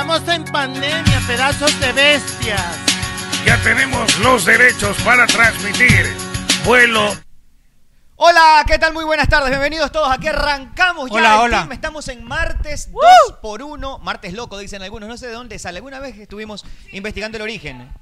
Estamos en pandemia, pedazos de bestias. Ya tenemos los derechos para transmitir vuelo Hola, ¿qué tal? Muy buenas tardes, bienvenidos todos. Aquí arrancamos ya Hola, el hola. team. Estamos en martes 2 por 1 martes loco dicen algunos, no sé de dónde sale. Alguna vez estuvimos investigando el origen.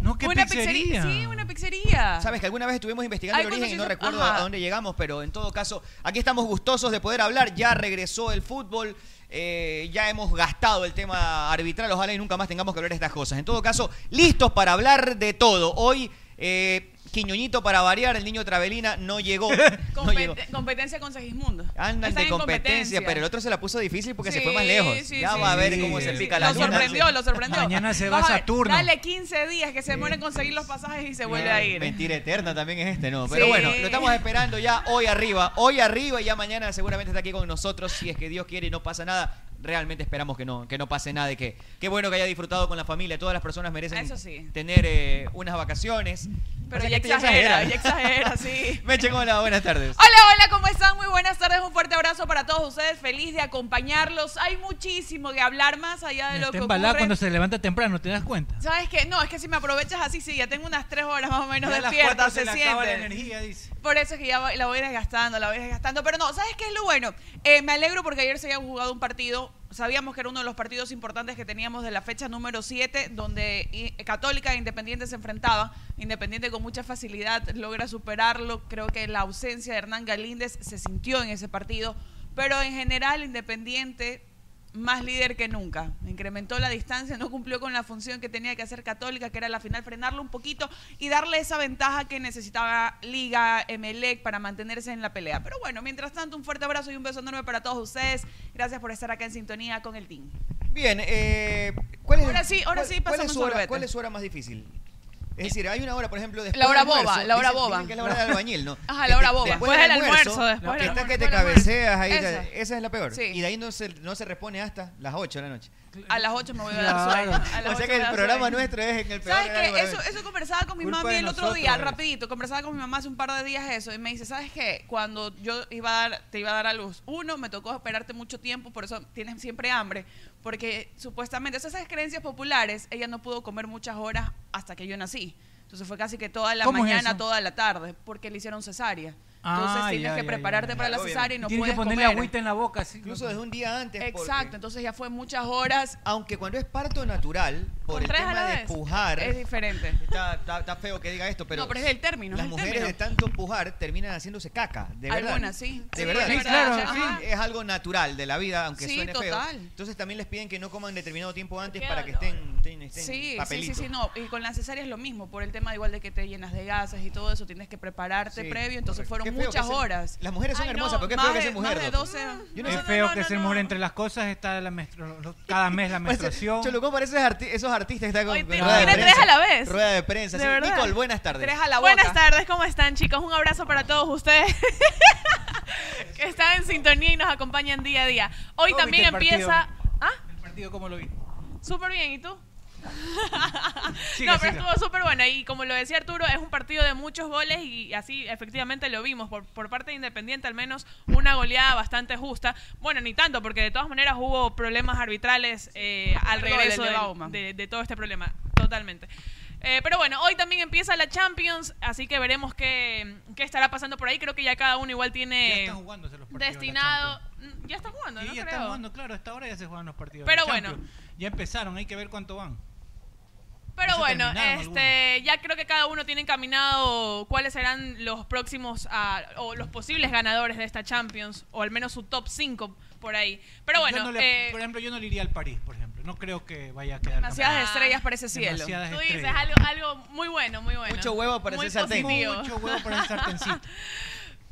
No, qué Una pizzería. pizzería. Sí, una pizzería. Sabes que alguna vez estuvimos investigando Ay, el origen y no recuerdo Ajá. a dónde llegamos, pero en todo caso, aquí estamos gustosos de poder hablar. Ya regresó el fútbol. Eh, ya hemos gastado el tema arbitral, ojalá y nunca más tengamos que hablar de estas cosas. En todo caso, listos para hablar de todo. Hoy, eh, Quiñoñito para variar, el niño Travelina no llegó. no llegó. Compet- competencia con Segismundo. Andan Están de en competencia, pero el otro se la puso difícil porque se fue más lejos. sí, ya sí, va a ver sí. cómo se Sí. pica la Lo luna. sorprendió, lo sorprendió. Mañana se va a Saturno. Dale 15 días que se muere en conseguir los pasajes y se vuelve a ir. Mentira eterna también es este, ¿no? Pero Sí. bueno, lo estamos esperando ya hoy arriba. Hoy arriba y ya mañana seguramente está aquí con nosotros. Si es que Dios quiere y no pasa nada. Realmente esperamos que no, que no pase nada y que qué bueno que haya disfrutado con la familia. Todas las personas merecen Eso sí. tener eh, unas vacaciones. Pero O sea, ya exagera, ya exagera, sí. Meche, hola, buenas tardes. Hola, hola, ¿cómo están? Muy buenas tardes, un fuerte abrazo para todos ustedes, feliz de acompañarlos. Hay muchísimo que hablar más allá de lo Está que ocurre. cuando se levanta temprano, ¿te das cuenta? ¿Sabes qué? No, es que si me aprovechas así, sí, ya tengo unas tres horas más o menos Ya despierta, se, se le acaba la energía, dice. Por eso es que ya la voy desgastando, la voy desgastando. Pero no, ¿sabes qué es lo bueno? Eh, me alegro porque ayer se había jugado un partido. Sabíamos que era uno de los partidos importantes que teníamos de la fecha número 7, donde i- Católica e Independiente se enfrentaban. Independiente con mucha facilidad logra superarlo. Creo que la ausencia de Hernán Galíndez se sintió en ese partido. Pero en general, Independiente más líder que nunca. Incrementó la distancia, no cumplió con la función que tenía que hacer Católica, que era la final frenarlo un poquito y darle esa ventaja que necesitaba Liga, Emelec para mantenerse en la pelea. Pero bueno, mientras tanto, un fuerte abrazo y un beso enorme para todos ustedes. Gracias por estar acá en sintonía con el team. Bien, eh, ¿cuál es, Ahora sí, ahora cuál- sí, ¿cuál es, pasamos su un hora. ¿Cuál es su hora más difícil? Es decir, hay una hora, por ejemplo, después La hora del almuerzo, boba, la hora dicen- boba. dicen que es la hora del albañil, ¿no? Ajá, Que la hora boba. Después del almuerzo, almuerzo, después que del está que te almuerzo. cabeceas ahí, Esa. esa es la peor. Sí. Y de ahí no se, no se repone hasta las 8 de la noche. A las 8 me voy a dar sueño. A las O sea que el programa sueño. nuestro es en el peor ¿Sabes qué? Eso, eso conversaba con mi Culpa mami el otro día, es. rapidito. Conversaba con mi mamá hace un par de días eso. Y me dice, ¿sabes qué? Cuando yo iba a dar, te iba a dar a luz, uno, me tocó esperarte mucho tiempo, por eso tienes siempre hambre. Porque supuestamente, esas creencias populares, ella no pudo comer muchas horas hasta que yo nací. Entonces fue casi que toda la ¿Cómo es mañana, eso? toda la tarde, porque le hicieron cesárea. Entonces Ah, tienes ya, que ya, prepararte ya, ya. para la cesárea y no Tienes puedes que ponerle comer. agüita en la boca. Incluso desde un día antes. porque- Exacto, entonces ya fue muchas horas. Aunque cuando es parto natural, por el tema de vez. pujar, Es diferente. está, está- está feo que diga esto, pero, no, pero es el término. las el mujeres término. de tanto pujar terminan haciéndose caca, de verdad. Algunas, sí. De Sí, verdad. Sí, claro, sí. Es algo natural de la vida, aunque Sí, suene feo. total. Entonces también les piden que no coman determinado tiempo antes para que estén, estén, estén Sí, sí, papelitos. sí, sí, no. Y con la cesárea es lo mismo, por el tema igual de que te llenas de gases y todo eso, tienes que prepararte Sí, previo, entonces correcto. fueron Qué feo muchas que ser- horas. Las mujeres son Ay, hermosas, no, pero qué feo que ser mujer. Más de doctor. 12. Yo no es sé- feo no, que no, ser no. mujer entre las cosas está la menstru- cada mes la menstruación. Cholucón parece arti- esos artistas que están con Hoy tiene prensa. tres a la vez. Rueda de prensa. De sí. verdad. Nicole, buenas tardes. Tres a la boca. Buenas tardes, ¿cómo están chicos? Un abrazo para todos ustedes que están en sintonía y nos acompañan día a día. Hoy ¿Cómo también empieza... ¿Ah? ¿El partido cómo lo vi? Súper bien, ¿y tú? Siga, no, pero siga. estuvo súper buena. Y como lo decía Arturo, es un partido de muchos goles y así efectivamente lo vimos. Por, por parte de Independiente, al menos una goleada bastante justa. Bueno, ni tanto, porque de todas maneras hubo problemas arbitrales eh, al regreso de del- de, de todo este problema. Totalmente. Eh, pero bueno, hoy también empieza la Champions, así que veremos qué, qué estará pasando por ahí. Creo que ya cada uno igual Ya tiene los destinado. Mm, Ya están jugando, Sí, ¿no? ya Creo. están jugando, claro, a esta hora ya se juegan los partidos. Pero bueno. Ya empezaron, hay que ver cuánto van. Pero bueno, este, ya creo que cada uno tiene encaminado cuáles serán los próximos ah, o los posibles ganadores de esta Champions, o al menos su top 5 por ahí. Pero Yo bueno, no le- eh, por ejemplo, yo no le iría al París, por ejemplo. No creo que vaya a quedar. Demasiadas campeón. estrellas para ese cielo. Demasiadas tú dices algo, algo muy bueno, muy bueno. Mucho huevo para muy ese sartén. Mucho huevo para el sartencito.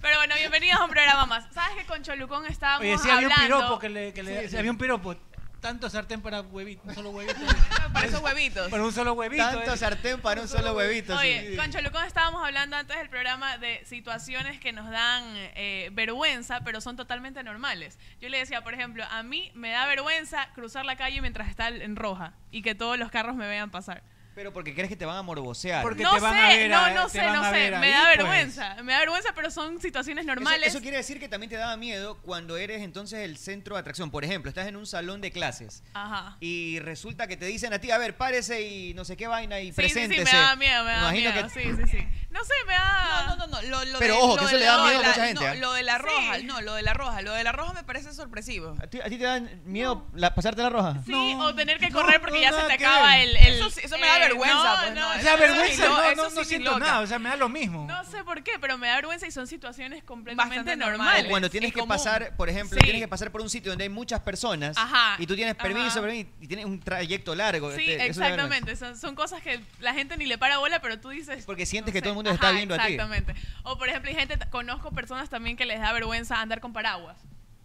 Pero bueno, bienvenidos a un programa más. ¿Sabes que con Cholucón estábamos Oye, sí había un hablando? piropo que le, que le- Sí, sí. había un piropo. Tanto sartén para huevito, un solo huevito. Para esos huevitos. para un solo huevito. Tanto eh. sartén para un solo huevito. sí. Oye, con Cholucón estábamos hablando antes del programa de situaciones que nos dan eh, vergüenza, pero son totalmente normales. Yo le decía, por ejemplo, a mí me da vergüenza cruzar la calle mientras está en roja y que todos los carros me vean pasar. Pero porque crees que te van a morbosear. Porque no te van sé, a ver no, a- no sé, no a sé, ver me ahí, da pues. vergüenza, me da vergüenza, pero son situaciones normales. Eso, quiere decir que también te daba miedo cuando eres entonces el centro de atracción. Por ejemplo, estás en un salón de clases Ajá. y resulta que te dicen a ti, a ver, párese y no sé qué vaina y Sí, sí, preséntese. sí, me da miedo, me da Imagino miedo. que Sí, sí, sí. No sé, me da... No, no, no, no. Lo, lo Pero de, ojo, lo que eso le la- da miedo a la- mucha gente, No, ¿eh? lo de la Sí. roja, no, lo de la roja. Lo de la roja me parece sorpresivo. ¿A ti, a ti te da miedo la- pasarte la roja? Sí, No, o tener que no, correr porque no, ya se te acaba el, Eso sí- eso me da vergüenza, No, pues, no, no, O sea, vergüenza, no, no, sí no siento loca. nada, o sea, me da lo mismo. No sé por qué, pero me da vergüenza y son situaciones completamente Bastante O normales. cuando tienes es que común. pasar, por ejemplo, Sí. tienes que pasar por un sitio donde hay muchas personas Ajá, y tú tienes permiso, ajá. permiso, y tienes un trayecto largo. Sí, Te- eso da vergüenza. exactamente. Son, son cosas que la gente ni le para bola, pero tú dices. Porque sientes no que sé. todo el mundo te está Ajá, viendo a ti. Exactamente. O por ejemplo, hay gente, conozco personas también que les da vergüenza andar con paraguas.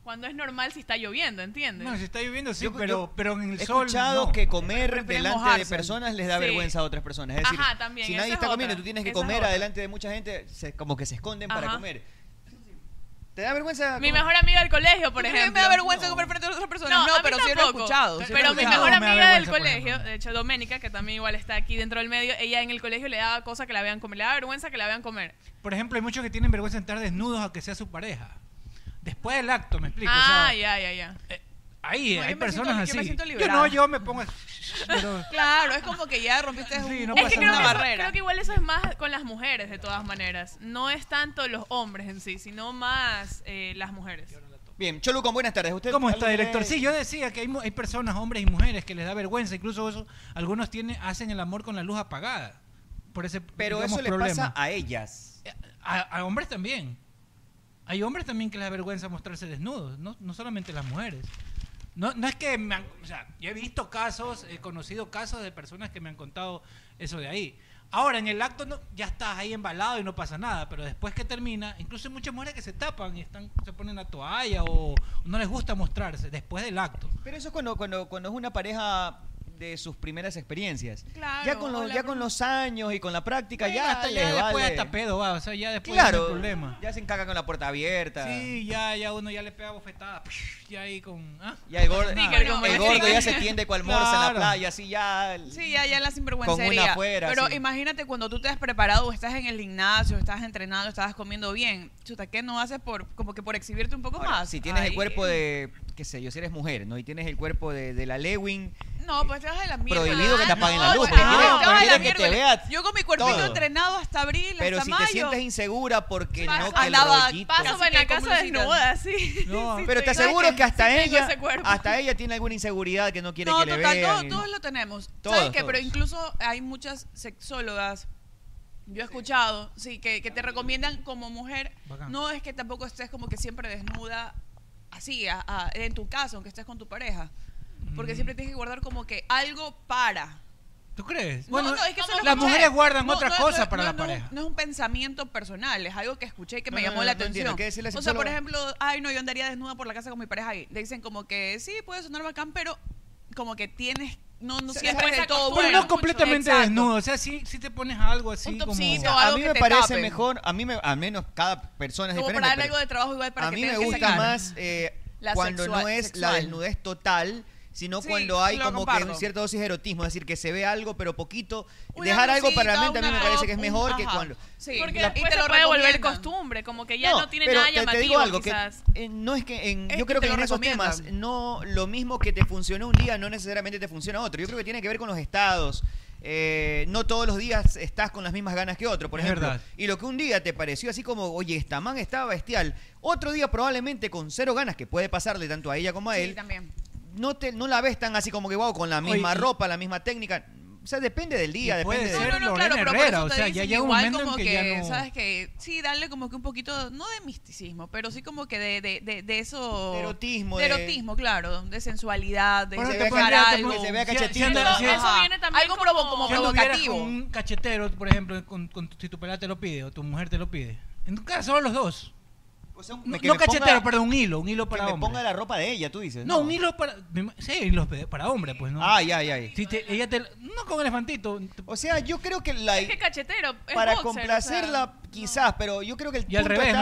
Cuando es normal si está lloviendo, ¿entiendes? No, si está lloviendo sí, Yo- pero, yo pero en el He sol escuchado no. que comer Prefieren delante de mojarse. personas les da Sí. vergüenza a otras personas. Es decir, Ajá, también, si esa nadie es está comiendo y otra. tú tienes que Esa es comer otra. adelante de mucha gente, se- como que se esconden para Ajá. comer. ¿Te da vergüenza? Mi comer? mejor amiga del colegio, por ¿Tú crees que ejemplo. me da vergüenza No. comer frente a otras personas? No, No, a mí pero sí lo he tampoco. escuchado. sí lo he Pero mi escuchado. mejor Me da amiga del vergüenza, por colegio, ejemplo. de hecho Doménica, que también igual está aquí dentro del medio, ella en el colegio le daba cosa que la vean comer, le daba vergüenza que la vean comer. Por ejemplo, hay muchos que tienen vergüenza de estar desnudos a que sea su pareja. Después del acto, me explico. ah, o sea, ya, ya, ya. eh, ahí No, yo hay personas siento- yo me así. yo liberada. no, yo me pongo. Pero, Claro, es como que ya rompiste un- Sí, no Es que creo nada. que, una eso- barrera. creo que igual eso es más con las mujeres, de todas maneras. No es tanto los hombres en sí, sino más eh, las mujeres. Bien, Cholucon, buenas tardes. ¿Usted ¿Cómo está, director? Sí, yo decía que hay, hay personas, hombres y mujeres, que les da vergüenza. Incluso eso, algunos tienen, hacen el amor con la luz apagada. Por ese Pero digamos, eso le problema. pasa a ellas. A, a hombres también. Hay hombres también que les da vergüenza mostrarse desnudos, no, no solamente las mujeres. No, no es que me han, o sea, yo he visto casos, he conocido casos de personas que me han contado eso de ahí. Ahora, en el acto ya estás ahí embalado y no pasa nada, pero después que termina, incluso hay muchas mujeres que se tapan y están, se ponen la toalla o no les gusta mostrarse después del acto. Pero eso es cuando, cuando, cuando es una pareja de sus primeras experiencias. Claro, ya con los, ya con los años y con la práctica, ya hasta ya les después vale. hasta pedo va, o sea, ya después no hay Claro, problema. ya se encaga con la puerta abierta. Sí, ya, ya uno ya le pega bofetada, ya ahí con... ¿ah? Ya el gordo, el gordo ya se tiende cual morsa en la playa, así ya. Sí, ya, ya la Con sinvergüencería. una afuera, Pero sí. imagínate cuando tú te has preparado, estás en el gimnasio, estás entrenando, estás comiendo bien. Chuta, ¿qué no haces por, como que por exhibirte un poco Ahora, más? si tienes el cuerpo de, qué sé yo, si eres mujer, ¿no? Y tienes el cuerpo de, de la Lewin, No, pues te vas de la mierda. Prohibido que te apaguen la no, luz, no, que te Yo con mi cuerpito todo. entrenado hasta abril, pero hasta si mayo. te sientes insegura porque no, que el andaba- rollito. Paso en la casa desnuda, sí. No, Sí, Pero te aseguro que hasta ella, hasta ella tiene alguna inseguridad que no quiere no, que le total, vean. todos, y- todos lo tenemos. Todos, ¿Sabes qué? Pero incluso hay muchas sexólogas. Yo he escuchado, sí, que, que te recomiendan como mujer, Bacán. no es que tampoco estés como que siempre desnuda, así, a- a- en tu casa, aunque estés con tu pareja. Porque Mm. siempre tienes que guardar como que algo para. ¿Tú crees? No, Bueno, no, es que lo las mujeres guardan No, otra no, cosa no, para no, la no, pareja. No es un pensamiento personal, es algo que escuché y que me No, no, llamó no, la no atención. ¿Qué o sea, por ejemplo, ay, no, yo andaría desnuda por la casa con mi pareja ahí. Le dicen como que sí, puede sonar bacán, pero como que tienes, no, no siempre de todo bueno. Pero no completamente Exacto. desnudo, o sea, sí, sí te pones algo así Un como... topsito, a algo mí que me te parece tape. mejor, a mí me, al menos cada persona es Como diferente. para darle pero algo de trabajo igual para a que mí me gusta más eh, La cuando sexual- no es la desnudez total, sino cuando hay como que un cierto dosis de erotismo, es decir, que se ve algo pero poquito, dejar algo para la mente a mí me parece que es mejor que cuando... Sí, porque la, después y te lo puede volver costumbre, como que ya no, tiene pero nada te, llamativo te digo algo. Que, no es que en, yo creo que, en esos temas no lo mismo que te funcionó un día no necesariamente te funciona otro. Yo creo que tiene que ver con los estados. Eh, no todos los días estás con las mismas ganas que otro, por ejemplo. Y lo que un día te pareció así como, oye, esta man estaba bestial, otro día probablemente con cero ganas, que puede pasarle tanto a ella como a él, también no, te, no la ves tan así como que, wow, con la misma Oye, ropa, la misma técnica. O sea, depende del día, depende ser de... no, no, no, claro, pero Herrera, por eso te o sea, dicen, ya igual como que, que no... ¿sabes que Sí, darle como que un poquito, no de misticismo, pero sí como que de, de, de, de eso... De erotismo. De erotismo, claro, de sensualidad, de sacar algo. Que se vea cachetito. Eso, eso, viene también algo como, como provocativo. Un cachetero, por ejemplo, con, con, si tu pelada te lo pide o tu mujer te lo pide. En tu casa son los dos. No, cachetero, ponga, perdón, un hilo, un hilo para que me ponga la ropa de ella, tú dices. No, un hilo para. Sí, hilos para hombre, pues, ¿no? Ay, ay, ay. Ella no con elefantito. O sea, yo creo que la. Es que cachetero. Para complacerla, quizás, pero yo creo que el. Y al revés,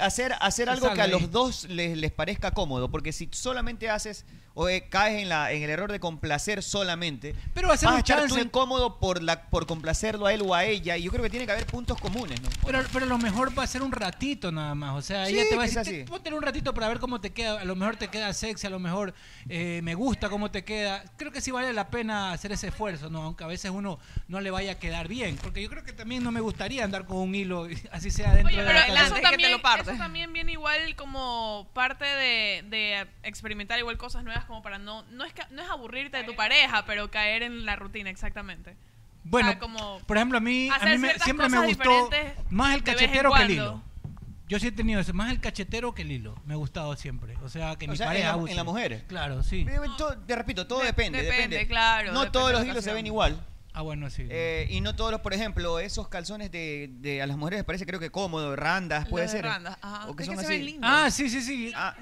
Hacer, hacer algo que a los dos les, les, parezca cómodo, porque si solamente haces. O eh, caes en, la, en el error de complacer solamente. Pero va vas un a estar tú incómodo por, la, por complacerlo a él o a ella. Y yo creo que tiene que haber puntos comunes, ¿no? Pero, pero lo mejor va a ser un ratito nada más. O sea, sí, ella te va a decir, sí. ponte un ratito para ver cómo te queda, a lo mejor te queda sexy, a lo mejor eh, me gusta cómo te queda. Creo que sí vale la pena hacer ese esfuerzo, ¿no? aunque a veces uno no le vaya a quedar bien, porque yo creo que también no me gustaría andar con un hilo, así sea dentro Oye, de pero la casa. Eso también, eso también viene igual como parte de, experimentar igual cosas nuevas, como para no, no es, no es aburrirte de tu pareja, pero caer en la rutina, exactamente. Bueno, o como por ejemplo, a mí, me, siempre me gustó más el cachetero que el hilo. Yo sí he tenido más el cachetero que el hilo. Me ha gustado siempre. O sea, que o mi pareja en, las mujeres. Claro, sí. Te repito, todo depende, depende. Claro. No todos los hilos se ven igual. Ah, bueno, sí. Eh, y no todos los, por ejemplo, esos calzones de, de a las mujeres les parece creo que cómodo, randas, puede los ser. Randas, ajá. O que, se. Ven lindos. Ah, sí, sí, sí. Ah.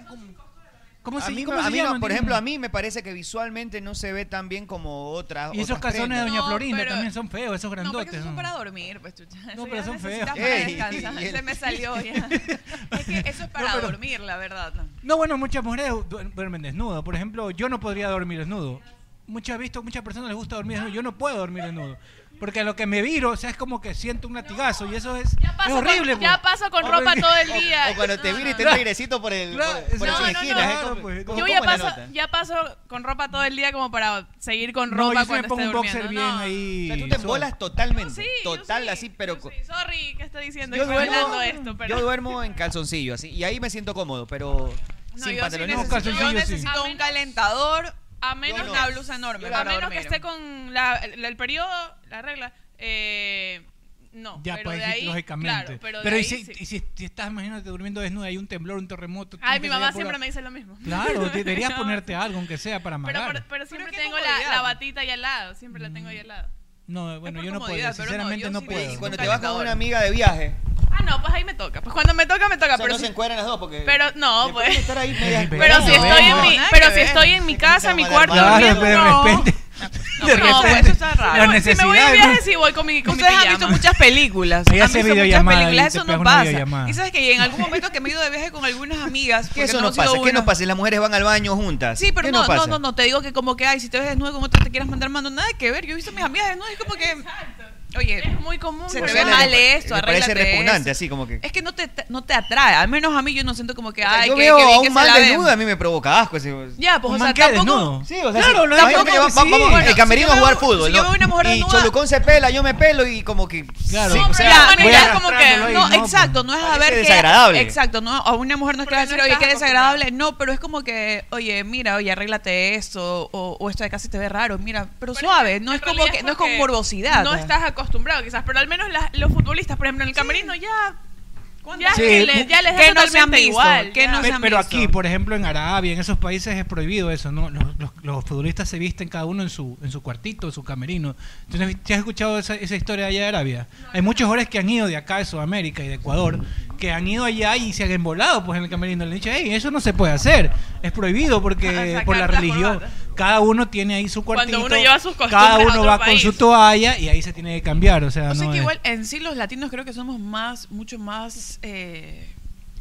¿Cómo se, a mí, ¿cómo a se mí llaman, no, por ejemplo, a mí me parece que visualmente no se ve tan bien como otras. Y esos calzones de Doña no, Florinda pero, también son feos, esos grandotes. No, porque esos son para dormir, pues chucha. No, pero son feos. Ey, y el... Se me salió ya. es que eso es para no, pero, dormir, la verdad. No, bueno, muchas mujeres duermen desnudo. Por ejemplo, yo no podría dormir desnudo. Muchas visto, muchas personas les gusta dormir desnudo. Yo no puedo dormir desnudo. Porque a lo que me viro, o sea, es como que siento un latigazo y eso es, horrible. Con, ya pues. paso con ropa todo el día. O, cuando te viro y te da airecito por el. Yo ya paso, ya paso con ropa todo el día como para seguir con ropa yo cuando me pongo un boxer bien ahí. O sea, tú te embolas totalmente. Sí, total, así, pero. Sí, sorry, ¿qué estoy diciendo? Yo duermo, esto, pero. yo duermo en calzoncillo, así. Y ahí me siento cómodo, pero. sin. Yo necesito un calentador a menos, una blusa enorme. A menos que esté con la, el, el, periodo, la regla. Eh, no, ya, pero pues, lógicamente. Claro, pero, de ahí, si, sí. y si, si, estás, imagínate, durmiendo desnuda, hay un temblor, un terremoto. Ay, mi mamá siempre me dice lo mismo. Claro, deberías ponerte algo, aunque sea para amarrar. Pero, siempre tengo la, la, batita ahí al lado, siempre la tengo ahí mm. al lado. No, bueno, yo no puedo, sinceramente no, no puedo. Cuando te vas con una amiga de viaje, Ah, no, pues ahí me toca. Pues cuando me toca, me toca. Pero no se encueran las dos porque. Pero no, pues. Pero si estoy en mi, pero si estoy en mi casa, en mi cuarto, durmiendo, no. No, no, pues, eso está raro. Si me voy de viaje, sí voy con mi con Ustedes mi han visto muchas películas. Ella han visto eso no pasa. Y sabes que en algún momento que me he ido de viaje con algunas amigas. ¿Qué eso no, pasa? ¿Qué no pasa? Las mujeres van al baño juntas. Sí, pero no, no, no, no, te digo que como que, ay, si te ves desnudo con otra te quieras mandar mano, nada que ver. Yo he visto a mis amigas desnudas y como que... Exacto oye, es muy común. Se te ve mal esto, parece repugnante, así como que. Es que no te, no te atrae, al menos a mí yo no siento como que, o sea, ay, yo que, veo que, a un mal desnudo, a mí me provoca asco. Ese, ya, pues, o sea, tampoco. Sí, o sea, claro, no Vamos, el camerino a jugar fútbol. Y Cholucón se pela, yo me pelo y como que. Claro, o sea, es como que. No, exacto, no es a ver. Desagradable. Exacto, a una mujer no es que va a decir, oye, qué desagradable. No, pero es como que, oye, mira, oye, arréglate esto, o, esto de casi te ve raro, mira, pero, pero suave, no es como que, no es con morbosidad. No estás acostumbrado acostumbrado quizás, pero al menos las, los futbolistas, por ejemplo, en el camerino ya... Ya, sí, que ya les que no se han visto, igual, que no se han pero aquí, por ejemplo, en Arabia, en esos países es prohibido eso, ¿no? Los, los, los futbolistas se visten cada uno en su, en su cuartito, en su camerino. Entonces, has escuchado esa, esa historia allá de Arabia? Hay muchos jugadores que han ido de acá, de Sudamérica y de Ecuador, que han ido allá y se han embolado pues en el camerino. Le han dicho, hey, eso no se puede hacer, es prohibido porque por la religión cada uno tiene ahí su cuartito. Cuando uno lleva sus costumbres Cada uno va con su toalla y ahí se tiene que cambiar. O sea, O sea que es- igual en sí los latinos creo que somos más, mucho más eh,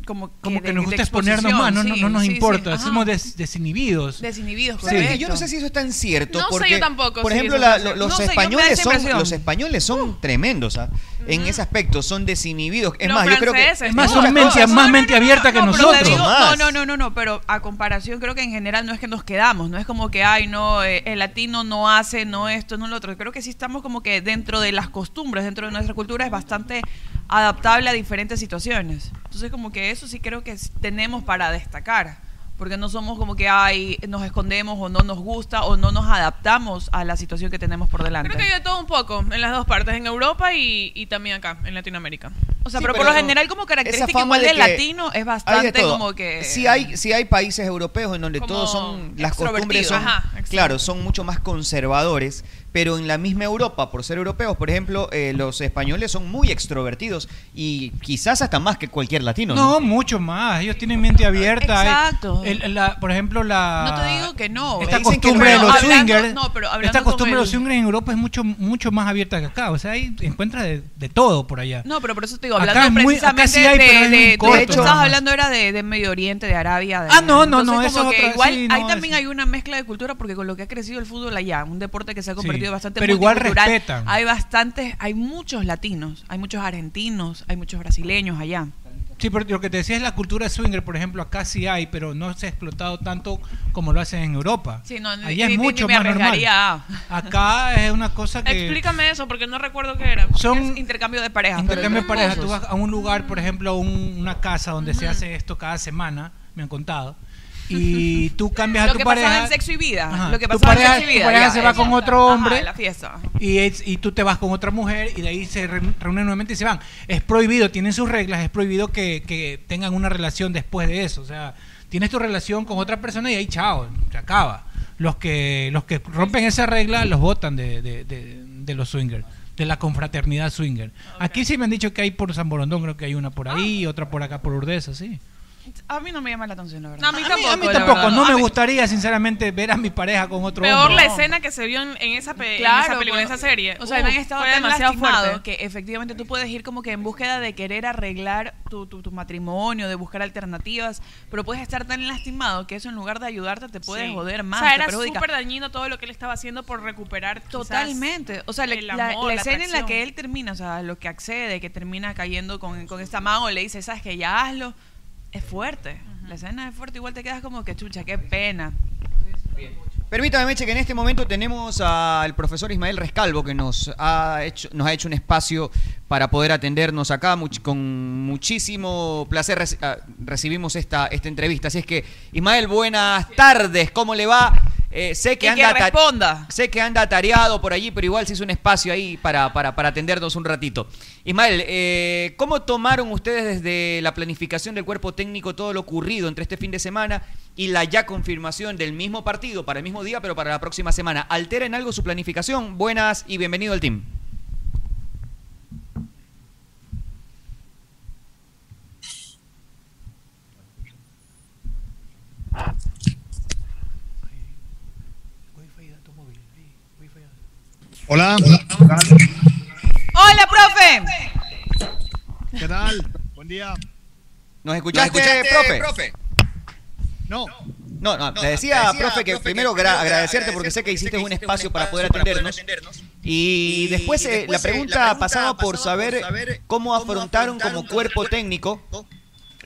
como que, Como que de- nos gusta exponernos más, no, no, sí, no nos sí, importa, somos des- desinhibidos. desinhibidos, correcto. Yo no sé si eso es tan cierto. No sé porque, yo tampoco Por ejemplo, la- los, sé, españoles son, los españoles son tremendos. ¿ah? En ese aspecto, son desinhibidos. Es Los más, yo creo que. Es más, son mente, más no, mente abierta que nosotros. digo- no, Más. no, no, no, no, pero a comparación creo que en general no es que nos quedamos, no es como que, ay, no, eh, el latino no hace, no esto, no lo otro. Creo que sí estamos como que dentro de las costumbres, dentro de nuestra cultura es bastante adaptable a diferentes situaciones. Entonces como que eso sí creo que tenemos para destacar, porque no somos como que, ay, nos escondemos o no nos gusta o no nos adaptamos a la situación que tenemos por delante. Creo que hay de todo un poco en las dos partes, en Europa y, y también acá, en Latinoamérica. O sea, Sí, pero, por lo general como característica igual de del latino es bastante como que... Sí hay, sí hay países europeos en donde todos son las costumbres son Ajá, claro son mucho más conservadores pero en la misma Europa por ser europeos por ejemplo eh, los españoles son muy extrovertidos y quizás hasta más que cualquier latino No, mucho más. Ellos tienen mente abierta. Exacto. El- la- por ejemplo, la. No te digo que no. Esta costumbre de no, los hablando- swingers. no, pero esta costumbre de los swingers en Europa es mucho, mucho más abierta que acá. O sea, ahí encuentras de, de todo por allá. No, pero por eso te digo, Acá hablando es muy- acá precisamente sí hay, pero de, es de, corto, de hecho, estabas hablando era de, de Medio Oriente, de Arabia. de- Ah, no, no, Entonces, no, eso es otra- igual sí, ahí no, también es- hay una mezcla de cultura porque con lo que ha crecido el fútbol allá, un deporte que se ha convertido Bastante pero igual respetan. Hay bastantes, hay muchos latinos, hay muchos argentinos, hay muchos brasileños allá. Sí, pero lo que te decía es la cultura swinger, por ejemplo, acá sí hay, pero no se ha explotado tanto como lo hacen en Europa. Sí, no, Allá ni- es mucho ni me más normal. Acá es una cosa que Explícame eso, porque no recuerdo qué era. son intercambio de parejas. intercambio de entre pareja. Tú vas a un lugar, por ejemplo, a un- una casa donde se hace esto cada semana, me han contado, y tú cambias a Lo tu que pareja. pasaba en sexo y vida. Ajá. Lo que Tu pasaba pareja- en sexo y tu vida. pareja ya, se va con otro Ajá, hombre. en la fiesta. Y, es- y tú te vas con otra mujer y de ahí se re- reúnen nuevamente y se van. Es prohibido, tienen sus reglas, es prohibido que, que tengan una relación después de eso. O sea, tienes tu relación con otra persona y ahí chao, se acaba. Los que, los que rompen esa regla los votan de, de, de- de los swingers, de la confraternidad swinger. Aquí sí me han dicho que hay por San Borondón, creo que hay una por ahí, otra por acá por Urdesa, sí. A mí no me llama la atención, la verdad. No, a mí A mí, tampoco. a mí tampoco, no A me mí- gustaría sinceramente ver a mi pareja con otro Peor hombre. la No. escena que se vio en, en esa, pe- en Claro, esa película, en esa serie. O sea, me han estado tan demasiado lastimado fuerte. que efectivamente tú puedes ir como que en búsqueda de querer arreglar tu, tu, tu matrimonio, de buscar alternativas, pero puedes estar tan lastimado que eso en lugar de ayudarte te puede Sí. joder más, O sea, era súper dañino todo lo que él estaba haciendo por recuperar Totalmente. O sea, la, el la- amor, la la escena en la que él termina, o sea, lo que accede, que termina cayendo con, con esta mago, le dice, sabes que ya hazlo, es fuerte. La escena es fuerte, igual te quedas como que chucha, qué pena. Permítame, Meche, que en este momento tenemos al profesor Ismael Rescalvo, que nos ha hecho, nos ha hecho un espacio para poder atendernos acá. Much- con muchísimo placer reci- ah, recibimos esta, esta entrevista. Así es que, Ismael, buenas tardes. ¿Cómo le va? Eh, sé que Y anda responda. Sé que anda atareado por allí, pero igual se hizo un espacio ahí para, para, para atendernos un ratito. Ismael, eh, ¿cómo tomaron ustedes desde la planificación del cuerpo técnico todo lo ocurrido entre este fin de semana y la ya confirmación del mismo partido para el mismo día, pero para la próxima semana? ¿Altera en algo su planificación? Buenas y bienvenido al team. Hola. ¡Hola, profe! ¿Qué tal? Buen día. ¿Nos escuchaste, profe? No. No, no, te decía, profe, que primero gra- agradecerte porque sé que hiciste un espacio para poder atendernos. Y después eh, la pregunta pasaba por saber cómo afrontaron como cuerpo técnico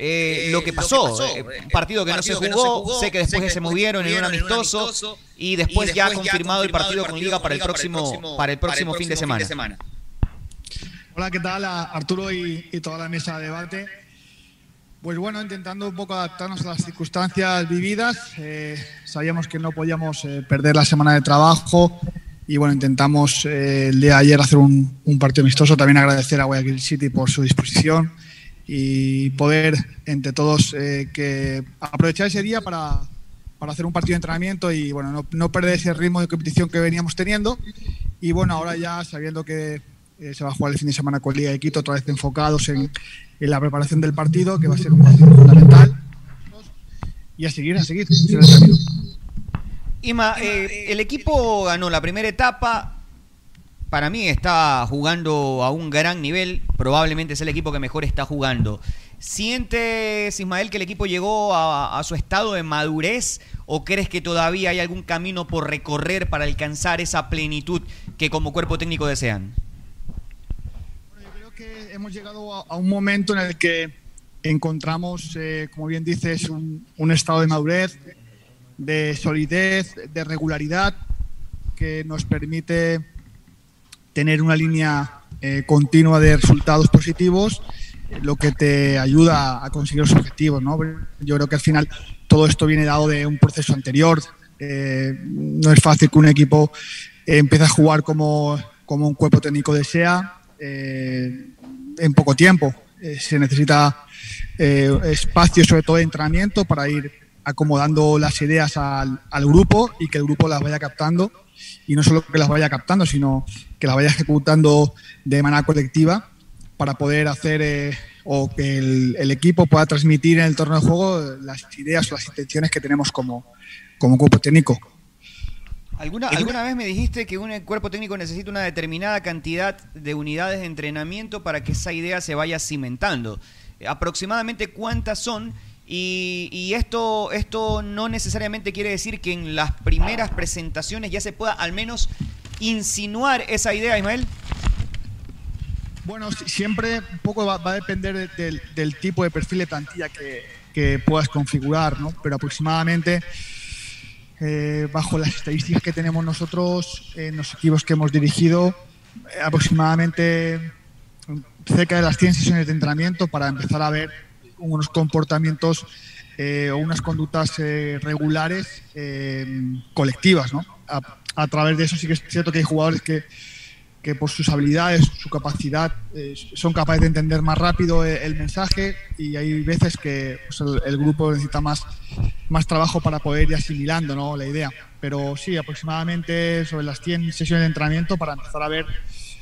eh, lo que pasó. eh, un partido que no se jugó, sé que después se movieron en un amistoso y después ya confirmado el partido con Liga para el próximo para el próximo fin de semana. Hola, ¿qué tal? A Arturo y, y toda la mesa de debate. Pues bueno, intentando un poco adaptarnos a las circunstancias vividas. eh, sabíamos que no podíamos eh, perder la semana de trabajo y bueno, intentamos eh, el día de ayer hacer un, un partido amistoso. También agradecer a Guayaquil City por su disposición y poder entre todos eh, que aprovechar ese día para, para hacer un partido de entrenamiento y bueno, no, no perder ese ritmo de competición que veníamos teniendo. Y bueno, ahora ya sabiendo que eh, se va a jugar el fin de semana con Liga de Quito, otra vez enfocados en, en la preparación del partido, que va a ser un partido fundamental. Y a seguir, a seguir. Ima, eh, el equipo ganó la primera etapa. Para mí está jugando a un gran nivel. Probablemente es el equipo que mejor está jugando. ¿Sientes, Ismael, que el equipo llegó a, su estado de madurez o crees que todavía hay algún camino por recorrer para alcanzar esa plenitud que como cuerpo técnico desean? Creo que hemos llegado a, un momento en el que encontramos, eh, como bien dices, un estado de madurez, de solidez, de regularidad que nos permite tener una línea eh, continua de resultados positivos, lo que te ayuda a conseguir los objetivos. ¿no? Yo creo que al final todo esto viene dado de un proceso anterior. Eh, no es fácil que un equipo empiece a jugar como, como un cuerpo técnico desea eh, en poco tiempo. Se necesita espacio, sobre todo de entrenamiento, para ir acomodando las ideas al, al grupo y que el grupo las vaya captando y no solo que las vaya captando, sino que las vaya ejecutando de manera colectiva para poder hacer eh, o que el, el equipo pueda transmitir en el torneo de juego las ideas o las intenciones que tenemos como, como cuerpo técnico. ¿Alguna, ¿Alguna vez me dijiste que un cuerpo técnico necesita una determinada cantidad de unidades de entrenamiento para que esa idea se vaya cimentando? ¿Aproximadamente cuántas son? Y, y esto, esto no necesariamente quiere decir que en las primeras presentaciones ya se pueda al menos insinuar esa idea, Ismael. Bueno, si- siempre un poco va, a depender de- del, tipo de perfil de plantilla que, que puedas configurar, ¿no? Pero aproximadamente, eh, bajo las estadísticas que tenemos nosotros en los equipos que hemos dirigido, eh, aproximadamente cerca de las 100 sesiones de entrenamiento para empezar a ver unos comportamientos eh, o unas conductas regulares colectivas, ¿no? A través de eso sí que es cierto que hay jugadores que que por sus habilidades, su capacidad, eh, son capaces de entender más rápido eh, el mensaje y hay veces que pues, el, el grupo necesita más, más trabajo para poder ir asimilando ¿no? la idea. Pero sí, aproximadamente sobre las 100 sesiones de entrenamiento para empezar a ver,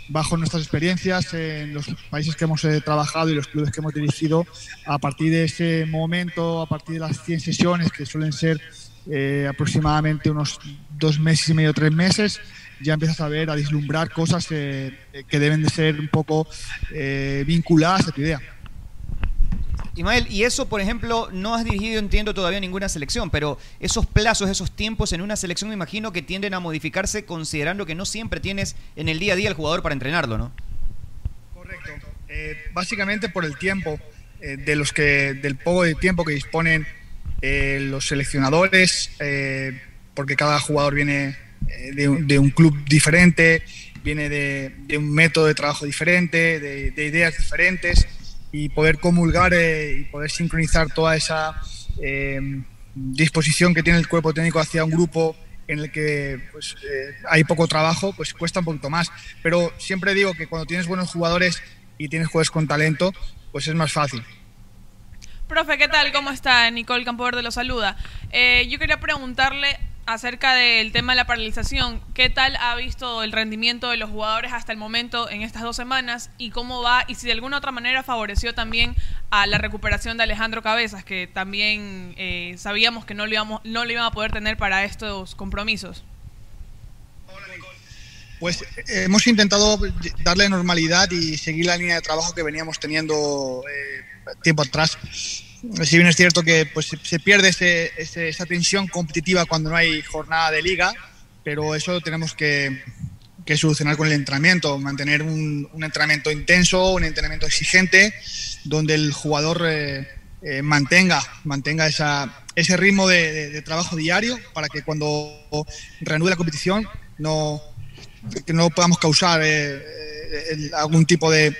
bajo nuestras experiencias en los países que hemos eh, trabajado y los clubes que hemos dirigido, a partir de ese momento, a partir de las 100 sesiones, que suelen ser eh, aproximadamente unos dos meses y medio, tres meses, ya empiezas a ver, a vislumbrar cosas eh, que deben de ser un poco eh, vinculadas a tu idea. Ismael, y eso, por ejemplo, no has dirigido, entiendo, todavía ninguna selección, pero esos plazos, esos tiempos en una selección me imagino que tienden a modificarse considerando que no siempre tienes en el día a día al jugador para entrenarlo, ¿no? Eh, básicamente por el tiempo, eh, de los que, del poco de tiempo que disponen eh, los seleccionadores, eh, porque cada jugador viene eh, de, un- club diferente, viene de, un método de trabajo diferente, de, de ideas diferentes, y poder comulgar eh, y poder sincronizar toda esa eh, disposición que tiene el cuerpo técnico hacia un grupo en el que pues, eh, hay poco trabajo, pues cuesta un poquito más. Pero siempre digo que cuando tienes buenos jugadores y tienes jugadores con talento, pues es más fácil. Profe, ¿qué tal? ¿Cómo está? Nicole Campoverde lo saluda. Yo quería preguntarle acerca del tema de la paralización. ¿Qué tal ha visto el rendimiento de los jugadores hasta el momento en estas dos semanas? ¿Y cómo va? Y si de alguna otra manera favoreció también a la recuperación de Alejandro Cabezas, que también eh, sabíamos que no lo, íbamos, no lo iban a poder tener para estos compromisos. Pues eh, hemos intentado darle normalidad y seguir la línea de trabajo que veníamos teniendo eh, tiempo atrás. Si bien es cierto que pues, se- pierde ese- ese- esa tensión competitiva cuando no hay jornada de liga, pero eso tenemos que, que solucionar con el entrenamiento, mantener un, un entrenamiento intenso, un entrenamiento exigente, donde el jugador eh, eh, mantenga, mantenga esa, ese ritmo de, trabajo diario para que cuando reanude la competición no, que no podamos causar eh, eh, algún tipo de,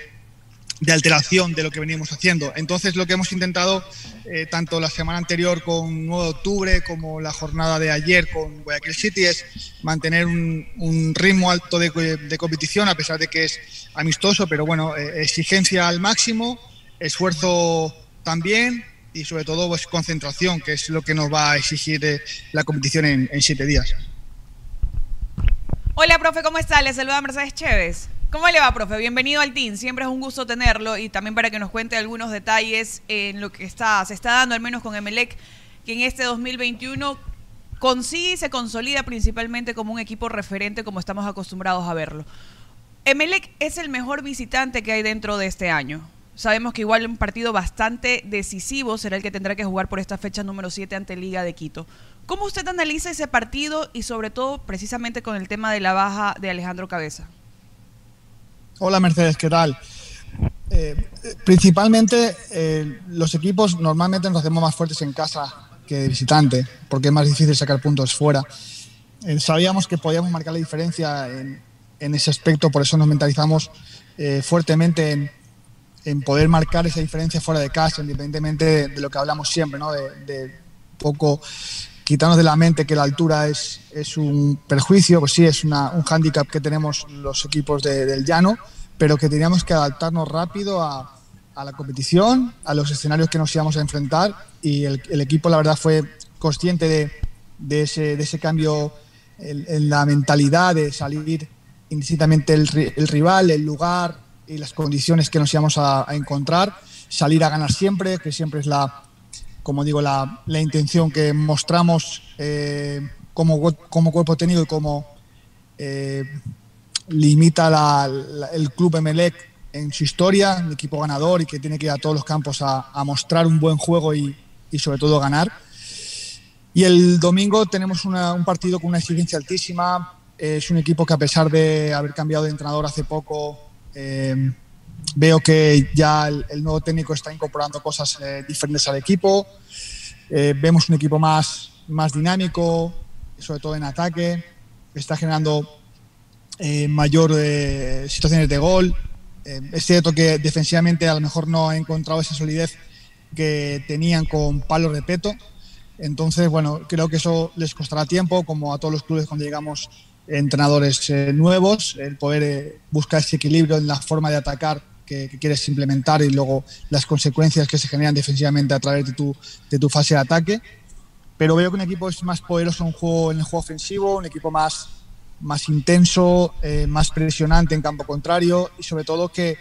de alteración de lo que venimos haciendo. Entonces lo que hemos intentado, eh, tanto la semana anterior con 9 de octubre como la jornada de ayer con Guayaquil City, es mantener un, ritmo alto de, competición, a pesar de que es amistoso, pero bueno, eh, exigencia al máximo, esfuerzo también y sobre todo pues, concentración, que es lo que nos va a exigir eh, la competición en, en siete días. Hola, profe, ¿cómo está? Le saluda Mercedes Chévez. ¿Cómo le va, profe? Bienvenido al team. Siempre es un gusto tenerlo y también para que nos cuente algunos detalles en lo que está, se está dando, al menos con Emelec, que en este 2021 consigue y se consolida principalmente como un equipo referente como estamos acostumbrados a verlo. Emelec es el mejor visitante que hay dentro de este año. Sabemos que igual un partido bastante decisivo será el que tendrá que jugar por esta fecha número 7 ante Liga de Quito. ¿Cómo usted analiza ese partido y sobre todo precisamente con el tema de la baja de Alejandro Cabeza? Hola Mercedes, ¿qué tal? Eh, principalmente eh, los equipos normalmente nos hacemos más fuertes en casa que de visitante, porque es más difícil sacar puntos fuera. Eh, sabíamos que podíamos marcar la diferencia en, ese aspecto, por eso nos mentalizamos fuertemente en, poder marcar esa diferencia fuera de casa, independientemente de, lo que hablamos siempre, ¿no? de, poco quitarnos de la mente que la altura es, es un perjuicio, pues sí, es una, un hándicap que tenemos los equipos de, del llano, pero que teníamos que adaptarnos rápido a, a, la competición, a los escenarios que nos íbamos a enfrentar y el, el equipo la verdad fue consciente de, de, ese, de ese, cambio en, en, la mentalidad de salir indistintamente el, el rival, el lugar, y las condiciones que nos íbamos a, a, encontrar, salir a ganar siempre, que siempre es la, como digo, la, la intención que mostramos eh, como, como cuerpo técnico y como eh, limita el club Emelec en su historia, un equipo ganador y que tiene que ir a todos los campos a, mostrar un buen juego y, y, sobre todo ganar. Y el domingo tenemos un partido con una exigencia altísima. Es un equipo que a pesar de haber cambiado de entrenador hace poco, eh, veo que ya el, nuevo técnico está incorporando cosas eh, diferentes al equipo. Eh, vemos un equipo más, más dinámico, sobre todo en ataque. Está generando eh, mayor situaciones de gol. es cierto que defensivamente a lo mejor no ha encontrado esa solidez que tenían con Palo Repeto. Entonces, bueno, creo que eso les costará tiempo, como a todos los clubes cuando llegamos entrenadores eh, nuevos, el poder eh, buscar ese equilibrio en la forma de atacar que, que, quieres implementar y luego las consecuencias que se generan defensivamente a través de tu, de tu fase de ataque. Pero veo que un equipo es más poderoso en, juego, en el juego ofensivo, un equipo más, más intenso, eh, más presionante en campo contrario y sobre todo que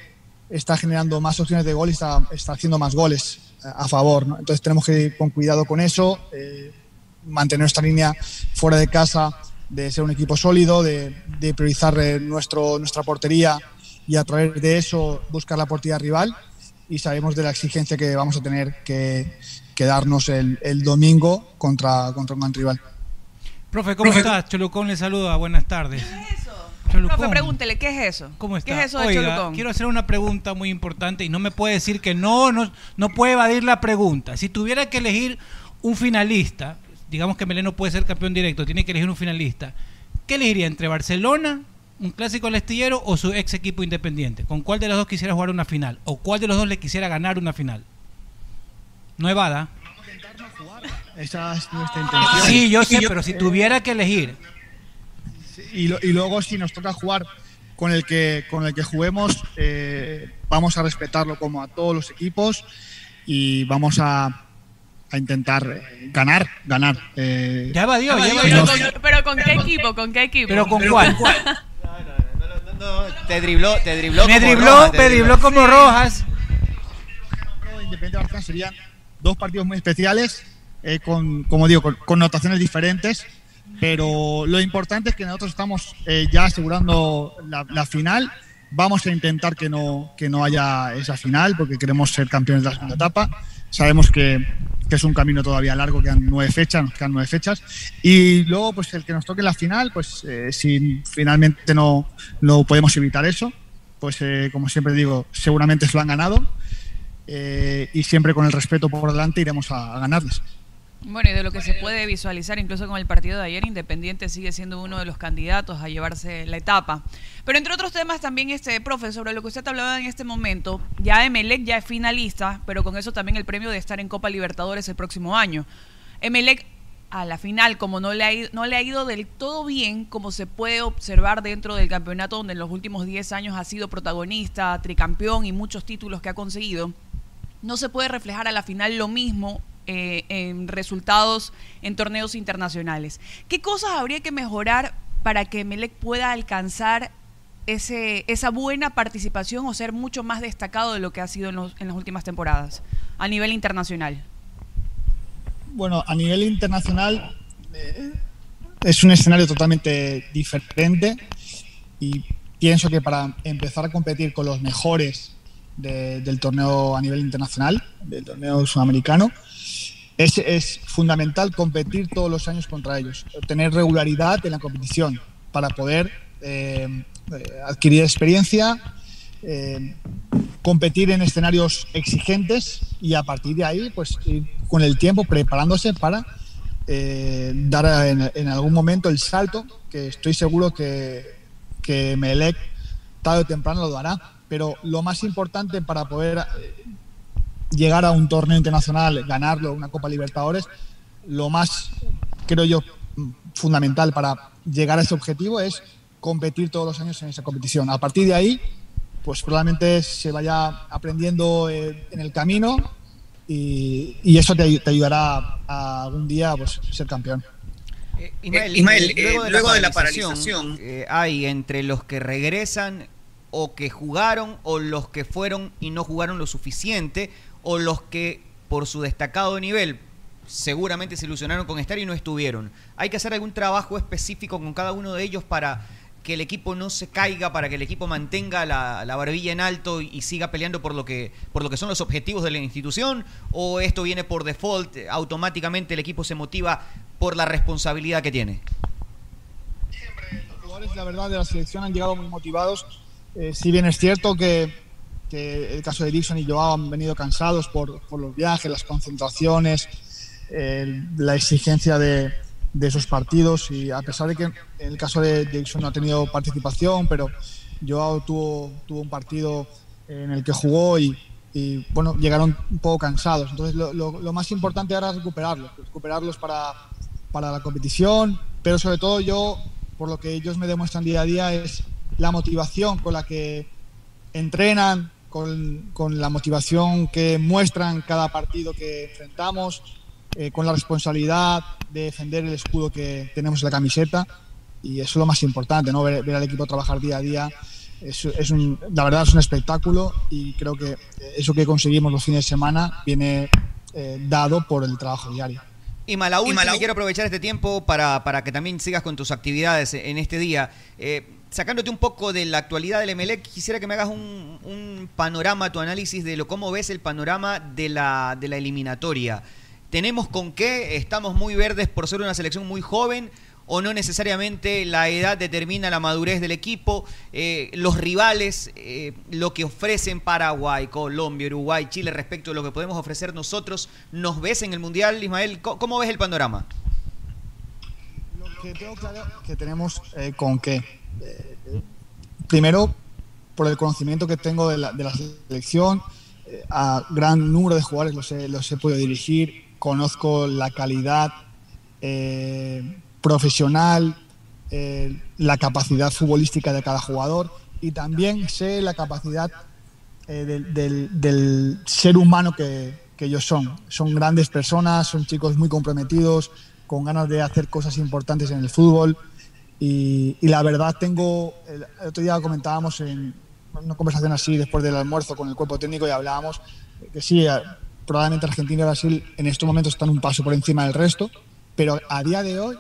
está generando más opciones de gol y está, está haciendo más goles a, favor. ¿no? Entonces tenemos que ir con cuidado con eso, eh, mantener esta línea fuera de casa de ser un equipo sólido, de, de priorizar eh, nuestro, nuestra portería y a través de eso buscar la portería rival. Y sabemos de la exigencia que vamos a tener que, que darnos el, el, domingo contra, contra un gran rival. Profe, ¿cómo Profe. estás? Cholucón le saluda, buenas tardes. ¿Qué es eso? Cholucón. Profe, pregúntele, ¿qué es eso? ¿Cómo está? ¿Qué es eso de Oiga, Cholucón? quiero hacer una pregunta muy importante y no me puede decir que no, no, no puede evadir la pregunta. Si tuviera que elegir un finalista, digamos que Meleno puede ser campeón directo, tiene que elegir un finalista. ¿Qué elegiría entre Barcelona, un clásico al astillero o su ex equipo independiente? ¿Con cuál de los dos quisiera jugar una final? ¿O cuál de los dos le quisiera ganar una final? No evada. Esa es nuestra intención. Sí, yo sé, pero si tuviera que elegir. Y, lo, y luego si nos toca jugar con el que, con el que juguemos, eh, vamos a respetarlo como a todos los equipos y vamos a, a intentar eh, ganar, ganar. Eh, ya evadió, ya evadió. Pero, con, pero con qué equipo, con qué equipo. Pero con cuál. Te dribló, te dribló. Me como dribló, Rojas, me dribló como Rojas. Independiente Barcelona serían dos partidos muy especiales, eh, con, como digo, con connotaciones diferentes. Pero lo importante es que nosotros estamos eh, ya asegurando la, la, final. Vamos a intentar que no, que no haya esa final porque queremos ser campeones de la segunda etapa. Sabemos que, es un camino todavía largo, quedan nueve fechas, nos quedan nueve fechas. Y luego, pues el que nos toque la final, pues eh, si finalmente no, no podemos evitar eso, pues eh, como siempre digo, seguramente se lo han ganado. Eh, y siempre con el respeto por delante iremos a, a ganarles. Bueno, y de lo que se puede visualizar, incluso con el partido de ayer, Independiente sigue siendo uno de los candidatos a llevarse la etapa. Pero entre otros temas también, este profe, sobre lo que usted hablaba en este momento, ya Emelec ya es finalista, pero con eso también el premio de estar en Copa Libertadores el próximo año. Emelec a la final, como no le, ha ido, no le ha ido del todo bien, como se puede observar dentro del campeonato, donde en los últimos 10 años ha sido protagonista, tricampeón y muchos títulos que ha conseguido, no se puede reflejar a la final lo mismo eh, en resultados en torneos internacionales. ¿Qué cosas habría que mejorar para que Melec pueda alcanzar ese, esa buena participación o ser mucho más destacado de lo que ha sido en, los, en las últimas temporadas a nivel internacional? Bueno, a nivel internacional eh, es un escenario totalmente diferente y pienso que para empezar a competir con los mejores de- del torneo a nivel internacional, del torneo sudamericano. Es, fundamental competir todos los años contra ellos, tener regularidad en la competición para poder eh, eh, adquirir experiencia, eh, competir en escenarios exigentes y a partir de ahí, pues con el tiempo preparándose para eh, dar en, algún momento el salto, que estoy seguro que, que Melec tarde o temprano lo dará. Pero lo más importante para poder llegar a un torneo internacional, ganarlo, una Copa Libertadores, lo más, creo yo, fundamental para llegar a ese objetivo es competir todos los años en esa competición. A partir de ahí, pues probablemente se vaya aprendiendo eh, en el camino y, y eso te, te ayudará a algún día pues, ser campeón. Ismael, Ismael, eh, eh, luego, de, luego la de la paralización, paralización, eh, hay entre los que regresan o que jugaron o los que fueron y no jugaron lo suficiente o los que por su destacado nivel seguramente se ilusionaron con estar y no estuvieron. Hay que hacer algún trabajo específico con cada uno de ellos para que el equipo no se caiga, para que el equipo mantenga la, la barbilla en alto y, siga peleando por lo que por lo que son los objetivos de la institución o esto viene por default, automáticamente el equipo se motiva por la responsabilidad que tiene. Los jugadores, la verdad, de la selección han llegado muy motivados. Eh, si bien es cierto que, que el caso de Dixon y Joao han venido cansados por, por los viajes, las concentraciones, la exigencia de, de esos partidos y a pesar de que en el caso de Dixon no ha tenido participación, pero Joao tuvo, tuvo un partido en el que jugó y, y, bueno, llegaron un poco cansados. Entonces lo, lo- lo más importante ahora es recuperarlos, recuperarlos para, para la competición, pero sobre todo yo, por lo que ellos me demuestran día a día, es la motivación con la que entrenan, con, con la motivación que muestran cada partido que enfrentamos, eh, con la responsabilidad de defender el escudo que tenemos en la camiseta. Y eso es lo más importante, ¿no? ver, ver al equipo trabajar día a día. Es, es un, la verdad es un espectáculo y creo que eso que conseguimos los fines de semana viene eh, dado por el trabajo diario. Y la y quiero aprovechar este tiempo para, para que también sigas con tus actividades en este día. Eh, sacándote un poco de la actualidad del Emelec, quisiera que me hagas un, panorama, tu análisis de lo cómo ves el panorama de la, de la eliminatoria. ¿Tenemos con qué? ¿Estamos muy verdes por ser una selección muy joven? ¿O no necesariamente la edad determina la madurez del equipo? Eh, los rivales, eh, lo que ofrecen Paraguay, Colombia, Uruguay, Chile respecto a lo que podemos ofrecer nosotros, ¿nos ves en el Mundial, Ismael? ¿Cómo, cómo ves el panorama? Lo que tengo claro que tenemos eh, con qué. Primero, por el conocimiento que tengo de la, selección, eh, a gran número de jugadores los he, los he podido dirigir, conozco la calidad eh, profesional, eh, la capacidad futbolística de cada jugador y también sé la capacidad del ser humano que, que ellos son. Son grandes personas, son chicos muy comprometidos, con ganas de hacer cosas importantes en el fútbol. Y, la verdad tengo, el, el otro día comentábamos en una conversación así después del almuerzo con el cuerpo técnico y hablábamos que sí, eh, probablemente Argentina y Brasil en estos momentos están un paso por encima del resto, pero a día de hoy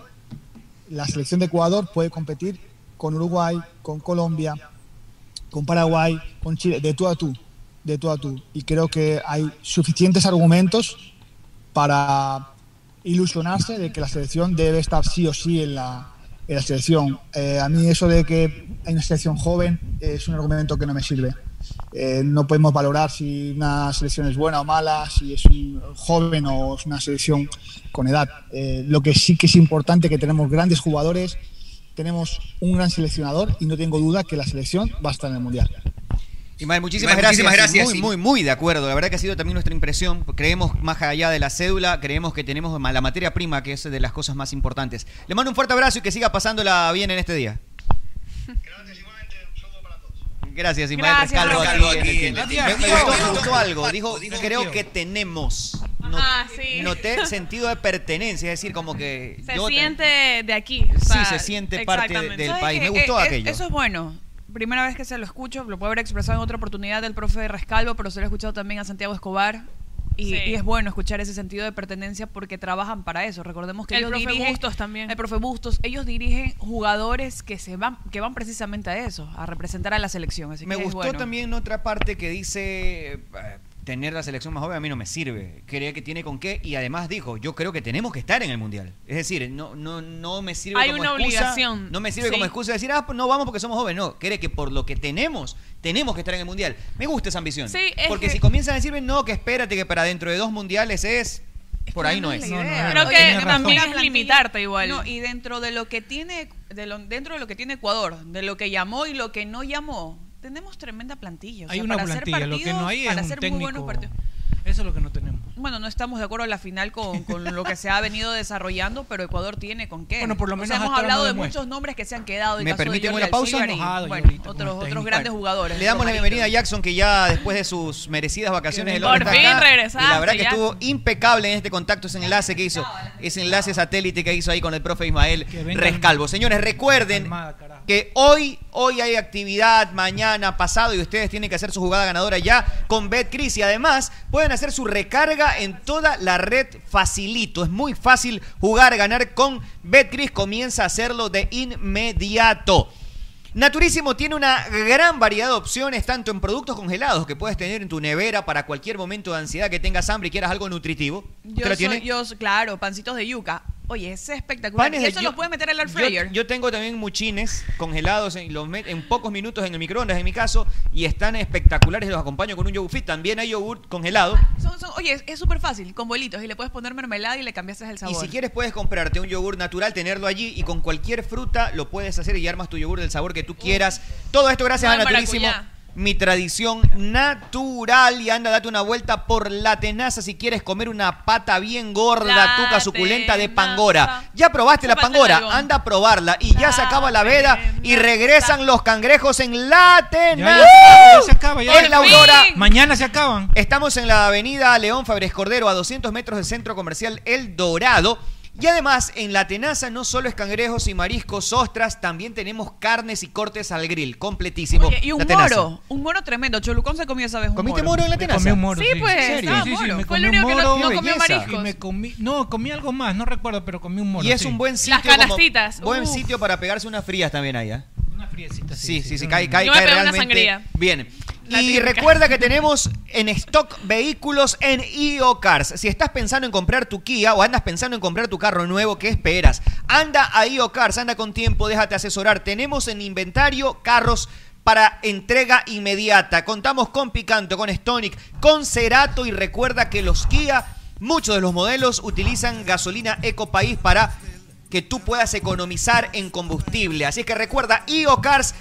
la selección de Ecuador puede competir con Uruguay, con Colombia, con Paraguay, con Chile, de tú a tú, de tú a tú. Y creo que hay suficientes argumentos para ilusionarse de que la selección debe estar sí o sí en la, la selección. Eh, a mí eso de que hay una selección joven es un argumento que no me sirve. Eh, no podemos valorar si una selección es buena o mala, si es un joven o es una selección con edad. Eh, lo que sí que es importante es que tenemos grandes jugadores, tenemos un gran seleccionador y no tengo duda que la selección va a estar en el Mundial. Ismael, muchísimas Ismael, gracias. muchísimas gracias, Muy, sí. muy, muy de acuerdo. La verdad que ha sido también nuestra impresión. Creemos más allá de la cédula, creemos que tenemos la materia prima, que es de las cosas más importantes. Le mando un fuerte abrazo y que siga pasándola bien en este día. Gracias, Ismael Gracias, Rescalvo. Rescalvo, aquí en el aquí Team. en el Me, me gustó, me gustó algo. Dijo, creo que tenemos. No- Ah, sí. Noté sentido de pertenencia, es decir, como que... Se yo- siente de aquí. o Sí, sea, se siente parte del ¿Sabes país. Me gustó Eh, eh, aquello. Eso es bueno. Primera vez que se lo escucho, lo puedo haber expresado en otra oportunidad del profe Rescalvo, pero se lo he escuchado también a Santiago Escobar. Y, Sí. y es bueno escuchar ese sentido de pertenencia porque trabajan para eso. Recordemos que El ellos profe dirigen Bustos también. El profe Bustos, ellos dirigen jugadores que se van que van precisamente a eso, a representar a la selección. Así Me que es gustó bueno. también otra parte que dice eh, tener la selección más joven a mí no me sirve. Cree que tiene con qué y además dijo, yo creo que tenemos que estar en el mundial. Es decir, no no no me sirve Hay como una excusa, obligación. no me sirve Sí. como excusa decir, "Ah, pues no vamos porque somos jóvenes." No, cree que por lo que tenemos tenemos que estar en el mundial. Me gusta esa ambición. Sí, es porque que- si comienzan a decirme, "No, que espérate que para dentro de dos mundiales es por ahí no es. Creo que también es limitarte igual. No, y dentro de lo que tiene de lo- dentro de lo que tiene Ecuador, de lo que llamó y lo que no llamó, tenemos tremenda plantilla. O Hay sea, una para hacer plantilla, lo que partidos- no hay es para un hacer muy buenos técnico. partidos. Eso es lo que no tenemos. Bueno, no estamos de acuerdo en la final con, con lo que se ha venido desarrollando, pero Ecuador tiene con qué. Bueno, por lo O sea, menos hemos hablado no de muchos nombres que se han quedado. el ¿Me caso de permiten una pausa? Alcibar y, Enojado, bueno, otros, otros grandes jugadores. Le damos la bienvenida a. Jackson, que ya después de sus merecidas vacaciones de Por fin acá. regresaste, Y la verdad que estuvo impecable en este contacto, ese enlace que hizo, ese enlace satélite que hizo ahí con el profe Ismael Rescalvo. Señores, recuerden Calmada, que hoy, hoy hay actividad, mañana, pasado, y ustedes tienen que hacer su jugada ganadora ya con BetCris. Y además, pueden hacer su recarga en toda la red facilito. Es muy fácil jugar, ganar con BetCris. Comienza a hacerlo de inmediato. Naturísimo tiene una gran variedad de opciones, tanto en productos congelados que puedes tener en tu nevera para cualquier momento de ansiedad que tengas hambre y quieras algo nutritivo. Yo, ¿Usted la soy- yo, claro, pancitos de yuca. Oye, ese es espectacular. Panes y eso yu- los puedes meter al air Yo- fryer. Yo, tengo también muchines congelados en, los en pocos minutos en el microondas, en mi caso, y están espectaculares. Los acompaño con un yogur fit. También hay yogur congelado. Son- son- oye, es- súper fácil, con bolitos. Y le puedes poner mermelada y le cambias el Y sabor. si quieres puedes comprarte un yogur natural, tenerlo allí y con cualquier fruta lo puedes hacer y armas tu yogur del sabor que tú quieras. Todo esto gracias No a Naturísimo. maracuyá. Mi tradición natural. Y anda, date una vuelta por la tenaza si quieres comer una pata bien gorda, La tuca suculenta de pangora. Ya probaste la pangora, anda a probarla. Y ya se acaba la veda y regresan los cangrejos en la Ya, tenaza. ya, ya se acaba, ya. En la Aurora. Mañana se acaban. Estamos en la avenida León Fabres Cordero, a 200 metros del centro comercial El Dorado. Y además, en la tenaza no solo es cangrejos y mariscos, ostras, también tenemos carnes y cortes al grill, completísimo. Oye, y un moro, un moro tremendo. Cholucón se comió esa vez un ¿Comiste moro en la Me tenaza? comí un moro. Sí, pues, Sí, sí, me Fue el un único que moro. no, no comió mariscos. Me comí, no, comí algo más, no recuerdo, pero comí un moro. Y es sí. un buen sitio. Las como- canastitas, buen uf. sitio para pegarse unas frías también ahí, ¿ah? Una friecita, Sí, sí, sí, Mm. cae, cae, Yo me cae pegué una realmente sangría. bien. La y típica. recuerda que tenemos en stock vehículos en IO Cars. Si estás pensando en comprar tu Kia o andas pensando en comprar tu carro nuevo, ¿qué esperas? Anda a IO Cars, anda con tiempo, déjate asesorar. Tenemos en inventario carros para entrega inmediata. Contamos con Picanto, con Stonic, con Cerato y recuerda que los Kia, muchos de los modelos utilizan gasolina Ecopaís para que tú puedas economizar en combustible. Así que recuerda, IO Cars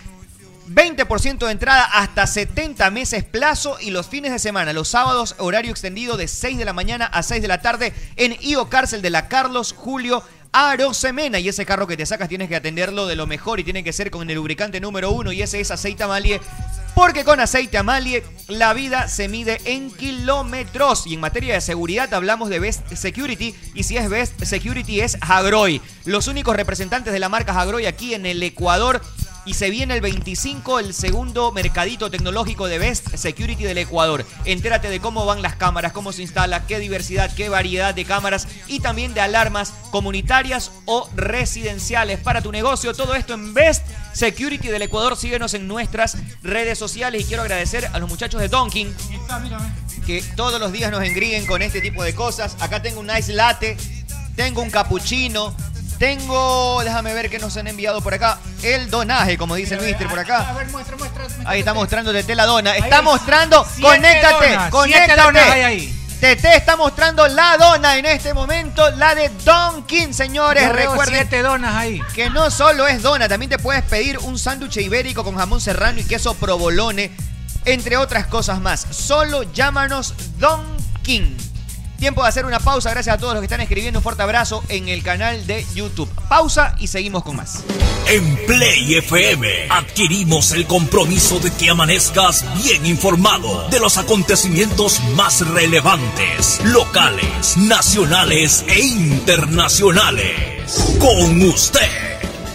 20% de entrada hasta 70 meses plazo y los fines de semana, los sábados, horario extendido de 6 de la mañana a 6 de la tarde en IO Cárcel de la Carlos Julio Arosemena. Y ese carro que te sacas tienes que atenderlo de lo mejor y tiene que ser con el lubricante número uno y ese es aceite Amalie. Porque con aceite Amalie la vida se mide en kilómetros. Y en materia de seguridad hablamos de Best Security. Y si es Best Security es Hagroy. Los únicos representantes de la marca Hagroy aquí en el Ecuador. Y se viene el 25, el segundo mercadito tecnológico de Best Security del Ecuador. Entérate de cómo van las cámaras, cómo se instala, qué diversidad, qué variedad de cámaras y también de alarmas comunitarias o residenciales para tu negocio. Todo esto en Best Security del Ecuador. Síguenos en nuestras redes sociales y quiero agradecer a los muchachos de Donkin que todos los días nos engríen con este tipo de cosas. Acá tengo un nice latte, tengo un cappuccino, tengo, déjame ver qué nos han enviado por acá, el donaje, como dice el mister por A acá. ver, muestra, muestra. Ahí está mostrando Tete la dona. Está mostrando, siete conéctate, donas, conéctate. siete ahí. Tete está mostrando la dona en este momento, la de Donkin, señores. Yo Recuerden siete donas ahí. que no solo es dona, también te puedes pedir un sándwich ibérico con jamón serrano y queso provolone, entre otras cosas más. Solo llámanos Donkin. Tiempo de hacer una pausa, gracias a todos los que están escribiendo. Un fuerte abrazo en el canal de YouTube. Pausa y seguimos con más. En Play FM adquirimos el compromiso de que amanezcas bien informado de los acontecimientos más relevantes, locales, nacionales e internacionales. Con usted,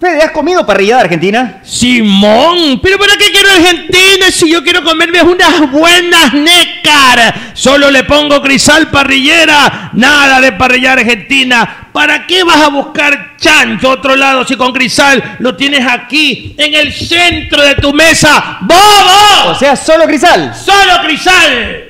Fede, ¿has comido parrillada argentina? Simón, pero ¿para qué quiero Argentina si yo quiero comerme unas buenas nécar? Solo le pongo crisal parrillera, nada de parrilla argentina. ¿Para qué vas a buscar chancho otro lado si con crisal lo tienes aquí, en el centro de tu mesa? ¡Bobo! O sea, solo crisal. ¡Solo crisal!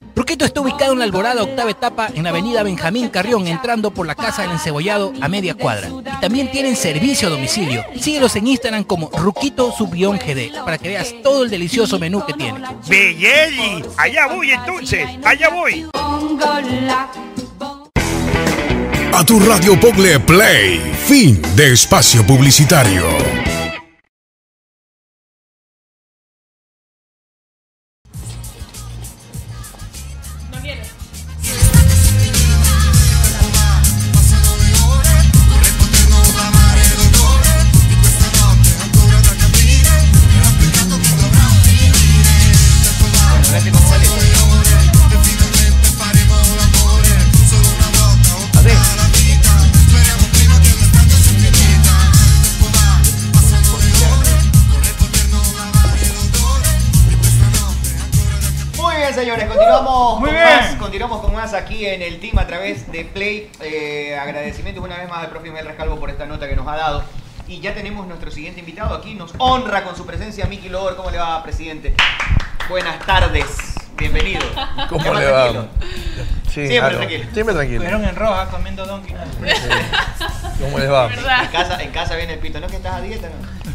Ruquito está ubicado en la Alborada octava etapa en la avenida Benjamín Carrión, entrando por la Casa del Encebollado a media cuadra. Y también tienen servicio a domicilio. Síguelos en Instagram como Ruquito Subión GD para que veas todo el delicioso menú que tiene. Belleli. Allá voy entonces. Allá voy. A tu radio Pogle Play, fin de espacio publicitario. Continuamos con más aquí en el team a través de Play. Eh, agradecimientos una vez más al profe Mel Rescalvo por esta nota que nos ha dado. Y ya tenemos nuestro siguiente invitado aquí. Nos honra con su presencia Miki Lover. ¿Cómo le va, presidente? Buenas tardes. Bienvenido. ¿Cómo le va? tranquilo. Sí, Siempre claro. tranquilo. Siempre tranquilo. Estuvieron en roja comiendo Donkey. ¿Cómo les va? En casa, en casa viene el pito. ¿No es que estás a dieta?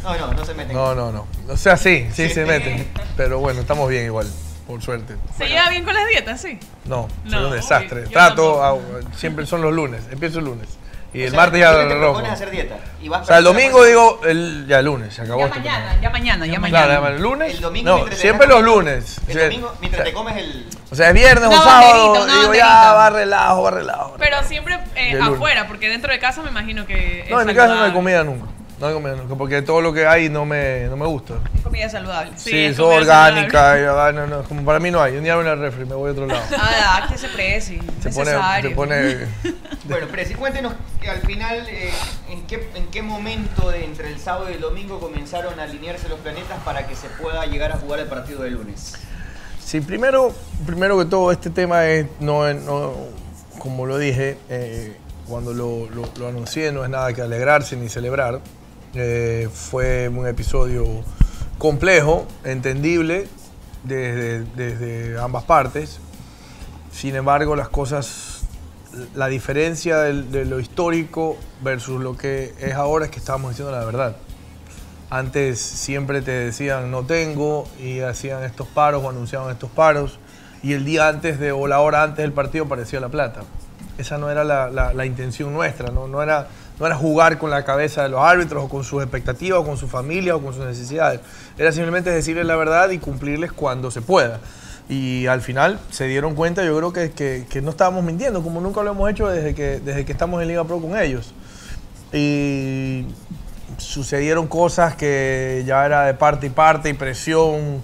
No, no, no, no se meten. No, no, no. O sea, sí, sí, Sí. se meten. Pero bueno, estamos bien igual, por suerte. ¿Se lleva bien con las dietas? Sí. No, No, soy un desastre. yo Trato, a- siempre son los lunes, empiezo el lunes. Y O el sea, martes ya te rojo. propones hacer dieta. Y vas O sea, el domingo digo, el, ya el lunes, se acabó. Ya este mañana, ya mañana, ya mañana. Claro, ya el lunes. El domingo no, siempre los lunes. El O sea, domingo, mientras te comes el. O sea, es viernes Una o sábado. una digo, ya, va relajo, va relajo. Pero siempre eh, afuera, porque dentro de casa me imagino que. No, en mi casa no hay comida nunca. No porque todo lo que hay no me, no me gusta. Comida saludable. Sí, es orgánica, y, ah, no, no, como para mí no hay. Un día voy al refri, me voy a otro lado. Ah, que se precie. Se pone, se pone Bueno, Presi, cuéntenos que al final eh, ¿en, qué, en qué momento de entre el sábado y el domingo comenzaron a alinearse los planetas para que se pueda llegar a jugar el partido de lunes. Sí, primero, primero que todo, este tema es, no, es- no- como lo dije, eh, cuando lo, lo- lo anuncié, no es nada que alegrarse ni celebrar. Eh, fue un episodio complejo, entendible desde, desde ambas partes. Sin embargo, las cosas, la diferencia de lo histórico versus lo que es ahora es que estamos diciendo la verdad. Antes siempre te decían no tengo y hacían estos paros o anunciaban estos paros y el día antes de o la hora antes del partido aparecía la plata. Esa no era la, la- la intención nuestra, ¿no? No, era, no era jugar con la cabeza de los árbitros o con sus expectativas o con su familia o con sus necesidades. Era simplemente decirles la verdad y cumplirles cuando se pueda. Y al final se dieron cuenta, yo creo que, que- no estábamos mintiendo, como nunca lo hemos hecho desde que, desde que estamos en Liga Pro con ellos. Y sucedieron cosas que ya era de parte y parte y presión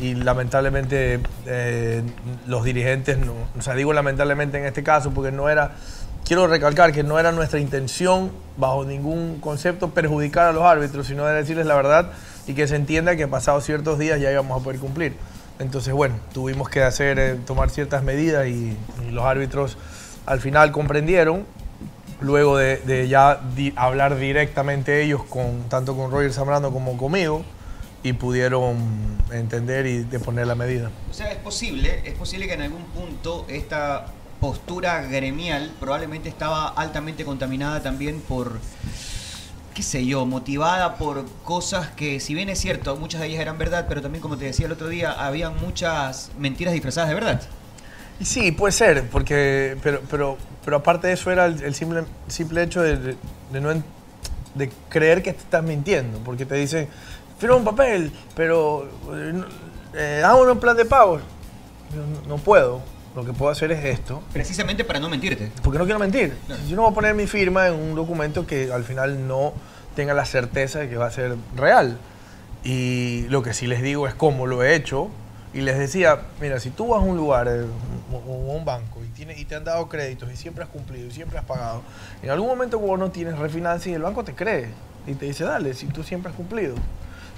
y lamentablemente eh, los dirigentes, no, o sea, digo lamentablemente en este caso porque no era, quiero recalcar que no era nuestra intención bajo ningún concepto perjudicar a los árbitros, sino de decirles la verdad y que se entienda que pasados ciertos días ya íbamos a poder cumplir. Entonces, bueno, tuvimos que hacer, eh, tomar ciertas medidas y, y los árbitros al final comprendieron luego de, ya hablar directamente ellos con tanto con Roger Zambrano como conmigo y pudieron entender y de poner la medida. O sea, es posible, es posible que en algún punto esta postura gremial probablemente estaba altamente contaminada también por, qué sé yo, motivada por cosas que, si bien es cierto, muchas de ellas eran verdad, pero también, como te decía el otro día, habían muchas mentiras disfrazadas de verdad. Sí, puede ser, porque pero pero pero aparte de eso era el, simple simple hecho de, de- no de creer que te estás mintiendo, porque te dicen firma un papel, pero eh, eh, dame un plan de pago. No puedo. Lo que puedo hacer es esto. Precisamente para no mentirte. Porque no quiero mentir. Yo no voy a poner mi firma en un documento que al final no tenga la certeza de que va a ser real. Y lo que sí les digo es cómo lo he hecho. Y les decía, mira, si tú vas a un lugar eh, o a un banco y, tiene, y te han dado créditos y siempre has cumplido y siempre has pagado, en algún momento cuando no tienes refinancia y el banco te cree y te dice, dale, si tú siempre has cumplido.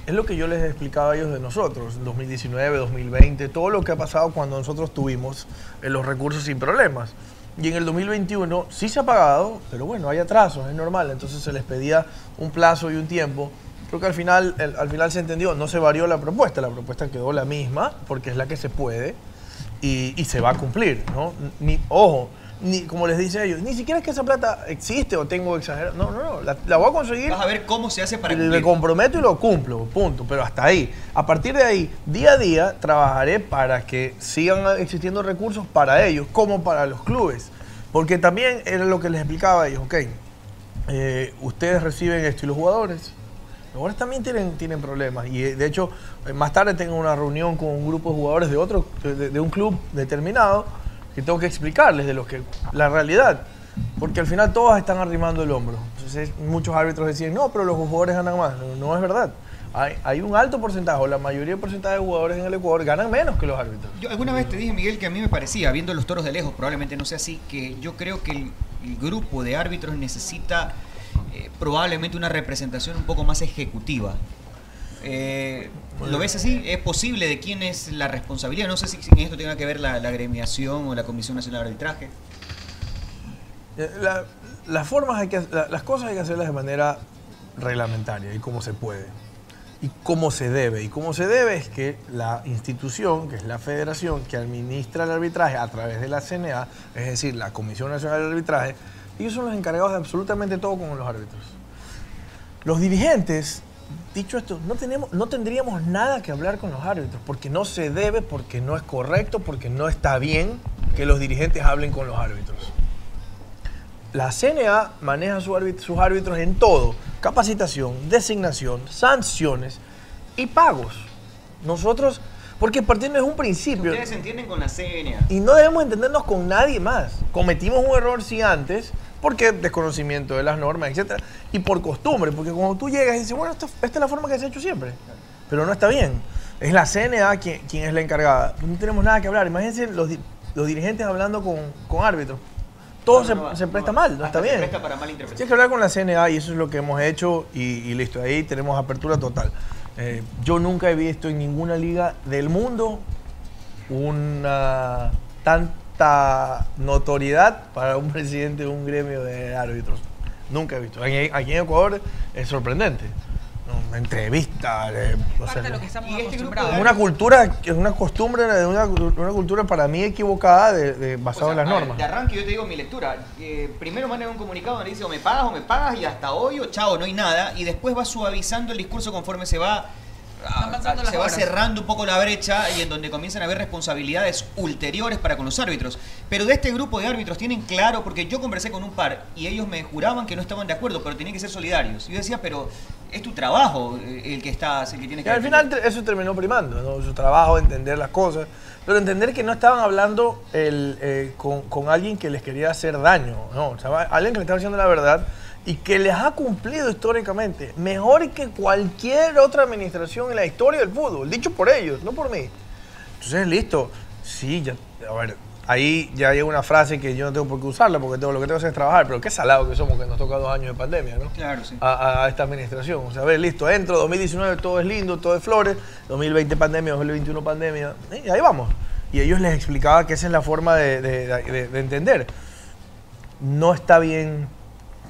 Es lo que yo les explicaba a ellos de nosotros, en 2019, 2020, todo lo que ha pasado cuando nosotros tuvimos eh, los recursos sin problemas. Y en el 2021 sí se ha pagado, pero bueno, hay atrasos, es normal. Entonces se les pedía un plazo y un tiempo. Creo que al final, al final se entendió, no se varió la propuesta, la propuesta quedó la misma, porque es la que se puede y, y se va a cumplir, ¿no? Ni, ojo, ni, como les dice a ellos, ni siquiera es que esa plata existe o tengo exagerado. No, no, no, la, la voy a conseguir. Vas a ver cómo se hace para Y me cumplir. comprometo y lo cumplo, punto. Pero hasta ahí. A partir de ahí, día a día, trabajaré para que sigan existiendo recursos para ellos, como para los clubes. Porque también era lo que les explicaba a ellos, ok, eh, ustedes reciben esto y los jugadores. Los jugadores también tienen, tienen problemas. Y eh, de hecho, eh, más tarde tengo una reunión con un grupo de jugadores de otro, de, de un club determinado, que tengo que explicarles de lo que la realidad. Porque al final todos están arrimando el hombro. Entonces muchos árbitros decían, no, pero los jugadores ganan más. No, es verdad. Hay, un alto porcentaje, o la mayoría del porcentaje de jugadores en el Ecuador ganan menos que los árbitros. Yo alguna vez te dije, Miguel, que a mí me parecía, viendo los toros de lejos, probablemente no sea así, que yo creo que el, el grupo de árbitros necesita eh, probablemente una representación un poco más ejecutiva. Eh, ¿Lo ves así? ¿Es posible de quién es la responsabilidad? No sé si, en esto tenga que ver la, la gremiación o la Comisión Nacional de Arbitraje. Eh, la- las formas hay que, la- las cosas hay que hacerlas de manera reglamentaria y como se puede. Y cómo se debe. Y cómo se debe es que la institución, que es la federación que administra el arbitraje a través de la CNA, es decir, la Comisión Nacional de Arbitraje, ellos son los encargados de absolutamente todo con los árbitros. Los dirigentes, dicho esto, no, tenemos, no tendríamos nada que hablar con los árbitros, porque no se debe, porque no es correcto, porque no está bien que los dirigentes hablen con los árbitros. La CNA maneja su sus árbitros en todo, capacitación, designación, sanciones y pagos. Nosotros, porque partiendo es un principio, Ustedes se entienden con la CNA. y no debemos entendernos con nadie más. Cometimos un error sí antes, Porque desconocimiento de las normas, etcétera, y por costumbre, porque cuando tú llegas y dices, bueno, esto- esta es la forma que se ha hecho siempre, pero no está bien. Es la CNA quien, quien es la encargada. No tenemos nada que hablar. Imagínense los, los dirigentes hablando con, con árbitros. Todo se, se presta mal, no está Hasta se bien. presta para mala interpretación. Tienes que hablar con la CNA y eso es lo que hemos hecho y, y listo, ahí tenemos apertura total. Eh, yo nunca he visto en ninguna liga del mundo una tanta notoriedad para un presidente de un gremio de árbitros. Nunca he visto. Aquí, aquí en Ecuador es sorprendente. No, Entrevistas, eh, o sea, lo que estamos este una cultura, es una costumbre, de una, una cultura para mí equivocada de, de- basada O sea, en las ver, normas. De arranque yo te digo mi lectura. Eh, primero mandan un comunicado donde dice o me pagas o me pagas y hasta hoy o chao, no hay nada. Y después va suavizando el discurso conforme se va... ah, las se va horas. cerrando un poco la brecha y en donde comienzan a haber responsabilidades ulteriores para con los árbitros. Pero de este grupo de árbitros tienen claro, porque yo conversé con un par y ellos me juraban que no estaban de acuerdo, pero tenían que ser solidarios. Y yo decía, pero es tu trabajo eh, el que estás, el que tienes Y que al final eso terminó primando, ¿no? su trabajo, entender las cosas, pero entender que no estaban hablando el, eh, con, con alguien que les quería hacer daño, ¿no? O sea, alguien que le estaba diciendo la verdad y que les ha cumplido históricamente, mejor que cualquier otra administración en la historia del fútbol, dicho por ellos, no por mí. Entonces, listo, sí, ya, a ver, ahí ya hay una frase que yo no tengo por qué usarla porque todo lo que tengo que hacer es trabajar, pero qué salado que somos que nos toca dos años de pandemia, ¿no? Claro, sí. a, a esta administración. O sea, a ver, listo, entro, 2019 todo es lindo, todo es flores, 2020 pandemia, 2021 pandemia, y ahí vamos. Y ellos les explicaba que esa es la forma de, de- de- de entender. No está bien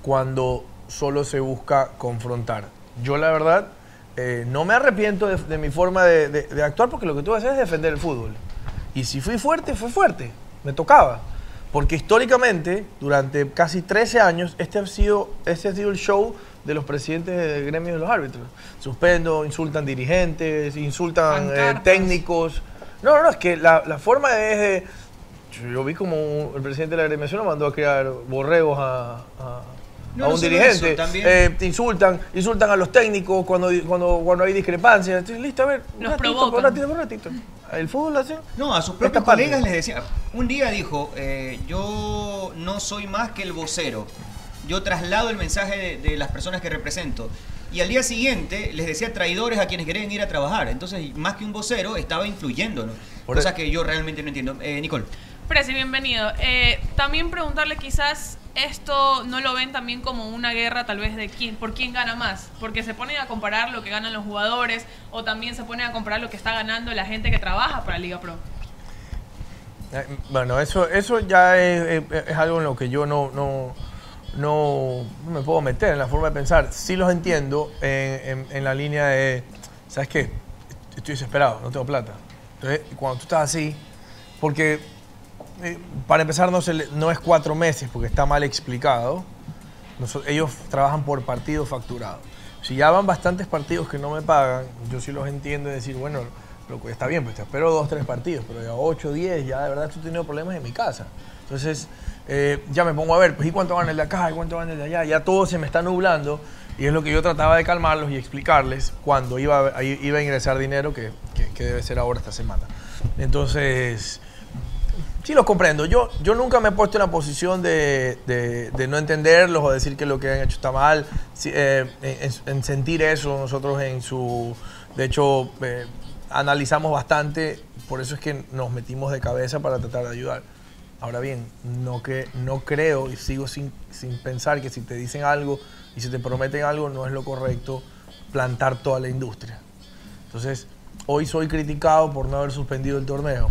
cuando solo se busca confrontar. Yo la verdad eh, no me arrepiento de, de mi forma de, de- de actuar porque lo que tuve que hacer es defender el fútbol. Y si fui fuerte, fue fuerte, me tocaba. Porque históricamente, durante casi 13 años, este ha sido, este ha sido el show de los presidentes del gremio de los árbitros. Suspendo, insultan dirigentes, insultan eh, técnicos. No, no, no, es que la, la forma es de... Yo, yo vi como el presidente de la gremiación lo mandó a crear borregos a, a- No, a un dirigente. eso, Eh, te insultan, insultan a los técnicos cuando, cuando, cuando hay discrepancias. Entonces, listo, a ver, ratito, provocan. un ratito, un ratito. El fútbol hace... No, a sus propios colegas les decía. Un día dijo: eh, Yo no soy más que el vocero. Yo traslado el mensaje de, de las personas que represento. Y al día siguiente les decía traidores a quienes querían ir a trabajar. Entonces, más que un vocero, estaba influyendo. ¿no? Por Cosas e- que yo realmente no entiendo. Eh, Nicole. Presi, bienvenido. Eh, también preguntarle quizás esto no lo ven también como una guerra tal vez de quién, por quién gana más, porque se ponen a comparar lo que ganan los jugadores o también se ponen a comparar lo que está ganando la gente que trabaja para Liga Pro. Eh, Bueno, eso, eso ya es, algo en lo que yo no, no, no, me puedo meter en la forma de pensar. Sí los entiendo en, en- en la línea de, ¿sabes qué? Estoy desesperado, no tengo plata. Entonces, cuando tú estás así, porque eh, para empezar no, es cuatro meses, porque está mal explicado. Ellos trabajan por partido facturado. Si ya van bastantes partidos que no me pagan, yo sí los entiendo y decir, bueno, lo está bien, pues te espero dos, tres partidos, pero ya ocho, diez, ya de verdad estoy teniendo problemas en mi casa. Entonces, eh, ya me pongo a ver, pues, ¿y cuánto gana el de acá? ¿Y cuánto gana el de allá? Ya todo se me está nublando y es lo que yo trataba de calmarlos y explicarles cuando iba a, iba a ingresar dinero, que debe ser ahora esta semana. Entonces, Sí, los comprendo. Yo, yo nunca me he puesto en la posición de, de- de no entenderlos o decir que lo que han hecho está mal. Sí, eh, en, en sentir eso, nosotros en su... De hecho, eh, analizamos bastante, por eso es que nos metimos de cabeza para tratar de ayudar. Ahora bien, no, que, no creo y sigo sin, sin pensar que si te dicen algo y si te prometen algo no es lo correcto plantar toda la industria. Entonces, hoy soy criticado por no haber suspendido el torneo.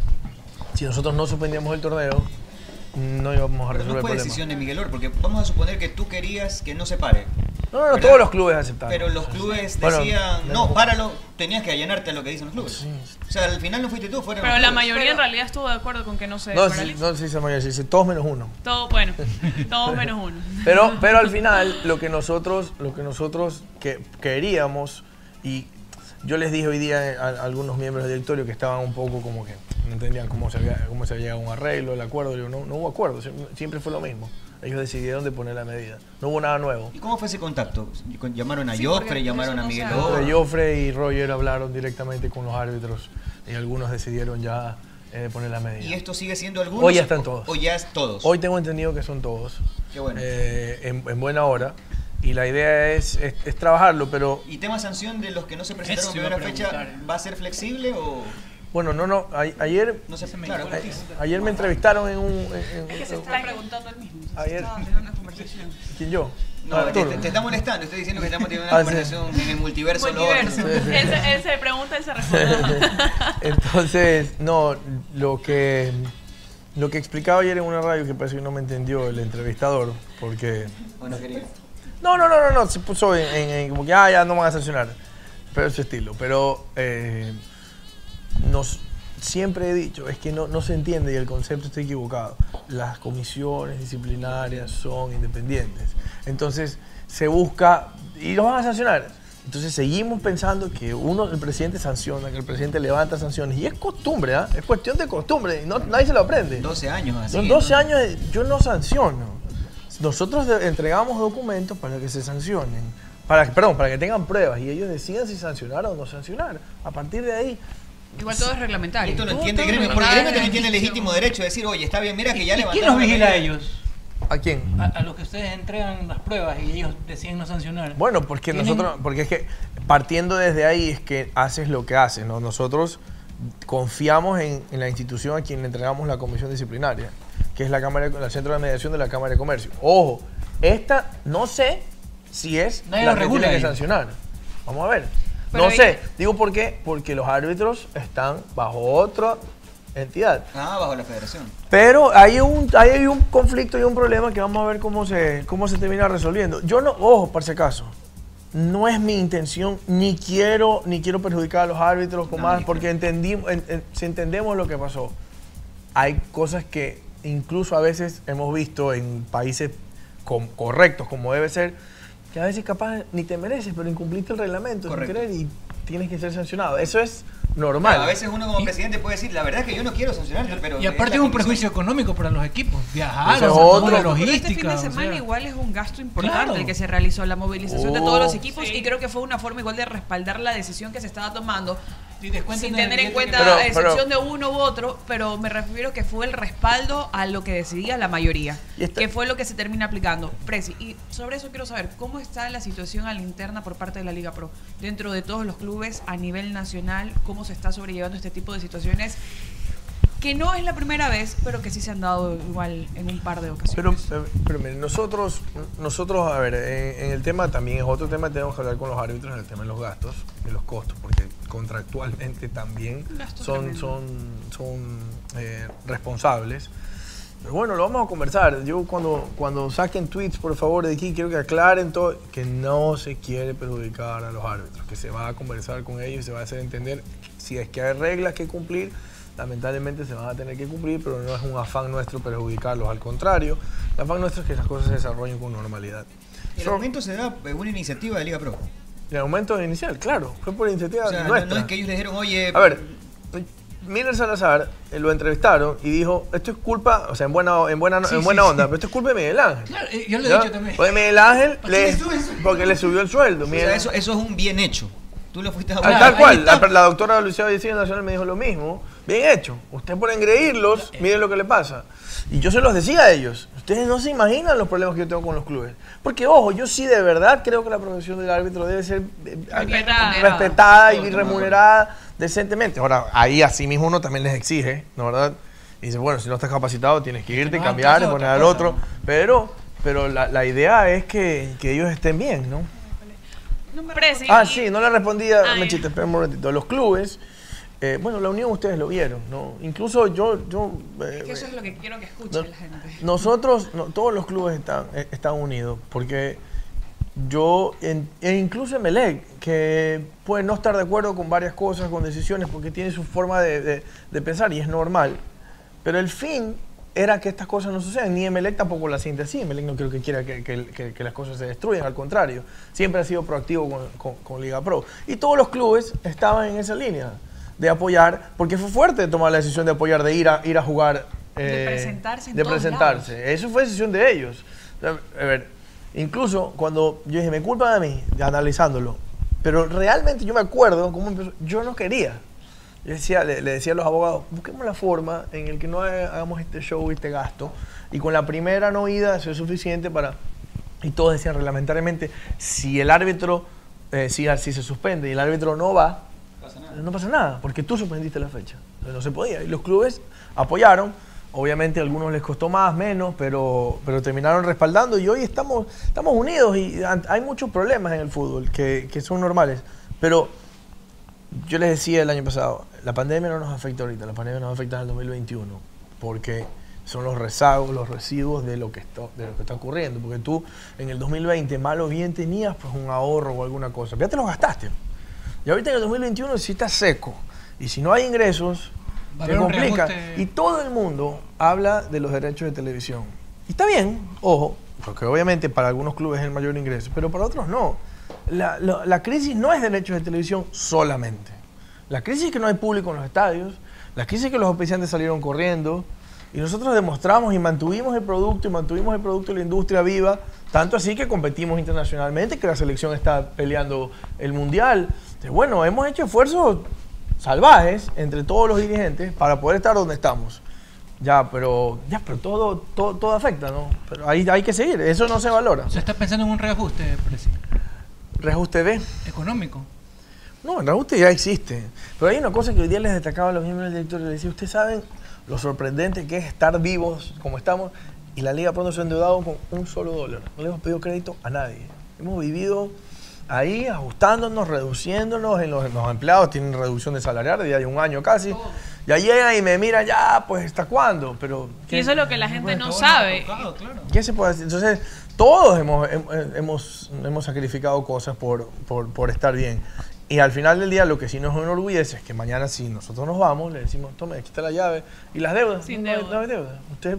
Si nosotros no suspendíamos el torneo, no íbamos a Pero resolver no el fue problema. decisión de Miguel Or, porque vamos a suponer que tú querías que no se pare. No, no, no, ¿verdad? todos los clubes aceptaron. Pero los clubes decían, no, páralo, tenías que allanarte a lo que dicen los clubes. O sea, al final no fuiste tú, fueron Pero los la clubes. mayoría en realidad estuvo de acuerdo con que no se No, sí, paralice. no, sí, se mayoría, sí, sí, todos menos uno. Todo, bueno, todos menos uno. Pero, pero al final, lo que nosotros, lo que nosotros que, queríamos, y yo les dije hoy día a, a algunos miembros del directorio que estaban un poco como que no entendían cómo se había, cómo se había llegado a un arreglo, el acuerdo, digo, no, no hubo acuerdo, siempre, fue lo mismo. Ellos decidieron de poner la medida. No hubo nada nuevo. ¿Y cómo fue ese contacto? Con- Llamaron a Sí, Joffre, llamaron a Miguel. Entre Joffre y Roger hablaron directamente con los árbitros y algunos decidieron ya eh, poner la medida. ¿Y esto sigue siendo algunos? Hoy ya están todos. ¿O ya es todos? Hoy tengo entendido que son todos. Qué bueno. Eh, en, en buena hora. Y la idea es, es, es trabajarlo, pero ¿Y tema sanción de los que no se presentaron en primera fecha va a ser flexible o bueno, no, no. a- ayer, no se claro, a- ayer me entrevistaron en un. en- en- Es que se está preguntando él mismo. se Ayer- estaba teniendo una conversación. ¿Quién yo? No, te, Arturo. te- te está molestando, estoy diciendo que estamos teniendo una Ah, sí. conversación en el multiverso. Multiverso. Él, se, él se pregunta, él se responde. Entonces, no, lo que lo que explicaba ayer en una radio que parece que no me entendió el entrevistador, porque Bueno, querido. no, no, no, no, no, se puso en, en- en como que ah, ya no me van a sancionar, pero es su estilo, pero eh, nos siempre he dicho es que no, no se entiende y el concepto está equivocado. Las comisiones disciplinarias son independientes, entonces se busca y los van a sancionar. Entonces seguimos pensando que uno, el presidente sanciona, que el presidente levanta sanciones. Y es costumbre, ¿ah? es cuestión de costumbre. y No, nadie se lo aprende. 12 años así. Son 12 años, yo no sanciono. Nosotros entregamos documentos para que se sancionen. Para, perdón, para que tengan pruebas y ellos decidan si sancionar o no sancionar. A partir de ahí, Igual todo es reglamentario. Esto lo entiende el gremio, porque el gremio también tiene legítimo derecho de decir, oye, está bien, mira que ya ¿Y levantaron. quién los la vigila a ellos? ¿a quién? A, a los que ustedes entregan las pruebas y ellos deciden no sancionar. Bueno, porque ¿Tienen- nosotros, porque es que partiendo desde ahí es que haces lo que haces, ¿no? Nosotros confiamos en, en la institución a quien le entregamos la comisión disciplinaria, que es la Cámara, de- el Centro de Mediación de la Cámara de Comercio. Ojo, esta no sé si es Nadie la lo que regula tiene que sancionar. Vamos a ver. Pero no ahí- sé, digo por qué, porque los árbitros están bajo otra entidad. Ah, bajo la federación. Pero hay un, hay hay un conflicto y un problema que vamos a ver cómo se, cómo se termina resolviendo. Yo no, ojo, por si acaso, no es mi intención, ni quiero, ni quiero perjudicar a los árbitros con más, porque entendí, en- en- si entendemos lo que pasó, hay cosas que incluso a veces hemos visto en países com- correctos, como debe ser, que a veces capaz ni te mereces, pero incumpliste el reglamento sin querer y tienes que ser sancionado. Eso es normal. Claro, a veces uno como presidente puede decir, la verdad es que yo no quiero sancionarte, pero... Y aparte es un perjuicio económico para los equipos. Viajar, hacer toda otro. la Pero logística. este fin de o semana sea. igual es un gasto importante Claro. el que se realizó, la movilización de Oh. todos los equipos y creo que fue una forma igual de respaldar la decisión que se estaba tomando sin tener en cuenta Pero- la excepción pero- de uno u otro, pero me refiero que fue el respaldo a lo que decidía la mayoría, que fue lo que se termina aplicando. Presi, y sobre eso quiero saber, ¿cómo está la situación a la interna por parte de la Liga Pro? Dentro de todos los clubes a nivel nacional, ¿cómo se está sobrellevando este tipo de situaciones? Que no es la primera vez, pero que sí se han dado igual en un par de ocasiones. Pero, pero, pero miren, nosotros, nosotros, a ver, en, en el tema también es otro tema, tenemos que hablar con los árbitros en el tema de los gastos y los costos, porque contractualmente también Gasto son, tremendo. son, son eh, responsables. Pero bueno, lo vamos a conversar. Yo cuando, cuando saquen tweets, por favor, de aquí, quiero que aclaren todo, que no se quiere perjudicar a los árbitros, que se va a conversar con ellos y se va a hacer entender si es que hay reglas que cumplir, lamentablemente se van a tener que cumplir, pero no es un afán nuestro perjudicarlos, al contrario, el afán nuestro es que las cosas se desarrollen con normalidad. El aumento se da en una iniciativa de Liga Pro. El aumento inicial, claro, fue por iniciativa O sea, no, nuestra. no es que ellos le dijeron, oye... A ver, Miller Salazar eh, lo entrevistaron y dijo, esto es culpa, o sea, en buena, en buena, Sí, en buena sí. onda, pero esto es culpa de Miguel Ángel. Claro, eh, yo lo he ¿Ya? dicho también. Porque Miguel Ángel, ¿Para qué le- porque le subió el sueldo. O sea, eso, eso es un bien hecho. Tú lo fuiste a Ah, buscar. tal ahí cual, la, la doctora Lucía Vicente Nacional me dijo lo mismo. Bien hecho. Usted por engreírlos, miren lo que le pasa. Y yo se los decía a ellos. Ustedes no se imaginan los problemas que yo tengo con los clubes. Porque, ojo, yo sí de verdad creo que la profesión del árbitro debe ser eh, Respetada. respetada y remunerada decentemente. Ahora, ahí así mismo uno también les exige, ¿no verdad? Y dice, bueno, si no estás capacitado tienes que irte, no, cambiar poner al otro. Pero, pero la, la idea es que, que ellos estén bien, ¿no? Ah, sí, no le respondía, Ay. Mechita, espera un momentito. Los clubes, eh, bueno, la unión ustedes lo vieron, ¿no? Incluso yo, yo eh, Que eso es lo que quiero que escuche no- la gente. nosotros, no, todos los clubes están, eh, están unidos, porque yo, en- e incluso Emelec, que puede no estar de acuerdo con varias cosas, con decisiones, porque tiene su forma de, de- de pensar y es normal, pero el fin era que estas cosas no sucedan. Ni Emelec tampoco la siente así. Emelec no creo que quiera que, que- que- que las cosas se destruyan, al contrario. Siempre ha sido proactivo con, con- con Liga Pro. Y todos los clubes estaban en esa línea de apoyar, porque fue fuerte tomar la decisión de apoyar, de ir a, ir a jugar. De eh, presentarse en de todos presentarse. Eso fue decisión de ellos. A ver, incluso cuando yo dije, me culpa de mí, de analizándolo, pero realmente yo me acuerdo cómo empezó. Yo no quería. Yo decía, le, le decía a los abogados, busquemos la forma en el que no ha- hagamos este show y este gasto. Y con la primera no ida eso es suficiente para... Y todos decían reglamentariamente, si el árbitro, eh, si, si se suspende y el árbitro no va, no pasa nada, porque tú suspendiste la fecha. No se podía. Y los clubes apoyaron. Obviamente a algunos les costó más, menos, pero, pero terminaron respaldando y hoy estamos, estamos unidos y hay muchos problemas en el fútbol que, que son normales. Pero yo les decía el año pasado, la pandemia no nos afecta ahorita, la pandemia nos afecta en el 2021, porque son los rezagos, los residuos de lo que está, de lo que está ocurriendo. Porque tú en el 2020, mal o bien, tenías pues un ahorro o alguna cosa, ya te lo gastaste. Y ahorita en el 2021 si está seco y si no hay ingresos, se complica. reajuste. Y todo el mundo habla de los derechos de televisión. Y está bien, ojo, porque obviamente para algunos clubes es el mayor ingreso, pero para otros no. La, la- la crisis no es derechos de televisión solamente. La crisis es que no hay público en los estadios, la crisis es que los auspiciantes salieron corriendo, y nosotros demostramos y mantuvimos el producto y mantuvimos el producto y la industria viva, tanto así que competimos internacionalmente, que la selección está peleando el mundial. Entonces, bueno, hemos hecho esfuerzos salvajes entre todos los dirigentes para poder estar donde estamos. Ya, pero, ya, pero todo, todo, todo afecta, ¿no? Pero ahí hay que seguir, eso no se valora. ¿Se está pensando en un reajuste, Presi? ¿Reajuste de? Económico. No, el reajuste ya existe. Pero hay una cosa que hoy día les destacaba a los miembros del directorio. Les decía, ustedes saben lo sorprendente que es estar vivos como estamos y la liga pronto se ha endeudado con un solo dólar. No le hemos pedido crédito a nadie. Hemos vivido ahí ajustándonos, reduciéndonos. En los, los empleados tienen reducción de salarial de ya hay un año casi. Ya llegan y me miran, ya, pues, ¿hasta cuándo? Pero, Y eso es lo que la gente no sabe. ¿Qué se puede hacer? Entonces, todos hemos, hem- hemos, hemos sacrificado cosas por, por, por estar bien. Y al final del día, lo que sí nos enorgullece es que mañana, si nosotros nos vamos, le decimos, tome, aquí está la llave. Y las deudas, Sin no, hay- deuda. no hay deuda. Usted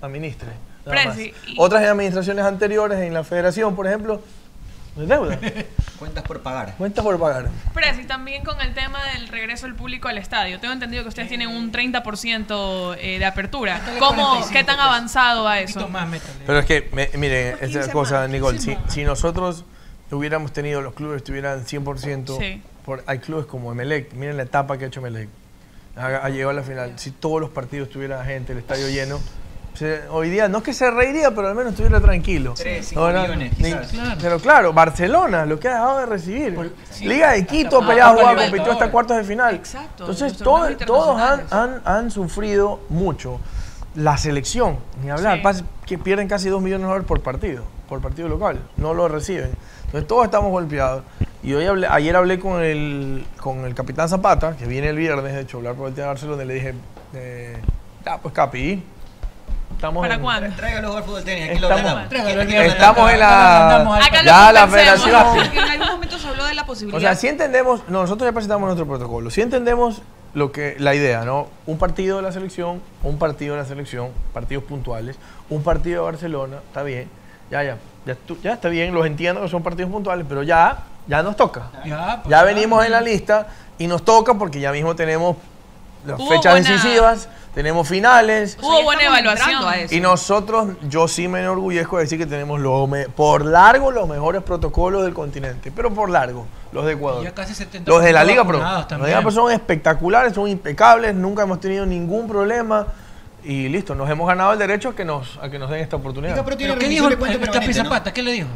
administre. nada más. Otras administraciones anteriores en la federación, por ejemplo, no hay deuda. Cuentas por pagar. Cuentas por pagar. Presi, también con el tema del regreso del público al estadio. Tengo entendido que ustedes tienen un 30% eh, de apertura. ¿Cómo, ¿Qué tan avanzado va eso? Pero es que, me- miren, esa cosa, Nicole, si, si nosotros hubiéramos tenido, los clubes estuvieran 100%, Sí. por, hay clubes como Emelec, miren la etapa que ha hecho Emelec, ha, ha llegado a la final, si todos los partidos tuvieran gente, el estadio lleno, hoy día no es que se reiría, pero al menos estuviera tranquilo. Tres, cinco No, no, millones, ni-. Claro. Pero claro, Barcelona, lo que ha dejado de recibir. sí. Liga de Quito, Ah, peleado, jugado, compitió hasta cuartos de final. Exacto, Entonces, todo- todos han, han, han sufrido mucho. La selección, ni hablar, Sí. que pierden casi 2 millones de dólares por partido, por partido local, no lo reciben. Entonces todos estamos golpeados. Y hoy hablé, ayer hablé con el, con el capitán Zapata, que viene el viernes, de hecho, hablar por el tema de Barcelona, y le dije, eh, ya, pues Capi, estamos ¿Para en- cuándo? Tráigalo al fútbol tenis, aquí lo Estamos, hablamos. Tráigalo aquí, estamos en lo la, Acá lo ya la federación. Porque en algún momento se habló de la posibilidad. O sea, si entendemos, no, nosotros ya presentamos nuestro protocolo, si entendemos lo que, la idea, ¿no? Un partido de la selección, un partido de la selección, partidos puntuales, un partido de Barcelona, está bien, ya, ya, ya, tú- ya está bien, los entiendo que son partidos puntuales, pero ya, ya nos toca. Ya, pues, Ya venimos en la lista y nos toca porque ya mismo tenemos las Hubo fechas buena- decisivas, tenemos finales. Hubo buena evaluación. a eso. Y nosotros, yo sí me enorgullezco de decir que tenemos lo me- por largo los mejores protocolos del continente, pero por largo, los de Ecuador. Ya casi 70% Los de la Liga Pro. vacunados Los de también. la Liga Pro son espectaculares, son impecables, nunca hemos tenido ningún problema y listo, nos hemos ganado el derecho a que nos, a que nos den esta oportunidad. ¿Pero qué dijo el, el Capi. Zapata? ¿Qué le dijo?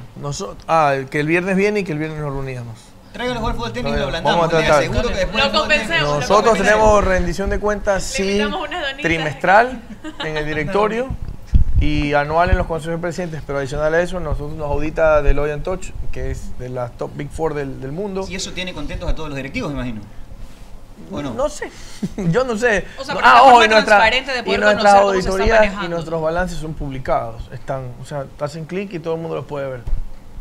Ah, que el viernes viene y que el viernes nos reuníamos. Tráigalo al fútbol tenis y lo ablandamos. Tratar. que después Lo del fútbol tenis- convencemos. lo Nosotros convencemos. tenemos rendición de cuentas sí, trimestral en el directorio y anual en los consejos de presidentes, pero adicional a eso, nosotros nos audita Deloitte Touch, que es de las top Big Four del, del mundo. Y eso tiene contentos a todos los directivos, me imagino. ¿O no? No sé, yo no sé. O sea, pero la forma y nuestra- transparente de poder y nuestras auditorías y nuestros balances son publicados. Están, o sea, hacen clic y todo el mundo los puede ver.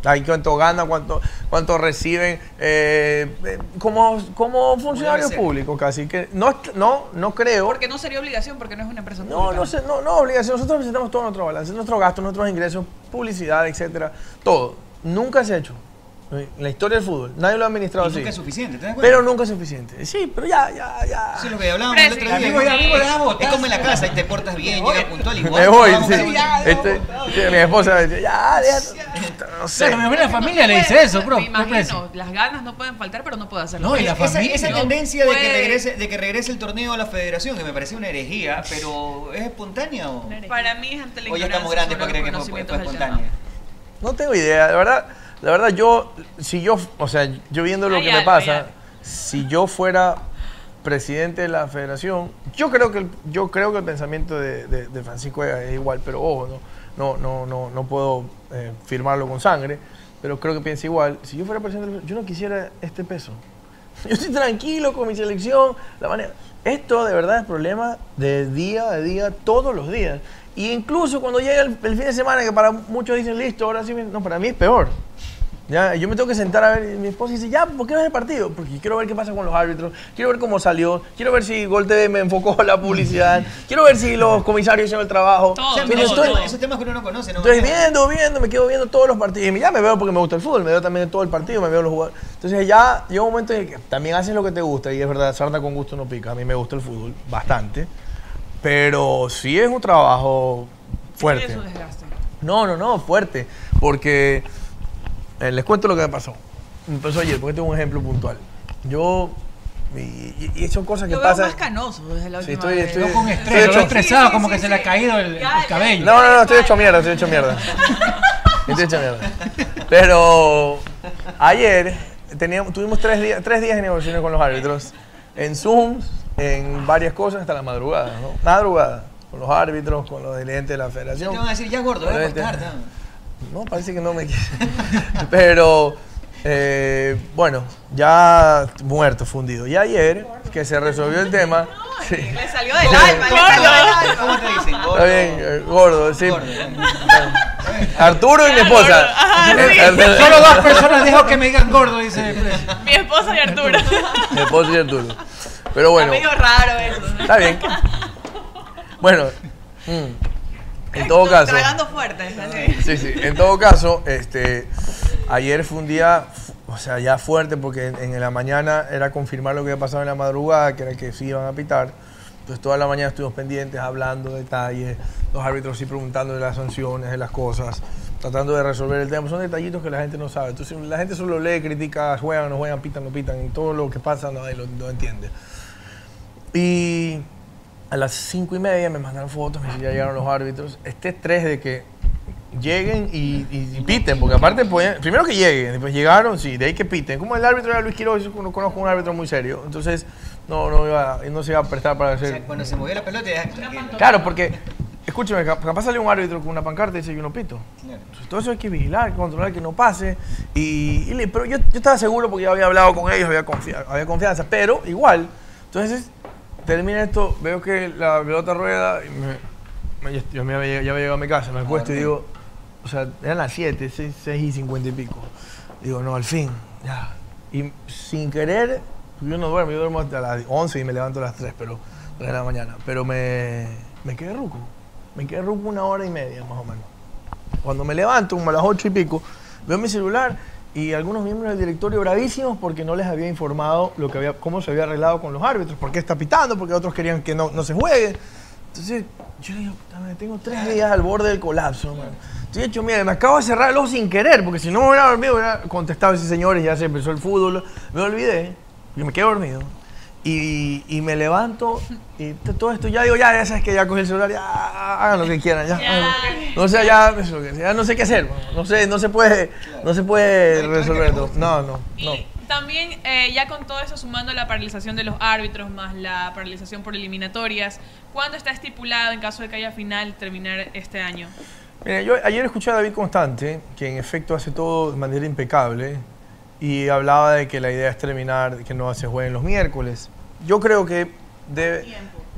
Ahí cuánto gana, cuánto, cuánto reciben, eh, eh, como, como funcionarios públicos casi. que No, no, no creo. Porque no sería obligación, porque no es una empresa No, pública. no, sé, no, no, obligación. Nosotros presentamos todo nuestro balance, nuestros gastos, nuestros ingresos, publicidad, etcétera. Todo. Nunca se ha hecho. En la historia del fútbol. Nadie lo ha administrado Y así. nunca es suficiente, ¿te das cuenta? Pero nunca es suficiente. Sí, pero ya, ya, ya. Es lo que hablábamos el otro día. Amigo, ya, amigo, ya, es como en la casa y te portas bien, llegas puntual igual. Me voy, sí. a- Este, sí, mi esposa me dice, ya, deja. no sé. Claro, mi la familia le dice eso, bro. Me ¿qué parece? imagino, las ganas no pueden faltar, pero no puedo hacerlo. No, y la esa, familia. esa ¿no? tendencia de que, regrese, de que regrese el torneo a la federación, que me parecía una herejía, pero ¿es espontánea o, Para mí es ante la o ya ignorancia estamos grandes para creer que conocimientos del espontánea? No tengo idea, la verdad, la verdad yo, si yo, o sea, yo viendo lo Hay que me pasa, si yo fuera presidente de la federación, yo creo que el, yo creo que el pensamiento de, de- de Francisco es igual, pero ojo, no, no, no, no, no puedo eh, firmarlo con sangre, pero creo que piensa igual. Si yo fuera presidente, de la federación, yo no quisiera este peso. Yo estoy tranquilo con mi selección, la manera. Esto de verdad es problema de día a día, todos los días. Y incluso cuando llega el, el fin de semana, que para muchos dicen listo, ahora sí, me-". no, para mí es peor. Ya, yo me tengo que sentar a ver, y mi esposa dice, ya, ¿por qué no es el partido? Porque quiero ver qué pasa con los árbitros, quiero ver cómo salió, quiero ver si Gol TV me enfocó la publicidad, quiero ver si los comisarios hicieron el trabajo. O sea, Entonces, mira, estoy- esos- esos temas que uno no conoce, ¿no? Estoy viendo, viendo, me quedo viendo todos los partidos. Y ya me veo porque me gusta el fútbol, me veo también todo el partido, me veo los jugadores. Entonces ya llega un momento en que también haces lo que te gusta y es verdad, sarna con gusto no pica. A mí me gusta el fútbol bastante, pero sí es un trabajo fuerte. Tiene su desgaste. No, no, no, fuerte. Porque eh, les cuento lo que me pasó. Me pasó ayer, porque tengo un ejemplo puntual. Yo, y, y- y son cosas que Lo veo pasan. más canoso desde la Sí, última estoy, vez. estoy, Yo con estoy estrés, lo hecho- estresado, Sí, como sí, que sí, se le ha sí. caído el, cabello. No, no, no, estoy hecho mierda, estoy hecho mierda. Estoy hecho mierda. Pero ayer teníamos, tuvimos tres días, tres días de negociaciones con los árbitros, en Zoom, en varias cosas, hasta la madrugada, ¿no? Madrugada, con los árbitros, con los dirigentes de la federación. te van a decir, ya gordo, voy a acostar, ¿no? No, parece que no me quiere. Pero, eh, bueno, ya muerto, fundido. Y ayer, que se resolvió el tema. sí. Le salió del alma, le salió del alma. ¿Cómo te dicen? Gordo. Está bien, eh, gordo, sí. Gordo, ¿eh? Arturo y mi esposa. Ajá, Eh, sí. eh, Solo dos personas dijo que me digan gordo, dice. Mi esposa y Arturo. Mi esposa y Arturo. Pero bueno, Está medio raro eso. ¿no? está bien. Bueno, mm, en todo caso. Tragando fuerte. Sí, sí. En todo caso, este, ayer fue un día, o sea, ya fuerte porque en, en la mañana era confirmar lo que había pasado en la madrugada, que era que sí iban a pitar. Entonces toda la mañana estuvimos pendientes, hablando detalles, los árbitros sí preguntando de las sanciones, de las cosas, tratando de resolver el tema. Son detallitos que la gente no sabe. Entonces la gente solo lee, critica, juegan, no juegan, pitan, no pitan, y todo lo que pasa lo, lo entiende. Y a las cinco y media me mandaron fotos, me ya llegaron los árbitros. Este estrés de que lleguen y, y- y piten, porque aparte, pueden- primero que lleguen, después llegaron, sí, de ahí que piten. Como el árbitro era Luis Quiroz, yo no conozco un árbitro muy serio, entonces no, no, iba, no se iba a prestar para O hacer... sea, cuando se movió la pelota. Claro, porque, escúcheme, cap- capaz sale un árbitro con una pancarta y dice yo no pito. Entonces, todo eso hay que vigilar, controlar que no pase. Y, pero yo, yo estaba seguro porque ya había hablado con ellos, había, confia- había confianza, pero igual. Entonces, termina esto, veo que la pelota rueda y me, me- yo- me había, ya había llegado a mi casa, me acuesto y digo, o sea, eran las 7, 6, y 50 y pico. Digo, no, al fin, ya. Y sin querer, yo no duermo, yo duermo hasta las 11 y me levanto a las 3, pero, 3 de la mañana. Pero me, me quedé ruco. Me quedé ruco una hora y media, más o menos. Cuando me levanto, como a las 8 y pico, veo mi celular y algunos miembros del directorio bravísimos porque no les había informado lo que había, cómo se había arreglado con los árbitros, por qué está pitando, porque otros querían que no, no se juegue. Entonces, yo le digo, tengo tres días al borde del colapso, man. Estoy hecho, mira, me acabo de cerrar ojo sin querer, porque si no me hubiera dormido, hubiera contestado a ese señores, ya se empezó el fútbol. Me olvidé, y me quedé dormido. Y, y me levanto, y todo esto, ya digo, ya, ya sabes que ya cogí el celular, ya, hagan lo que quieran, ya. No sé, ya, no sé qué hacer, no sé, no se puede, no se puede resolver todo. No, no, no. Y también, eh, ya con todo eso, sumando la paralización de los árbitros, más la paralización por eliminatorias, ¿cuándo está estipulado, en caso de que haya final, terminar este año? Mira, yo ayer escuché a David Constante, que en efecto hace todo de manera impecable, y hablaba de que la idea es terminar, que no se jueguen los miércoles. Yo creo que debe,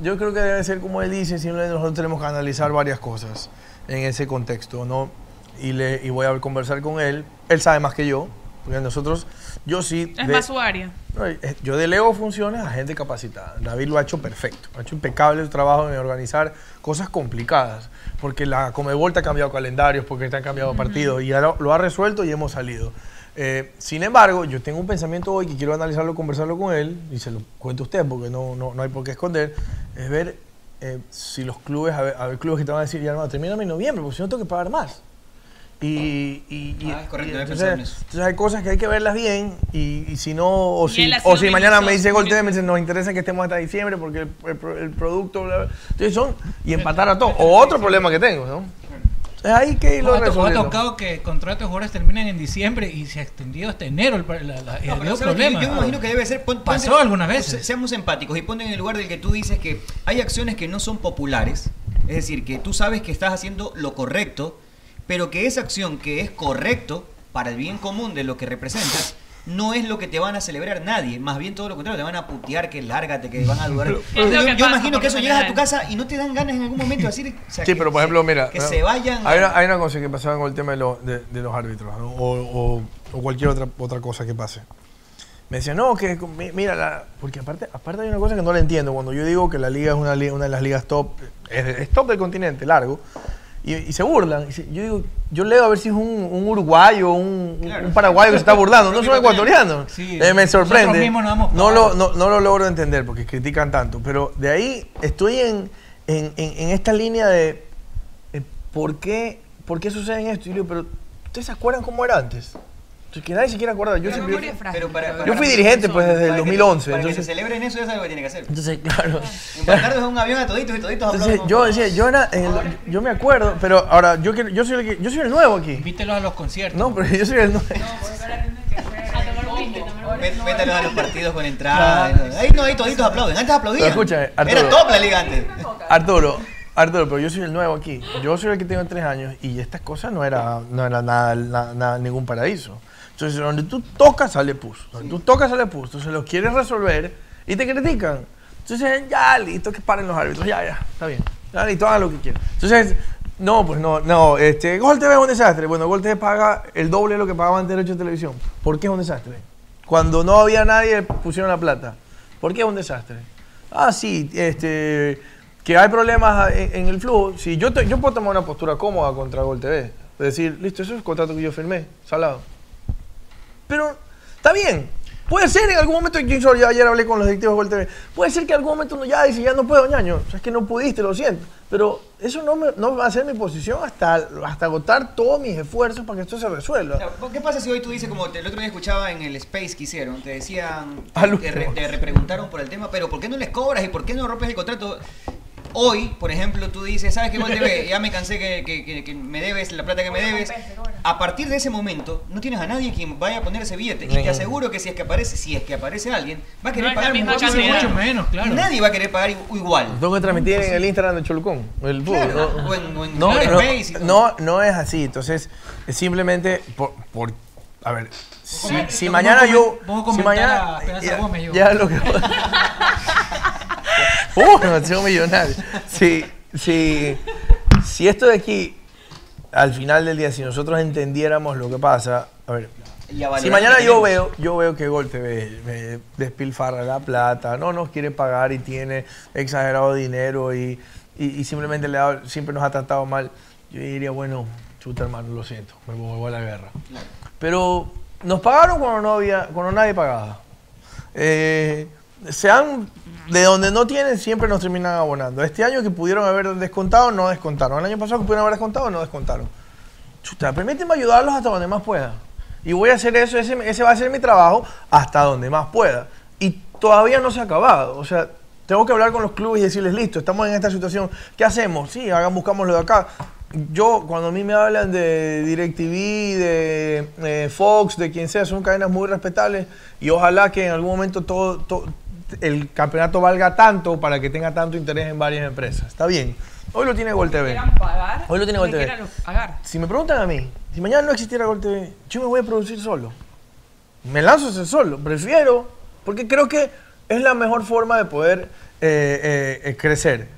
yo creo que debe ser como él dice, simplemente nosotros tenemos que analizar varias cosas en ese contexto, ¿no? Y, le, y voy a conversar con él. Él sabe más que yo, porque nosotros, yo sí... Es de- más su área. no, eh, yo delego funciones a gente capacitada. David lo ha hecho perfecto. Ha hecho impecable el trabajo en organizar cosas complicadas. Porque la Comebol te ha cambiado calendarios, porque te han cambiado partidos. Y ya lo, lo ha resuelto y hemos salido. Eh, sin embargo, yo tengo un pensamiento hoy que quiero analizarlo, conversarlo con él, y se lo cuento a usted porque no, no, no hay por qué esconder, es ver eh, si los clubes, a ver, a ver clubes que te van a decir, ya no, termíname en noviembre, porque si no tengo que pagar más. Y, y- y- Ah, es correcto, y entonces, en eso. entonces hay cosas que hay que verlas bien y, y si no, o si, o si mañana me dice Gol me dice, nos interesa que estemos hasta diciembre porque el, el el producto, bla, bla". entonces son, y empatar a todo. O otro problema que tengo, ¿no? Hay que irlo O ha, ha tocado que contratos de jugadores terminan en diciembre y se ha extendido hasta enero el, la, la- el No, pero nuevo ¿sabes qué? problema. Yo, yo me imagino que debe ser. pon- ponte- Pasó algunas veces. se- Seamos empáticos y ponte en el lugar del que tú dices que hay acciones que no son populares. Es decir, que tú sabes que estás haciendo lo correcto, pero que esa acción que es correcto para el bien común de lo que representas. No es lo que te van a celebrar nadie, más bien todo lo contrario, te van a putear, que lárgate, que van a dudar. Yo yo pasa imagino que eso llegas a tu casa y no te dan ganas en algún momento de decir. o sea, Sí, que pero por se- ejemplo, mira, Que no, se vayan. Hay una, hay una cosa que pasaba con el tema de, lo- de- de los árbitros ¿no? o, o- o cualquier otra, otra cosa que pase. Me decían, no, que mi- mira, la- porque aparte, aparte hay una cosa que no la entiendo. Cuando yo digo que la liga es una, una de las ligas top, es, es top del continente, largo, y, y se burlan. yo digo, yo leo a ver si es un, un uruguayo, un, un paraguayo que se está burlando. No son ecuatorianos. Sí, Eh, me sorprende. No lo, no, no lo logro entender porque critican tanto. Pero de ahí estoy en, en, en- en esta línea de eh, ¿por, qué, ¿por qué sucede esto? Y yo digo, pero ¿ustedes se acuerdan cómo era antes? Entonces, que nadie se quiere acordar. Yo, siempre- es. Pero para- yo para- fui dirigente pues desde el para que- 2011. Para que se entonces, celebren eso, ya sabes lo que tiene que hacer. entonces, claro. Embarcar desde un avión a toditos y toditos Entonces, yo decía, yo era, el- yo me acuerdo, pero ahora yo quiero, yo soy el que, yo soy el nuevo aquí. Invítelos a los conciertos. No, pero yo soy el nuevo. Vé- Vétalos a los partidos con entrada. eso. Ahí no, ahí toditos aplauden. Antes aplaudían. Pero escúchame, Arturo. Era top la liga antes. Arturo, Arturo, pero yo soy el nuevo aquí. Yo soy el que tengo tres años y estas cosas no era, no era nada, na- nada- ningún paraíso. Entonces, donde tú tocas, sale pus. Donde tú tocas, sale pus. Entonces, lo quieres resolver y te critican. Entonces, ya, listo, que paren los árbitros. Ya, ya, está bien. Ya, listo, hagan lo que quieran. Entonces, no, pues no, no. Este, Gol TV es un desastre. Bueno, Gol TV paga el doble de lo que pagaban derechos de televisión. ¿Por qué es un desastre? Cuando no había nadie, pusieron la plata. ¿Por qué es un desastre? Ah, sí, este, que hay problemas en, en el flujo. Si yo, te- yo puedo tomar una postura cómoda contra Gol TV. Decir, listo, eso es el contrato que yo firmé, salado. Pero está bien. Puede ser en algún momento, yo ya ayer hablé con los directivos de Gol TV, puede ser que en algún momento uno ya dice, ya no puedo, ñaño, o sea, es que no pudiste, lo siento. Pero eso no, me- no va a ser mi posición hasta, hasta agotar todos mis esfuerzos para que esto se resuelva. Claro, ¿Qué pasa si hoy tú dices, como el otro día escuchaba en el Space que hicieron, te decían, te, re- te repreguntaron por el tema, pero ¿por qué no les cobras y por qué no rompes el contrato? Hoy, por ejemplo, tú dices, ¿sabes qué, Gol TV? Ya me cansé que, que- que- que me debes la plata que me debes. A partir de ese momento, no tienes a nadie quien vaya a poner ese billete. Y te aseguro que si es que aparece, si es que aparece alguien, va a querer No pagar. Mucho menos, claro. Nadie va a querer pagar igual. Tengo que transmitir en el Instagram de Cholucón, el fútbol. Claro, ¿no? o en- o en no, es así. Entonces, es simplemente por, por- a ver, si, mañana yo, pongo si mañana, a Gómez, yo. ya lo que, uh, demasiado millonario. Si, si, si esto de aquí, al final del día, si nosotros entendiéramos lo que pasa, a ver, si mañana yo veo, yo veo que Gol TV me despilfarra la plata, no nos quiere pagar y tiene exagerado dinero y, y- y simplemente le da- siempre nos ha tratado mal, yo diría, bueno, chuta hermano, lo siento, me vuelvo a la guerra. Pero nos pagaron cuando no había, cuando nadie pagaba. Eh, se han, de donde no tienen, siempre nos terminan abonando. Este año que pudieron haber descontado, no descontaron. El año pasado que pudieron haber descontado, no descontaron. Chuta, permíteme ayudarlos hasta donde más pueda. Y voy a hacer eso, ese, ese va a ser mi trabajo hasta donde más pueda. Y todavía no se ha acabado. O sea, tengo que hablar con los clubes y decirles, listo, estamos en esta situación, ¿qué hacemos? Sí, hagan, buscamos lo de acá. Yo, cuando a mí me hablan de DirecTV, de eh, Fox, de quien sea, son cadenas muy respetables y ojalá que en algún momento todo, el campeonato valga tanto para que tenga tanto interés en varias empresas. Está bien. Hoy lo tiene Gol TV. pagar, Hoy lo tiene Gol TV. pagar. Si me preguntan a mí, si mañana no existiera Gol TV, yo me voy a producir solo. Me lanzo a hacer solo. Prefiero, porque creo que es la mejor forma de poder eh, eh, eh, crecer.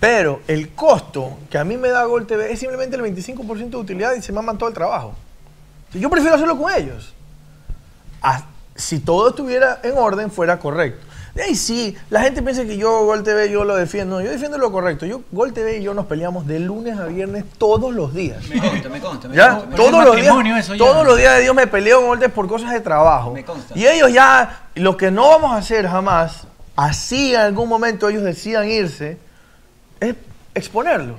Pero el costo que a mí me da Gol TV es simplemente el 25% de utilidad y se maman todo el trabajo. Yo prefiero hacerlo con ellos. Ah, si todo estuviera en orden, fuera correcto. Ahí sí, la gente piensa que yo Gol TV yo lo defiendo. No, yo defiendo lo correcto. Yo Gol TV y yo nos peleamos de lunes a viernes todos los días. Me consta, me consta. me Ya, consta. todos los días, ya. todos los días de Dios me peleo con Goltes por cosas de trabajo. Me consta. Y ellos ya, lo que no vamos a hacer jamás, así en algún momento ellos decidan irse, es exponerlos.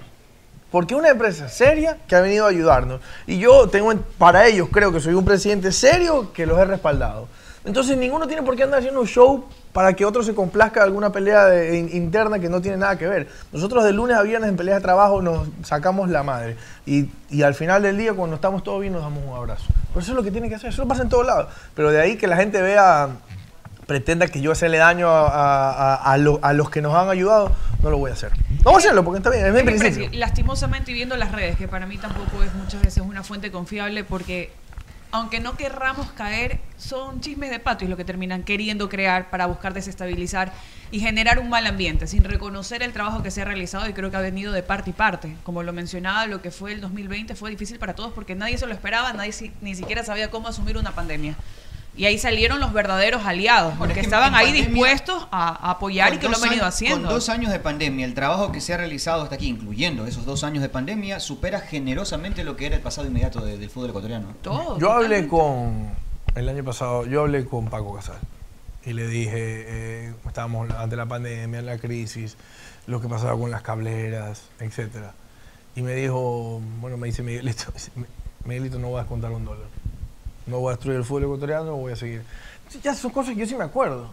Porque es una empresa seria que ha venido a ayudarnos. Y yo tengo, en- para ellos, creo que soy un presidente serio que los he respaldado. Entonces ninguno tiene por qué andar haciendo un show para que otro se complazca de alguna pelea de- in- interna que no tiene nada que ver. Nosotros de lunes a viernes en peleas de trabajo nos sacamos la madre. Y, y al final del día, cuando estamos todos bien, nos damos un abrazo. Pero eso es lo que tiene que hacer. Eso pasa en todos lados. Pero de ahí que la gente vea pretenda que yo hacerle daño a, a- a- a lo- a los que nos han ayudado, no lo voy a hacer. No voy a hacerlo porque está bien, es mi principio. Lastimosamente y viendo las redes, que para mí tampoco es muchas veces una fuente confiable porque aunque no querramos caer, son chismes de patio lo que terminan queriendo crear para buscar desestabilizar y generar un mal ambiente, sin reconocer el trabajo que se ha realizado y creo que ha venido de parte y parte. Como lo mencionaba, lo que fue el 2020 fue difícil para todos porque nadie se lo esperaba, nadie si- ni siquiera sabía cómo asumir una pandemia. Y ahí salieron los verdaderos aliados, porque es que estaban ahí pandemia- dispuestos a, a apoyar y que lo han venido años- haciendo. Con dos años de pandemia, el trabajo que se ha realizado hasta aquí, incluyendo esos dos años de pandemia, supera generosamente lo que era el pasado inmediato de- del fútbol ecuatoriano. Todo. Yo hablé con, el año pasado, yo hablé con Paco Casal y le dije, eh, estábamos ante la pandemia, la crisis, lo que pasaba con las cableras, etcétera. Y me dijo, bueno, me dice Miguelito, Miguelito no voy a descontar un dólar. No voy a destruir el fútbol ecuatoriano, voy a seguir. Ya son cosas que yo sí me acuerdo.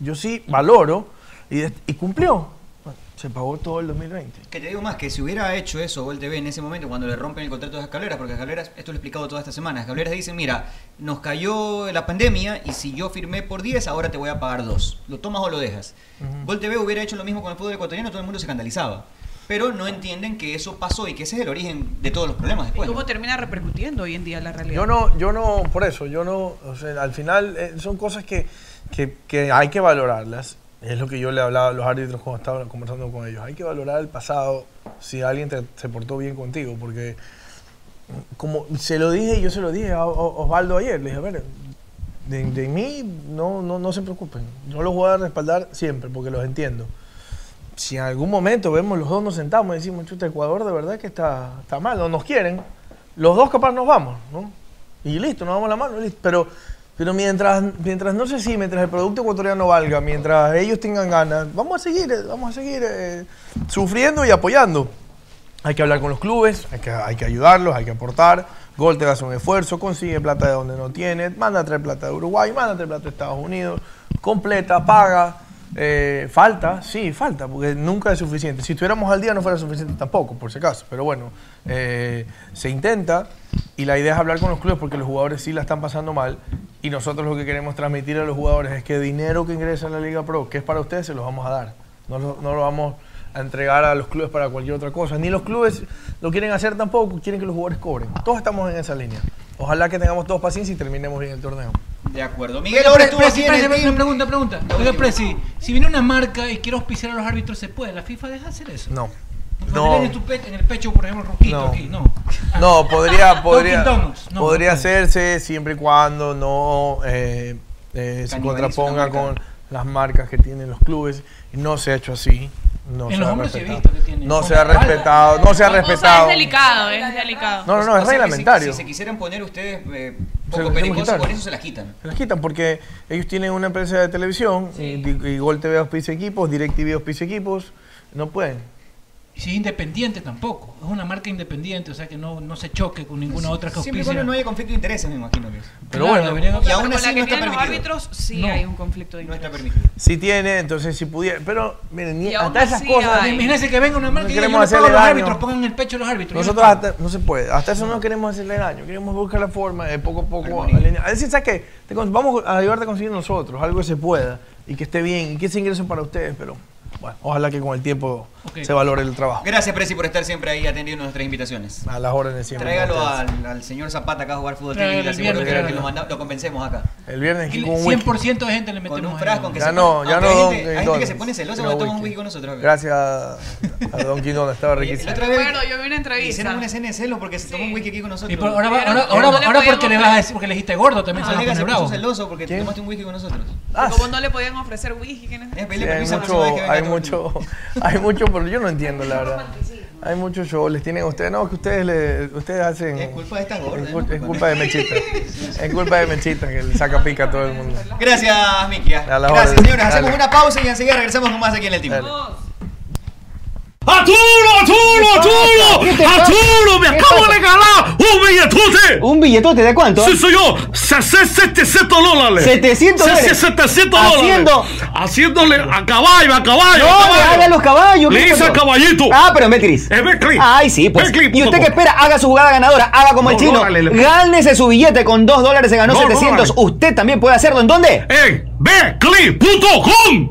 Yo sí valoro y, cumplió. Bueno, se pagó todo el 2020. Que te digo más, que si hubiera hecho eso Gol TV en ese momento cuando le rompen el contrato de las cableras, porque las cableras, esto lo he explicado toda esta semana, las cableras dicen, mira, nos cayó la pandemia y si yo firmé por 10, ahora te voy a pagar 2. ¿Lo tomas o lo dejas? Gol TV hubiera hecho lo mismo con el fútbol ecuatoriano, todo el mundo se escandalizaba. Pero no entienden que eso pasó y que ese es el origen de todos los problemas ¿Y después. ¿no? cómo termina repercutiendo hoy en día la realidad? Yo no, yo no, por eso, yo no, o sea, al final eh, son cosas que, que, que hay que valorarlas. Es lo que yo le hablaba a los árbitros cuando estaba conversando con ellos. Hay que valorar el pasado si alguien te- se portó bien contigo, porque como se lo dije, yo se lo dije a, a Osvaldo ayer, le dije, a ver, de, de mí no, no, no se preocupen, yo los voy a respaldar siempre, porque los entiendo. Si en algún momento vemos los dos nos sentamos y decimos, chuta, Ecuador de verdad que está, está mal, no nos quieren, los dos capaz nos vamos, ¿no? Y listo, nos damos la mano, listo. Pero, pero mientras, mientras no sé si, mientras el producto ecuatoriano valga, mientras ellos tengan ganas, vamos a seguir, vamos a seguir eh, sufriendo y apoyando. Hay que hablar con los clubes, hay que, hay que ayudarlos, hay que aportar. Gol te hace un esfuerzo, consigue plata de donde no tiene, manda a traer plata de Uruguay, manda a traer plata de Estados Unidos, completa, paga. Eh, falta, sí, falta, porque nunca es suficiente. Si estuviéramos al día no fuera suficiente tampoco, por si acaso. Pero bueno, eh, se intenta y la idea es hablar con los clubes porque los jugadores sí la están pasando mal y nosotros lo que queremos transmitir a los jugadores es que dinero que ingresa a la Liga Pro, que es para ustedes, se los vamos a dar. No lo, no lo vamos a entregar a los clubes para cualquier otra cosa. Ni los clubes lo quieren hacer tampoco, quieren que los jugadores cobren. Todos estamos en esa línea. Ojalá que tengamos todos paciencia y terminemos bien el torneo. De acuerdo. Miguel ahora estuvo en el una pregunta, pregunta. Oiga, Presi, si viene una marca y quiere auspiciar a los árbitros, ¿se puede? ¿La FIFA deja hacer eso? No. No. En, tu pe- en el pecho, por ejemplo, Roquito No. aquí, no. No, podría, podría, no, podría hacerse siempre y cuando no eh, eh, se contraponga con las marcas que tienen los clubes. No se ha hecho así. No En se los ha hombres sí he respetado. visto que tienen No se ha respetado, no se ha O respetado. es delicado, es delicado. No, no, no, O es sea que si- reglamentario. Si, se quisieran poner ustedes eh, poco pericosos, con eso se las quitan. Se las quitan porque ellos tienen una empresa de televisión y, y Gol TV auspicia equipos, DirecTV auspicia equipos, no pueden. Y si es independiente tampoco. Es una marca independiente, o sea que no, no se choque con ninguna otra que Siempre cuando no haya conflicto de intereses, me imagino que es. Pero Claro, bueno, deberían- sea, Y aún así la que no está los árbitros sí No. hay un conflicto de No está permitido. si tiene, entonces si pudiera, pero miren, ni- hasta esas cosas hay. Imagínense que venga una marca No y diga, yo a hacerle los daño. árbitros, pongan el pecho a los árbitros. Nosotros hasta, no se puede, hasta eso no queremos hacerle daño, queremos buscar la forma de poco a poco Armonía. Es decir, ¿sabes qué? Te vamos a ayudarte a conseguir nosotros algo que se pueda y que esté bien y que ese ingreso para ustedes, pero bueno, ojalá que con el tiempo Ok. se valore el trabajo. Gracias, Presi, por estar siempre ahí atendiendo nuestras invitaciones. A las órdenes siempre. Tráigalo al, al señor Zapata acá a jugar fútbol Tráigalo técnico, el seguro viernes, que, que lo, manda- lo convencemos acá. El viernes aquí Y con un whisky. 100% de gente le metemos Con un frasco, Ya se no, ya no, hay Don gente, hay gente que se pone celosa cuando toma un whisky. con nosotros. acá. Gracias a, a Don Quindona, estaba Y riquísimo. Otra vez Recuerdo, yo vi una entrevista. hicieron una escena de celo porque se tomó un whisky aquí con nosotros. Y por- ahora, Pero ahora, no ahora, le ahora porque le vas a decir, porque le dijiste gordo también se puso bravo. celoso porque tomaste un whisky con nosotros. Ah, Como no le podían ofrecer whisky. ¿quién es? Hay mucho, hay mucho, pero yo no entiendo la verdad. Hay mucho show, les tienen a ustedes, no, que ustedes le, ustedes hacen. Es culpa de estas gordas. Es, ¿no? cul- es culpa de Mechita. Es culpa de Mechita que le saca pica a todo el mundo. Gracias, Miki. A la Gracias, señores. Hacemos Dale. una pausa y enseguida regresamos con más aquí en el team. Dale. ¡Arturo, Arturo, Arturo! ¡Arturo, me acabo de regalar un billetote! ¿Un billetote de cuánto? Sí, soy yo. 700 dólares. 700 Sí, dólares. sí, 700 dólares. Haciendo- Haciéndole a caballo, a caballo. No, a haga a los caballos. Le ¿qué hice al caballito. Ah, pero en Betcris. En Betcris. Ay, sí, pues. ¿Y usted com. espera? Haga su jugada ganadora. Haga como el No, chino. Gánese su billete con 2 dólares. Se ganó No, 700. dólares. Usted también puede hacerlo. ¿En dónde? En Betcris.com.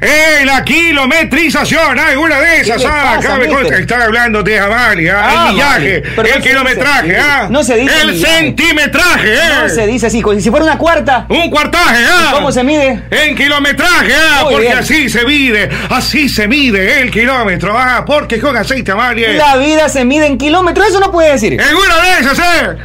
¡Eh, la kilometrización! ¡Hay una de esas! ¿Qué le ¡Ah! pasa, Acá me están hablando de Amalia. Ah, el millaje, vale. Pero no el kilometraje, dice- ¿ah? no se dice El millaje. centimetraje, ¿eh? No se dice así, si fuera una cuarta. Un cuartaje, ¿ah? ¿Cómo se mide? En kilometraje, ¿ah? Muy porque bien. así se mide, así se mide el kilómetro, ¿ah? Porque con aceite Amalia. La vida se mide en kilómetros, eso no puede decir. En una de esas, ¿eh?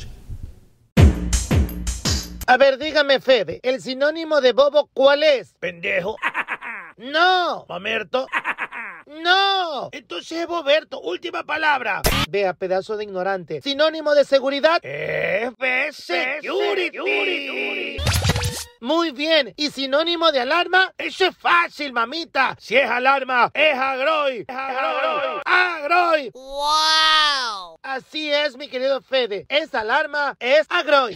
A ver, dígame, Fede, ¿el sinónimo de bobo cuál es? Pendejo. No. Mamerto. No. Entonces es Boberto. Última palabra. Vea, pedazo de ignorante. Sinónimo de seguridad. F Security. Muy bien. ¿Y sinónimo de alarma? Eso es fácil, mamita. Si es alarma, es agroy. Es agroy. Agroy. ¡Wow! Así es, mi querido Fede. Es alarma, es agroy.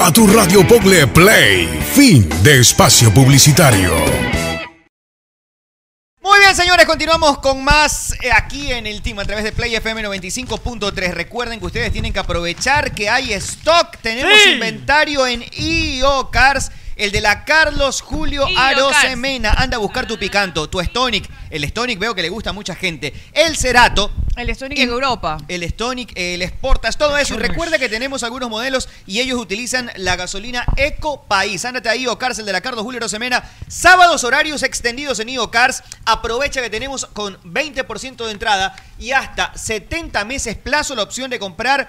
A tu radio Pogle Play. Fin de espacio publicitario. Muy bien, señores, continuamos con más eh, aquí en el team a través de Play FM 95.3. Recuerden que ustedes tienen que aprovechar que hay stock. Tenemos Sí. inventario en IO Cars. El de la Carlos Julio IO Arosemena. Anda a buscar tu picanto, tu Stonic. El Stonic veo que le gusta a mucha gente. El Cerato. El Stonic en Europa. El Stonic, el Sportas, todo eso. Y recuerda que tenemos algunos modelos y ellos utilizan la gasolina Eco País. Ándate a IO Cars, el de la Carlos Julio Rosemena. Sábados horarios extendidos en IO Cars. Aprovecha que tenemos con 20% de entrada y hasta 70 meses plazo la opción de comprar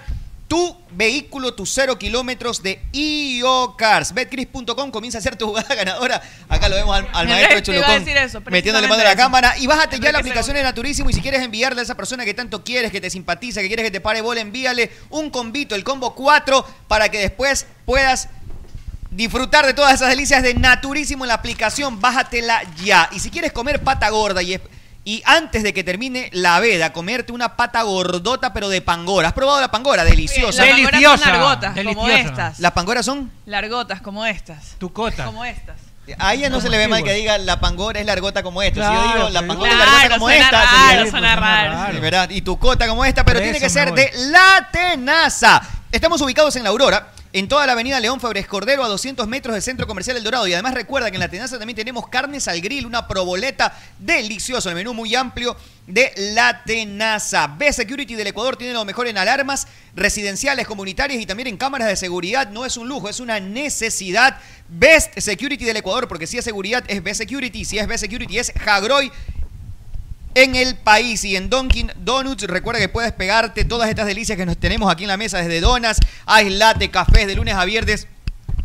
tu vehículo, tus cero kilómetros de IO Cars. Betcris.com comienza a hacer tu jugada ganadora. Acá lo vemos al, al maestro Cholucón eso, metiéndole mano a la cámara. Y bájate ya la aplicación de Naturísimo y si quieres enviarle a esa persona que tanto quieres, que te simpatiza, que quieres que te pare bola, envíale un combito, el combo 4, para que después puedas disfrutar de todas esas delicias de Naturísimo en la aplicación. Bájatela ya. Y si quieres comer pata gorda y, es- y antes de que termine la veda, comerte una pata gordota pero de pangora. ¿Has probado la pangora? Deliciosa. Las pangoras son largotas, como estas. ¿Las pangoras son? Largotas, como estas. Tu cota. Como estas. A ella no se le ve mal que diga la pangora es largota como esta. si yo digo la pangora es largota como suena esta, raro, suena raro. Sí, ¿verdad? Y tu cota como esta, pero Por tiene que ser de La Tenaza. Estamos ubicados en La Aurora, en toda la avenida León Febres Cordero, a 200 metros del Centro Comercial El Dorado. Y además recuerda que en La Tenaza también tenemos carnes al grill, una proboleta deliciosa, el menú muy amplio de La Tenaza. B Security del Ecuador tiene lo mejor en alarmas residenciales, comunitarias y también en cámaras de seguridad. No es un lujo, es una necesidad. Best Security del Ecuador, porque si es seguridad es B Security, si es B Security es Hagroy en el país y en Dunkin' Donuts. Recuerda que puedes pegarte todas estas delicias que nos tenemos aquí en la mesa, desde donas, ice latte, cafés de lunes a viernes.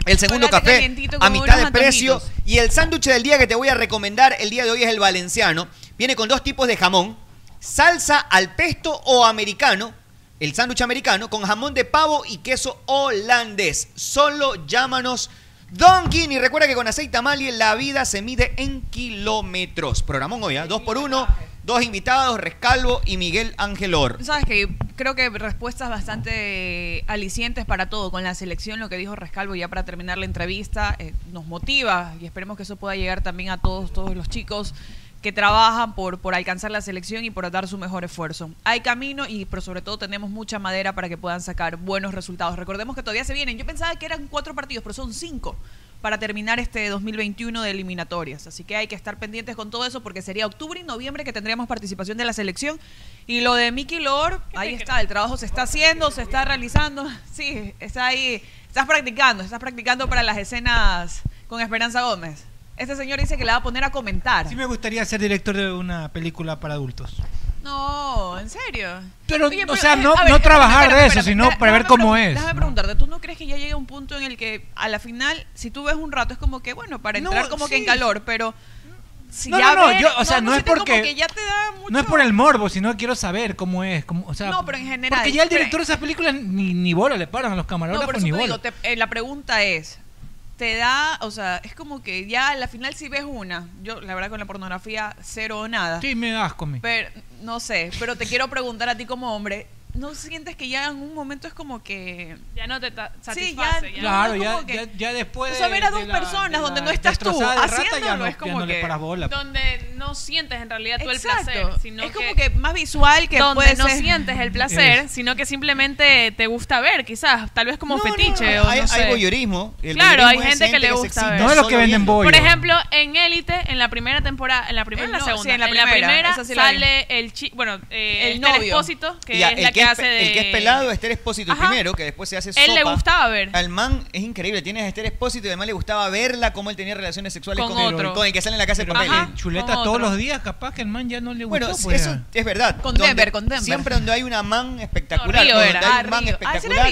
El segundo café a mitad de precio antojitos. Y el sándwich del día que te voy a recomendar el día de hoy es el valenciano. Viene con dos tipos de jamón, salsa al pesto o americano. El sándwich americano con jamón de pavo y queso holandés. Solo llámanos Donkin y recuerda que con aceite Amalie la vida se mide en kilómetros. Programón hoy, ¿ah? dos por uno, dos invitados, Rescalvo y Miguel Angelor. Sabes que creo que respuestas bastante alicientes para todo con la selección, lo que dijo Rescalvo ya para terminar la entrevista, eh, nos motiva y esperemos que eso pueda llegar también a todos, todos los chicos que trabajan por, por alcanzar la selección y por dar su mejor esfuerzo. Hay camino y pero sobre todo tenemos mucha madera para que puedan sacar buenos resultados. Recordemos que todavía se vienen. Yo pensaba que eran cuatro partidos, pero son cinco para terminar este 2021 de eliminatorias. Así que hay que estar pendientes con todo eso porque sería octubre y noviembre que tendríamos participación de la selección. Y lo de Mickey Lord, ahí está, el trabajo se está haciendo, se está realizando. Sí, está ahí, estás practicando, estás practicando para las escenas con Esperanza Gómez. Este señor dice que le va a poner a comentar. Sí me gustaría ser director de una película para adultos. No, en serio. Pero, Oye, o sea, no, ver, no espérate, trabajar de eso, sino para ver cómo es. Déjame preguntarte, ¿tú no crees que ya llega un punto en el que a la final, si tú ves un rato, es como que, bueno, para No, entrar como que en calor, pero... Si No, ya no, no, yo, o sea, no, es porque que ya te da mucho... no es por el morbo, sino quiero saber cómo es, cómo, o sea, No, pero en general. porque ya el director de esas películas ni, ni bola le paran a los No, camarógrafos por eso ni te bola. digo, te- eh, la pregunta es, te da, o sea, es como que ya a la final si ves una, yo la verdad con la pornografía cero o nada. Sí, me da asco a mí. Pero, no sé, pero te quiero preguntar a ti como hombre, ¿no sientes que ya en un momento es como que... Ya no te ta- Sí, satisface. ya- Claro, no, ya, que- ya, ya después O sea, de- ver a de dos la- personas de donde la no estás tú de rata, ya haciéndolo, no, es ya como no le que- bola. Donde no sientes en realidad tú el Exacto. placer, sino Es como que más visual que donde puede no ser- sientes el placer, Es. sino que simplemente te gusta ver, quizás, tal vez como fetiche o hay, no sé. hay voyeurismo. El Claro, hay gente que le gusta ver. No es lo que venden bollo. Por ejemplo, en Élite, en la primera temporada, en la primera Eh, y la segunda, en la en primera, sale el chi bueno, eh, El el novio. Expósito, que Ya, es el la que, hace pe- de El que es pelado, Esther Espósito, el Ajá. primero, que después se hace Él le sopa. gustaba ver. Al man es increíble, tienes a Esther Espósito y además le gustaba verla cómo él tenía relaciones sexuales Con con, el- otro. con el que sale en la casa de papel. chuleta con todos otro. los días, capaz que el man ya no le gustó. Bueno, pues, eso ya. es verdad. Con Donde- Denver, con Denver. Siempre donde hay una man espectacular, No, donde era. hay Ah, un man Río. Ah, espectacular,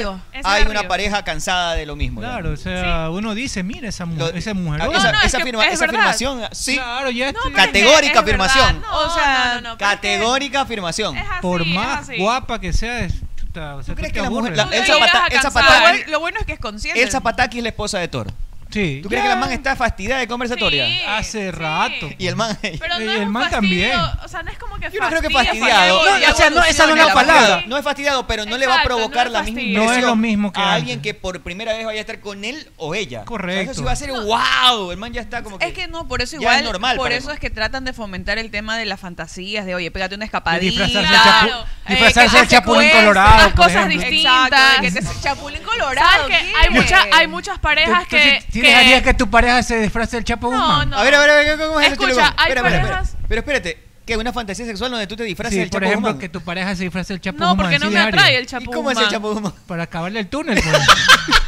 hay una Río. pareja cansada de lo mismo. Claro, o sea, uno dice, mira esa mujer, Lo- esa mujer. Esa, afirmación, sí. Claro, ya Categórica afirmación. O sea, Categórica afirmación. es así, por más guapa que sea, es, chuta, o sea, ¿Tú crees que la mujer- la- Tú te Elsa llegas Pata- a Elsa cansar. Bueno, lo bueno es que es consciente. Elsa Pataki es la esposa de Thor. Sí. ¿Tú crees que la man está fastidiada de conversatoria? Sí, Hace sí. rato. Y el man... Pero Y no el es un man fastidio, también. O sea, no es como que Yo no creo que fastidia, fastidiado. No, o sea, no, esa no es la La palabra. No es fastidiado, pero no le va a provocar no la misma. No es lo mismo que a antes. alguien que por primera vez vaya a estar con él o ella. Correcto. O sea, eso sí va a ser wow. El man ya está como que. Es que no, por eso igual, es normal por eso es que tratan de fomentar el tema de las fantasías, de oye, pégate una De escapadita. disfrazarse el chapu- Eh, el chapulín colorado, cosas distintas. Chapulín colorado. ¿Sabes que ¿qué? hay, mucha, hay muchas parejas ¿Tú, tú que, sí- que- dejarías que tu pareja se disfrace del Chapo No, Guzmán? no. A ver, a ver, a ver, ¿cómo es eso, Escucha, Cholo? hay Espera, espera, espera. parejas- Pero espérate, ¿qué? ¿Una fantasía sexual donde tú te disfraces Sí, del por Chapo ejemplo, Guzmán? que tu pareja se disfrace del Chapo No, Guzmán. porque no sí me atrae el ¿Y chapo cómo es el Guzmán. Chapo Guzmán? Para acabarle el túnel, pues.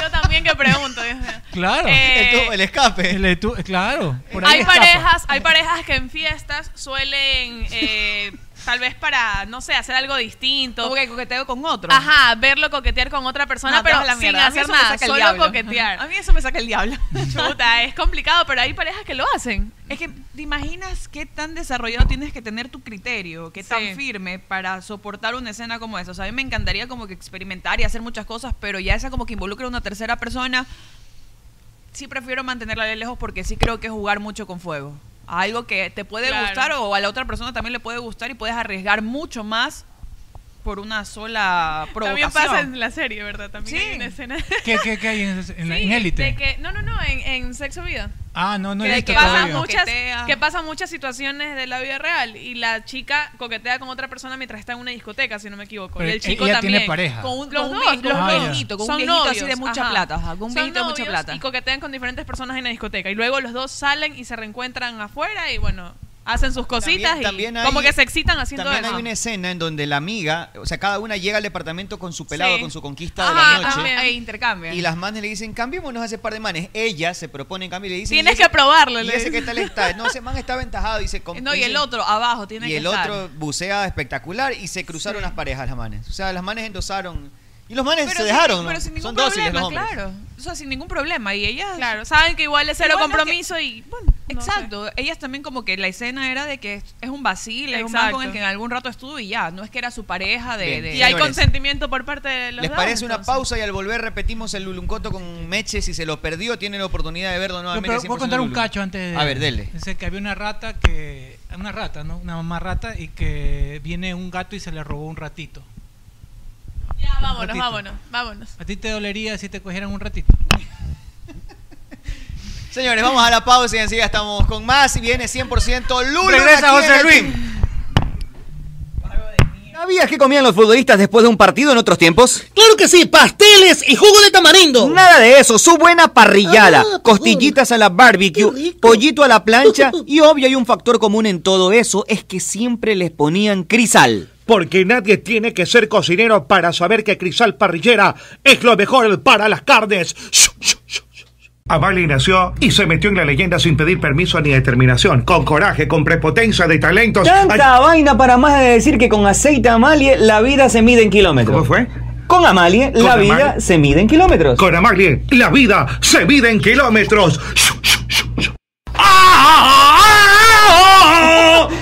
Yo también que pregunto. Dios mío. claro. Eh, El, escape. El tu- claro. Por ahí hay escapa. parejas, hay parejas que en fiestas suelen eh, tal vez para, no sé, hacer algo distinto. Como que coqueteo con otro. Ajá, verlo coquetear con otra persona, No, pero la sin hacer nada, solo diablo. coquetear. A mí eso me saca el diablo. Chuta, es complicado, pero hay parejas que lo hacen. Es que te imaginas qué tan desarrollado tienes que tener tu criterio, qué tan firme para soportar una escena como esa. O sea, a mí me encantaría como que experimentar y hacer muchas cosas, pero ya esa como que involucra a una tercera persona, sí prefiero mantenerla de lejos porque sí creo que es jugar mucho con fuego. Algo que te puede Claro. gustar o a la otra persona también le puede gustar y puedes arriesgar mucho más por una sola También provocación. pasa en la serie, ¿verdad? También Sí. hay una escena. ¿Qué, qué, qué hay en, en la- Sí, en élite? de que- no, no, no, en, en Sexo Vida. Ah, no, no he que, visto que pasan muchas, Coquetea. que pasan muchas situaciones de la vida real y la chica coquetea con otra persona mientras está en una discoteca, si no me equivoco. Pero y el chico ella también. tiene pareja. Con un, Los con un dos, viejito, los con un viejito, con un Son viejito así novios, de mucha ajá. plata. ajá, con un viejito de mucha plata. Y coquetean con diferentes personas en la discoteca. Y luego los dos salen y se reencuentran afuera y bueno, hacen sus cositas También- también y hay- como que se excitan haciendo También eso. hay una escena en donde la amiga, o sea, cada una llega al departamento con su pelado, Sí. con su conquista de la noche. E intercambian. Y las manes le dicen, cambiémonos a ese par de manes. Ella se propone en cambio y le dice... Tienes "¿Y que probarlo", ¿Y ese qué tal está? No, ese man está aventajado. Dice, con- No, y el otro abajo tiene Y que el estar. otro bucea espectacular y se cruzaron las parejas las manes. O sea, las manes endosaron. Y los manes Pero se sin- dejaron, ¿no? pero sin ningún Son dóciles los problema, hombres. claro. o sea, sin ningún problema. Y ellas. Claro, saben que igual es cero Igual no compromiso que- y bueno. no Exacto, ellas también como que la escena era de que es, un vacile, es un man con el que en algún rato estuvo y ya, no es que era su pareja de... Bien. de- Y hay consentimiento por parte de los ¿Les dos, parece una entonces. pausa y al volver repetimos el Luluncoto con Meche? Si se lo perdió, tiene la oportunidad de verlo No, nuevamente. pero voy a 100% contar un cacho antes de... A ver, dele. Dice que había una rata que... Una rata, ¿no? Una mamá rata y que viene un gato y se le robó un ratito. Ya, vámonos, vámonos, vámonos. ¿A ti te dolería si te cogieran un ratito? Señores, vamos a la pausa y enseguida estamos con más. Y viene 100% Lulu. Regresa José Luis. ¿Sabías que comían los futbolistas después de un partido en otros tiempos? Claro que sí, pasteles y jugo de tamarindo. Nada de eso, su buena parrillada, costillitas a la barbecue, pollito a la plancha y obvio hay un factor común en todo eso, es que siempre les ponían crisal. Porque nadie tiene que ser cocinero para saber que Crisal Parrillera es lo mejor para las carnes. Amalie nació y se metió en la leyenda sin pedir permiso ni determinación, con coraje, con prepotencia de talentos. Tanta vaina para más de decir que con aceite Amalie la vida se mide en kilómetros. ¿Cómo fue? Con Amalie Con la vida se mide en kilómetros. Con Amalie, la vida se mide en kilómetros.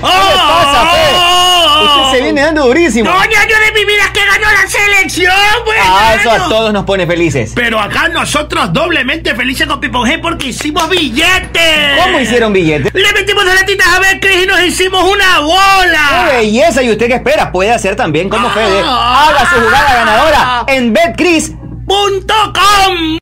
¿Qué le pasa, viene dando durísimo. Doña, yo de mi vida que ganó la selección, pues. Ah, eso a todos nos pone felices. Pero acá nosotros doblemente felices con Pipon G porque hicimos billetes. ¿Cómo hicieron billetes? Le metimos las latitas a ver Cris y nos hicimos una ¡Qué bola. belleza! ¿Y usted qué espera? Puede hacer también como Fede. Haga su jugada ganadora en BetCris.com.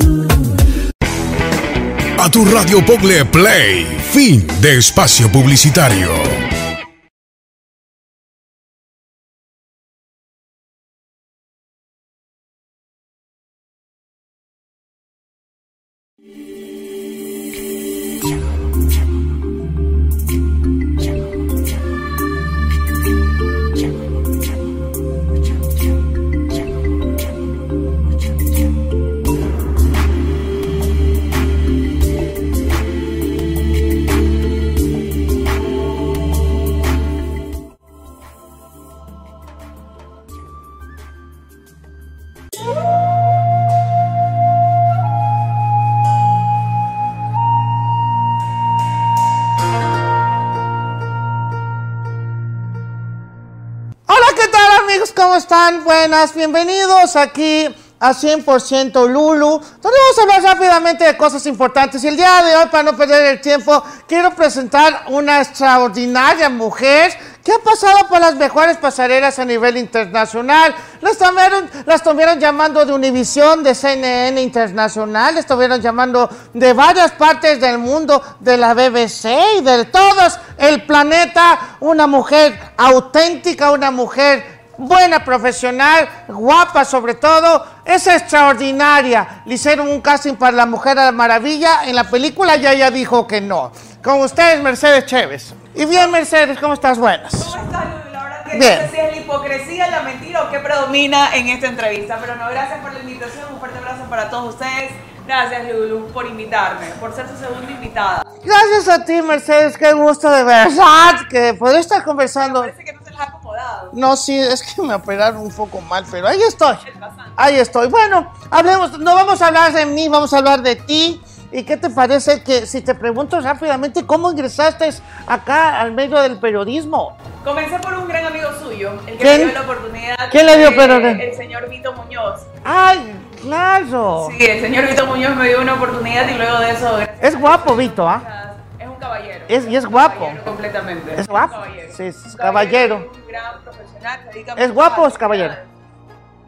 A tu radio Pogle Play, fin de espacio publicitario. Bienvenidos aquí a 100% Lulu, donde vamos a hablar rápidamente de cosas importantes. Y el día de hoy, para no perder el tiempo, quiero presentar una extraordinaria mujer que ha pasado por las mejores pasarelas a nivel internacional. La estuvieron, la estuvieron llamando de Univisión, de CNN Internacional, la estuvieron llamando de varias partes del mundo, de la BBC y de todos el planeta. Una mujer auténtica, una mujer buena profesional, guapa sobre todo, es extraordinaria. Le hicieron un casting para la Mujer a la Maravilla, en la película ya ella dijo que no. Con ustedes, Mercedes Chévez. Y bien, Mercedes, ¿cómo estás? Buenas. Que Bien. No sé si es la hipocresía, la mentira o qué predomina en esta entrevista. Pero no, gracias por la invitación. Un fuerte abrazo para todos ustedes. Gracias, Lulu, por invitarme, por ser su segunda invitada. Gracias a ti, Mercedes, qué gusto de verdad que poder estar conversando. Parece que no acomodado. No, sí, es que me operaron un poco mal, pero ahí estoy. Ahí estoy. Bueno, hablemos, no vamos a hablar de mí, vamos a hablar de ti. ¿Y qué te parece que si te pregunto rápidamente cómo ingresaste acá al medio del periodismo? Comencé por un gran amigo suyo, el que ¿Quién? me dio la oportunidad. ¿Quién le dio pero- El señor Vito Muñoz. ¡Ay, claro! Sí, el señor Vito Muñoz me dio una oportunidad y luego de eso. Es guapo, Vito, ¿ah? Un caballero. Es, y es guapo. Completamente. Es guapo. Sí, es caballero. Un gran profesional. se ¿Es guapo o es caballero?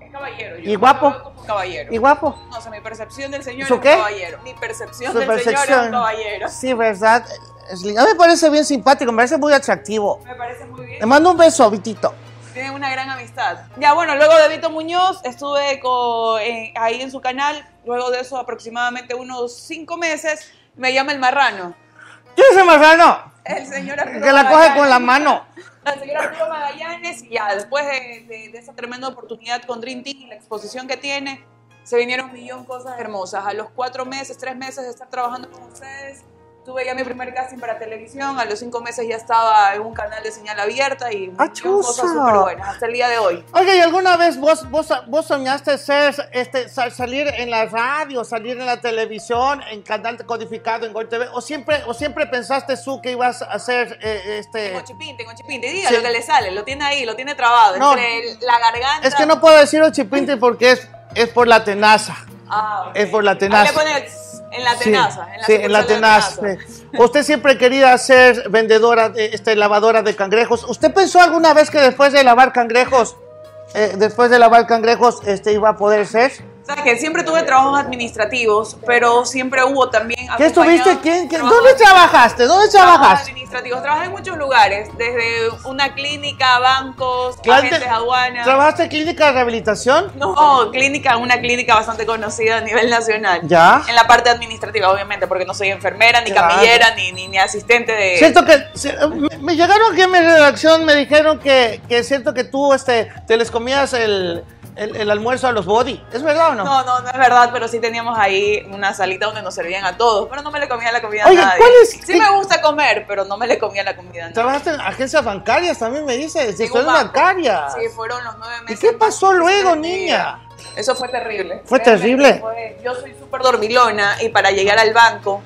Es caballero. ¿Y yo guapo? veo como caballero. ¿Y guapo? No, o sea, mi percepción del señor ¿Su es qué? caballero. Mi percepción Su del señor es percepción. caballero. Sí, ¿verdad? Es A mí me parece bien simpático, me parece muy atractivo. Me parece muy bien. Le mando un beso, Vitito. Tienen una gran amistad. Ya, bueno, luego de Vito Muñoz estuve co- eh, ahí en su canal. Luego de eso, aproximadamente unos cinco meses, me llama el marrano. ¿Quién es el marrano? El señor Arturo Que la coge con la mano. El señor Arturo Magallanes. Y ya, después de, de- de esa tremenda oportunidad con Dream Team y la exposición que tiene, se vinieron un millón cosas hermosas. A los cuatro meses, tres meses de estar trabajando con ustedes, tuve ya mi primer casting para televisión. A los cinco meses ya estaba en un canal de señal abierta y de cosas súper buenas hasta el día de hoy. Oye, ¿y alguna vez vos, vos, vos soñaste ser, este, sa- salir en la radio, salir en la televisión, en canal codificado, en Gol TV? ¿O siempre, o siempre pensaste tú que ibas a hacer eh, este...? Tengo chipín, tengo chipín. Te diga Sí. lo que le sale, lo tiene ahí, lo tiene trabado. No. entre la garganta. Es que no puedo decir ochipinte porque es, es por la tenaza. Ah, ok. Es por la Ahí tenaza. le pone el en la Sí, tenaza. en la sí, en la sucursal de tenaz. sí. Usted siempre quería ser vendedora, de, este, lavadora de cangrejos. ¿Usted pensó alguna vez que después de lavar cangrejos, eh, después de lavar cangrejos, este, iba a poder ser? ¿Sabes que Siempre tuve trabajos administrativos, pero siempre hubo también. ¿Qué estuviste? ¿Quién, quién- ¿Dónde trabajaste? ¿Dónde trabajaste? administrativos. Trabajé en muchos lugares, desde una clínica, bancos, agentes de aduanas. ¿Trabajaste en clínica de rehabilitación? No, clínica, una clínica bastante conocida a nivel nacional. Ya. En la parte administrativa, obviamente, porque no soy enfermera, ni Claro. camillera, ni, ni, ni asistente de. Cierto que me llegaron aquí en mi redacción, me dijeron que, que es cierto que tú este, te les comías el, el, el almuerzo a los body. ¿Es verdad o no? No, no, no es verdad, pero sí teníamos ahí una salita donde nos servían a todos, pero no me le comía la comida Oye, a nadie. ¿cuál es- Sí me gusta comer, pero no me le comía la comida a nadie. Trabajaste en agencias bancarias, también me dices, instituciones banco. bancarias. Sí, fueron los nueve ¿Y meses. qué pasó luego, niña? Eso fue terrible. Fue terrible. fue- yo soy súper dormilona y para llegar al banco,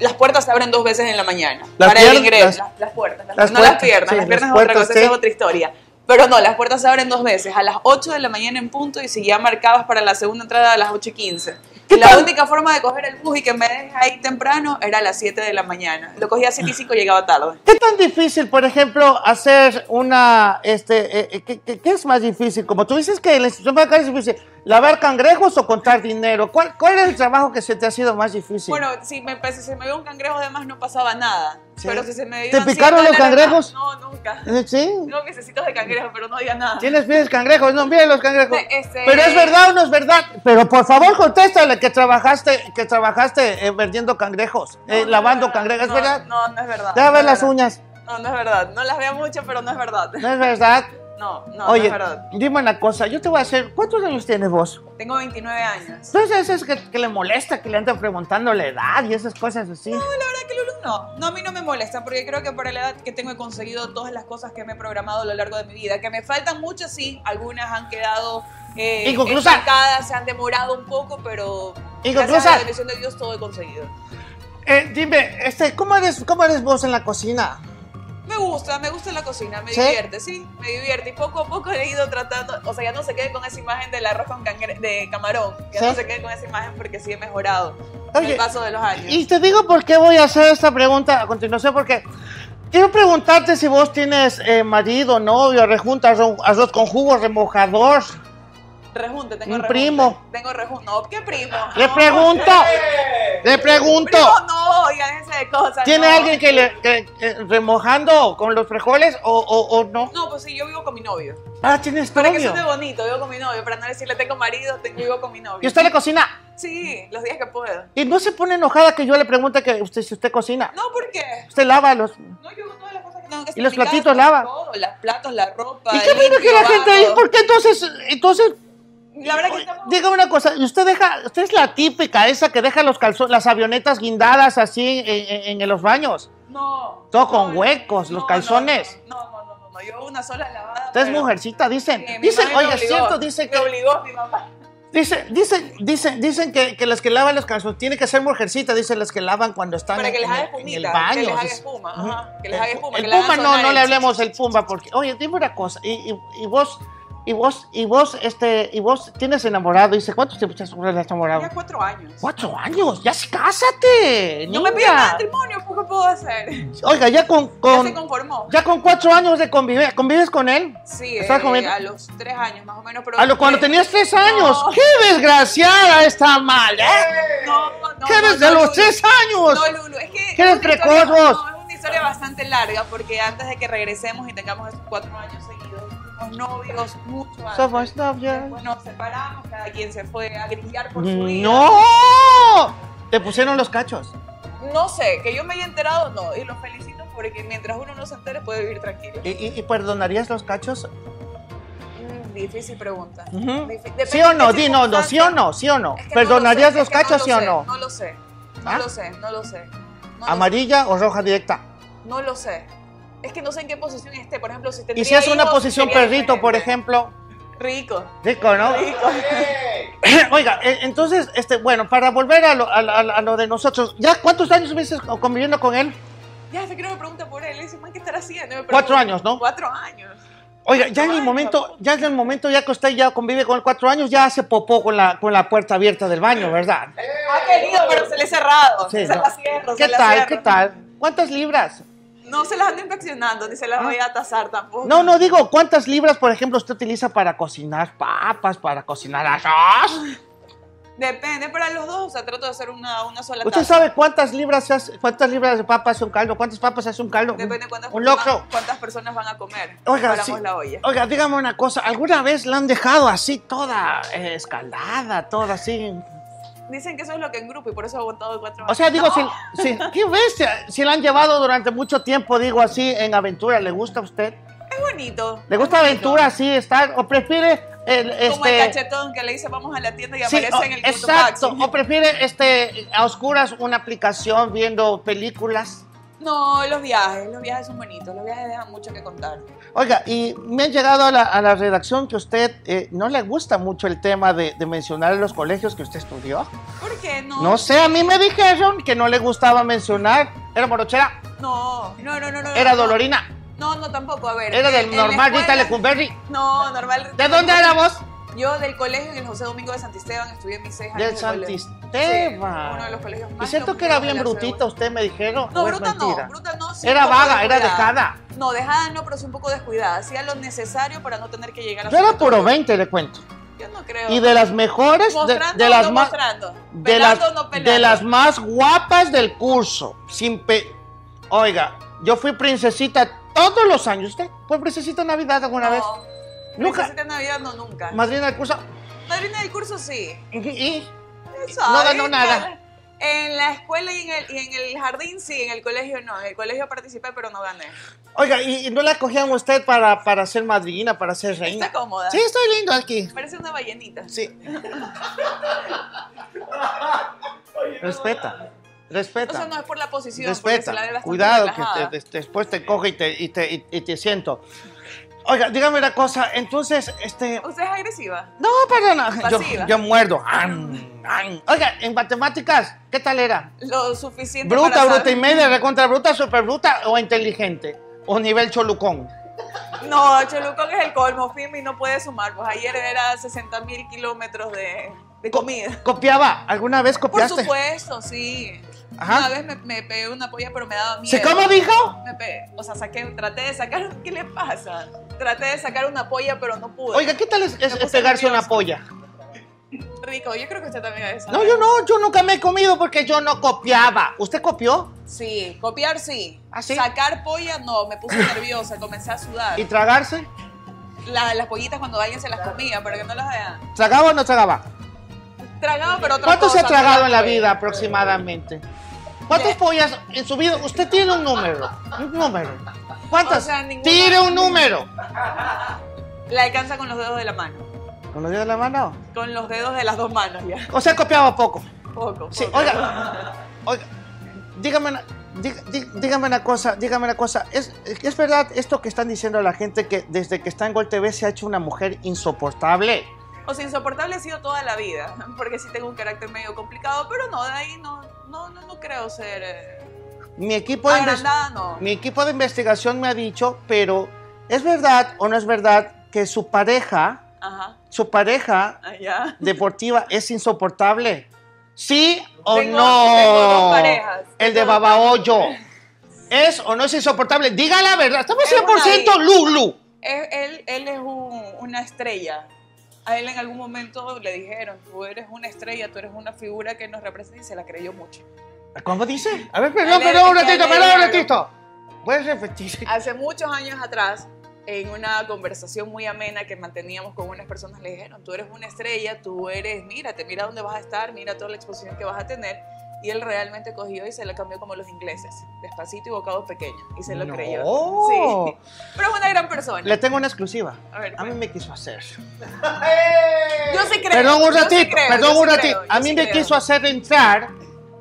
las puertas se abren dos veces en la mañana. Las para el ingreso, las- puertas. las- las no las piernas, sí, las piernas es otra cosa, sí. es otra historia. Pero no, las puertas se abren dos veces, a las 8 de la mañana en punto y si ya marcabas para la segunda entrada a las 8 y 15. Y la única forma de coger el bus y que me dejes ahí temprano era a las 7 de la mañana. Lo cogía a 7 y 5 y llegaba tarde. ¿Qué tan difícil, por ejemplo, hacer una, este, eh, eh, ¿qué, qué, es más difícil? Como tú dices que la institución bancaria es difícil, ¿lavar cangrejos o contar dinero? ¿Cuál, ¿Cuál es el trabajo que se te ha sido más difícil? Bueno, si me, si se me dio un cangrejo de más no pasaba nada. Sí. Pero si se me ¿Te picaron los cangrejos? No, nunca. ¿Eh, ¿Sí? Tengo piececitos de cangrejo, pero no había nada. Tienes pies cangrejos, no, miren los cangrejos. Este- Pero es verdad o no es verdad. Pero por favor, contéstale que trabajaste, que trabajaste eh, vendiendo cangrejos, eh, lavando cangrejos. ¿Es No, verdad? No, no es verdad. Deja no ver las uñas. No, no es verdad. No las veo mucho, pero no es verdad. No es verdad. No, no, Oye, no es verdad. dime una cosa, yo te voy a hacer, ¿cuántos años tienes vos? Tengo 29 años. Entonces es que, que le molesta que le anden preguntando la edad y esas cosas así. No, la verdad que Lulu no. No, a mí no me molesta, porque creo que para la edad que tengo he conseguido todas las cosas que me he programado a lo largo de mi vida. Que me faltan muchas, sí. Algunas han quedado eh, estancadas, se han demorado un poco, pero gracias a la bendición de Dios todo he conseguido. Eh, dime, este, ¿cómo eres, ¿cómo eres vos en la cocina? Me gusta, me gusta la cocina, me ¿Sí? divierte, sí, me divierte. Y poco a poco he ido tratando, o sea, ya no se quede con esa imagen del arroz con de camarón, ya ¿Sí? no se quede con esa imagen porque sí he mejorado con el paso de los años. Y te digo por qué voy a hacer esta pregunta a continuación, porque quiero preguntarte si vos tienes eh, marido, novio, rejunta, arroz con jugo, remojador. Rejunte, tengo Un rejunte. primo. Tengo rejunte. No, ¿qué primo? Le No. pregunto, le pregunto. Primo, no, oigan, ese de cosas. ¿Tiene no. alguien que le que, remojando con los frijoles o, o, o no? No, pues sí, yo vivo con mi novio. Ah, tienes Para que novio. suene bonito, vivo con mi novio. Para no decirle tengo marido, tengo, vivo con mi novio. ¿Y usted le cocina? Sí, los días que puedo. ¿Y no se pone enojada que yo le pregunte que usted, si usted cocina? No, ¿por qué? Usted lava los... No, yo todas las cosas que tengo que hacer. ¿Y los platitos casa, lava? Todo, los platos, la ropa. ¿Y qué pena que la gente ahí? ¿Por qué entonces, entonces La verdad que estamos... Dígame una cosa, ¿usted deja, usted es la típica esa que deja los calzones, las avionetas guindadas así en, en- en los baños? No. Todo con huecos, los calzones. No, no, no, no, no, yo una sola lavada. Usted es mujercita, dicen. Sí, Dicen, me oiga, es cierto, dicen Me que. obligó mi mamá. Dicen, dicen, dicen, dicen que, que las que lavan los calzones tiene que ser mujercita, dicen las que lavan cuando están Para en, que les en haga el- en espumita, el baño. que les haga espuma, ajá, que les haga espuma, El que Puma no, no le hablemos del Pumba porque, oye, dime una cosa, y, y, y vos, y vos, y vos, este, y vos tienes enamorado, dice, ¿cuántos tiempo estás enamorado? Ya cuatro años. Cuatro años, ya sí, cásate, No me niña. pidan matrimonio, ¿por qué puedo hacer? Oiga, ya con, Ya con, se conformó. ya con cuatro años de convivencia, ¿convives con él? Sí, ¿Estás eh, con él? a los tres años más o menos. Pero A lo cuando eh, tenías tres años. no. ¡Qué desgraciada está mal, eh! No, no, ¿Qué no, desde no, los Lulu. tres años? No, Lulu, es que. ¿Qué eres precoz es una historia bastante larga porque antes de que regresemos y tengamos esos cuatro años seguidos, fuimos novios mucho antes. Somos novios. Después nos separamos, cada quien se fue a grillar por su vida. ¡No! Te pusieron los cachos. No sé, que yo me haya enterado, no. Y lo felicito porque mientras uno no se entere puede vivir tranquilo. ¿Y, y- y perdonarías los cachos? Mm, difícil pregunta. Ujú. Difí- depende ¿Sí o no? Di no, no, ¿sí o no? ¿Sí o no? Es que no ¿Perdonarías lo sé, los es que no cachos, lo sí o sé, no? No lo sé. No ¿Ah? lo sé, no lo sé. No lo ¿Amarilla o roja directa? No lo sé. Es que no sé en qué posición esté. Por ejemplo, si tendría ¿Y si es una hijos, posición sería perrito, por ejemplo? Rico. Rico, ¿no? Rico. Oiga, eh, entonces, este, bueno, para volver a lo, a, a- a lo de nosotros, ¿ya cuántos años estuviste conviviendo con él? Ya sé que no me pregunta por él. Dice, man, ¿qué estará haciendo? Me Cuatro años, ¿no? Cuatro años. Oiga, ya en el momento, ya en el momento ya que usted ya convive con él cuatro años, ya hace popó con la, con la puerta abierta del baño, ¿verdad? Ha querido, pero se le he cerrado. Sí, se ¿no? la cierro, ¿Qué se tal? ¿Qué tal? ¿Cuántas libras? No se las ando inspeccionando, ni se las voy a tasar tampoco. Ah. No, no digo, ¿cuántas libras, por ejemplo, usted utiliza para cocinar papas, para cocinar arroz? Depende, para los dos, o sea, trato de hacer una, una sola ¿Usted taza. sabe cuántas libras se hace- cuántas libras de papa hace un caldo? ¿Cuántas papas hace un caldo? Depende cuántas, Un personas, locro. cuántas personas van a comer. Oiga, la olla. Oiga, dígame una cosa, ¿alguna vez la han dejado así toda eh, escaldada, toda así? Dicen que eso es lo que en grupo y por eso he aguantado cuatro años. O sea, digo, No. si, si- ¿qué bestia? Si la han llevado durante mucho tiempo, digo así, en aventura, ¿le gusta a usted? Es bonito. ¿Le gusta aventura así estar? ¿O prefiere el, Como el este... cachetón que le dice vamos a la tienda y Sí, aparece o- en el exacto, o prefiere este, a oscuras una aplicación viendo películas. No, los viajes, los viajes son bonitos, los viajes dejan mucho que contar. Oiga, y me han llegado a la, a la redacción que usted eh, no le gusta mucho el tema de, de mencionar los colegios que usted estudió. ¿Por qué no? No sé, a mí me dijeron que no le gustaba mencionar. ¿Era morochera? No, no, no, no. no ¿Era no. dolorina? No, no, tampoco, a ver. ¿Era del normal Rita Lecumberri? No, normal. ¿De dónde era vos? Yo del colegio en el José Domingo de Santisteban estudié mis seis años Del de. Santisteban. Sí, uno de los colegios Y más siento que era de bien brutita, usted me dijeron. No, ¿o es bruta no, bruta no. sí, Era vaga, era dejada. No, dejada no, pero sí un poco descuidada. Hacía lo necesario para no tener que llegar a Yo era puro futuro. 20, le cuento. Yo no creo. Y de las mejores, de, ¿Mostrando de o las no más, mostrando? de las, ¿Pelando o no de las más guapas del curso. Sin pe... Oiga, yo fui princesita todos los años. ¿Usted fue princesita en Navidad alguna vez? Nunca. Princesita de Navidad no, nunca. Madrina del curso. Madrina del curso sí. ¿Y? Eso, No ganó nada. En la escuela y en, el, y en el jardín sí, en el colegio no. En el colegio participé, pero no gané. Oiga, ¿y, y no la cogían usted para, para ser madrina, para ser reina? Está cómoda. Sí, estoy lindo aquí. Parece una ballenita. Sí. Respeta. Respeta. O sea, no es por la posición, Respeta. se la Cuidado que te- después te coge y te, y te, y te siento. Oiga, dígame una cosa. Entonces, este. ¿Usted es agresiva? No, perdona. Yo, Pasiva. yo muerdo. Am, am. Oiga, en matemáticas, ¿qué tal era? Lo suficiente ¿Bruta, para bruta saber- y media, recontra bruta, super bruta o inteligente? ¿O nivel cholucón? No, Cholucón es el colmo, Fimi no puede sumar. Pues ayer era 60 mil kilómetros de, de comida. ¿Copiaba? ¿Alguna vez Por copiaste? supuesto, sí. Ajá. Una vez me, me pegué una polla, pero me daba miedo. ¿Sí, cómo dijo? Me pegué, o sea, saqué, traté de sacar, ¿qué le pasa? Traté de sacar una polla, pero no pude. Oiga, ¿qué tal es, pegarse una polla? Rico, yo creo que usted también es. No, yo no, yo nunca me he comido porque yo no copiaba. ¿Usted copió? Sí, copiar sí. ¿Ah, sí? Sacar polla no, me puse nerviosa, comencé a sudar. ¿Y tragarse? La- las pollitas cuando alguien se las comía, para que no las vean. ¿Tragaba o no tragaba? Tragaba, pero otra ¿Cuánto se ha tragado en la polla. vida aproximadamente? ¿Cuántas pollas en su vida? Usted tiene un número. Un número. ¿Cuántas? O sea, ninguna- Tire un número. La alcanza con los dedos de la mano. ¿Con los dedos de la mano? Con los dedos de las dos manos ya. O sea, copiaba poco. Poco. Sí, oiga, oiga, dígame una, dí- dí- dígame una cosa, dígame una cosa. ¿Es, ¿Es verdad esto que están diciendo la gente que desde que está en Gol TV se ha hecho una mujer insoportable? O sea, insoportable ha sido toda la vida, porque sí tengo un carácter medio complicado, pero no, de ahí no, no, no, no creo ser... eh, Mi equipo, de no. mi equipo de investigación me ha dicho, pero ¿es verdad o no es verdad que su pareja, Ajá. su pareja Ah, ya. deportiva es insoportable? ¿Sí o Tengo- no? tengo dos parejas. El de Babahoyo. ¿Es o no es insoportable? Diga la verdad. Estamos Es una 100% hija. Lulu. Él, él, él es un- una estrella. A él en algún momento le dijeron, tú eres una estrella, tú eres una figura que nos representa y se la creyó mucho. ¿Cómo dice? A ver, perdón, perdón, un ratito, perdón, un ratito. ¿Puedes repetir? Hace muchos años atrás, en una conversación muy amena que manteníamos con unas personas, le dijeron, tú eres una estrella, tú eres, mírate, mira dónde vas a estar, mira toda la exposición que vas a tener. Y él realmente cogió y se lo cambió como los ingleses, despacito y bocados pequeños. Y se lo No. creyó. Sí. Pero es una gran persona. Le tengo una exclusiva. A ver, A mí me quiso hacer. Yo sí creo. Perdón un sí ratito, creo, perdón yo un sí ratito. creo, A mí sí me creo. quiso hacer entrar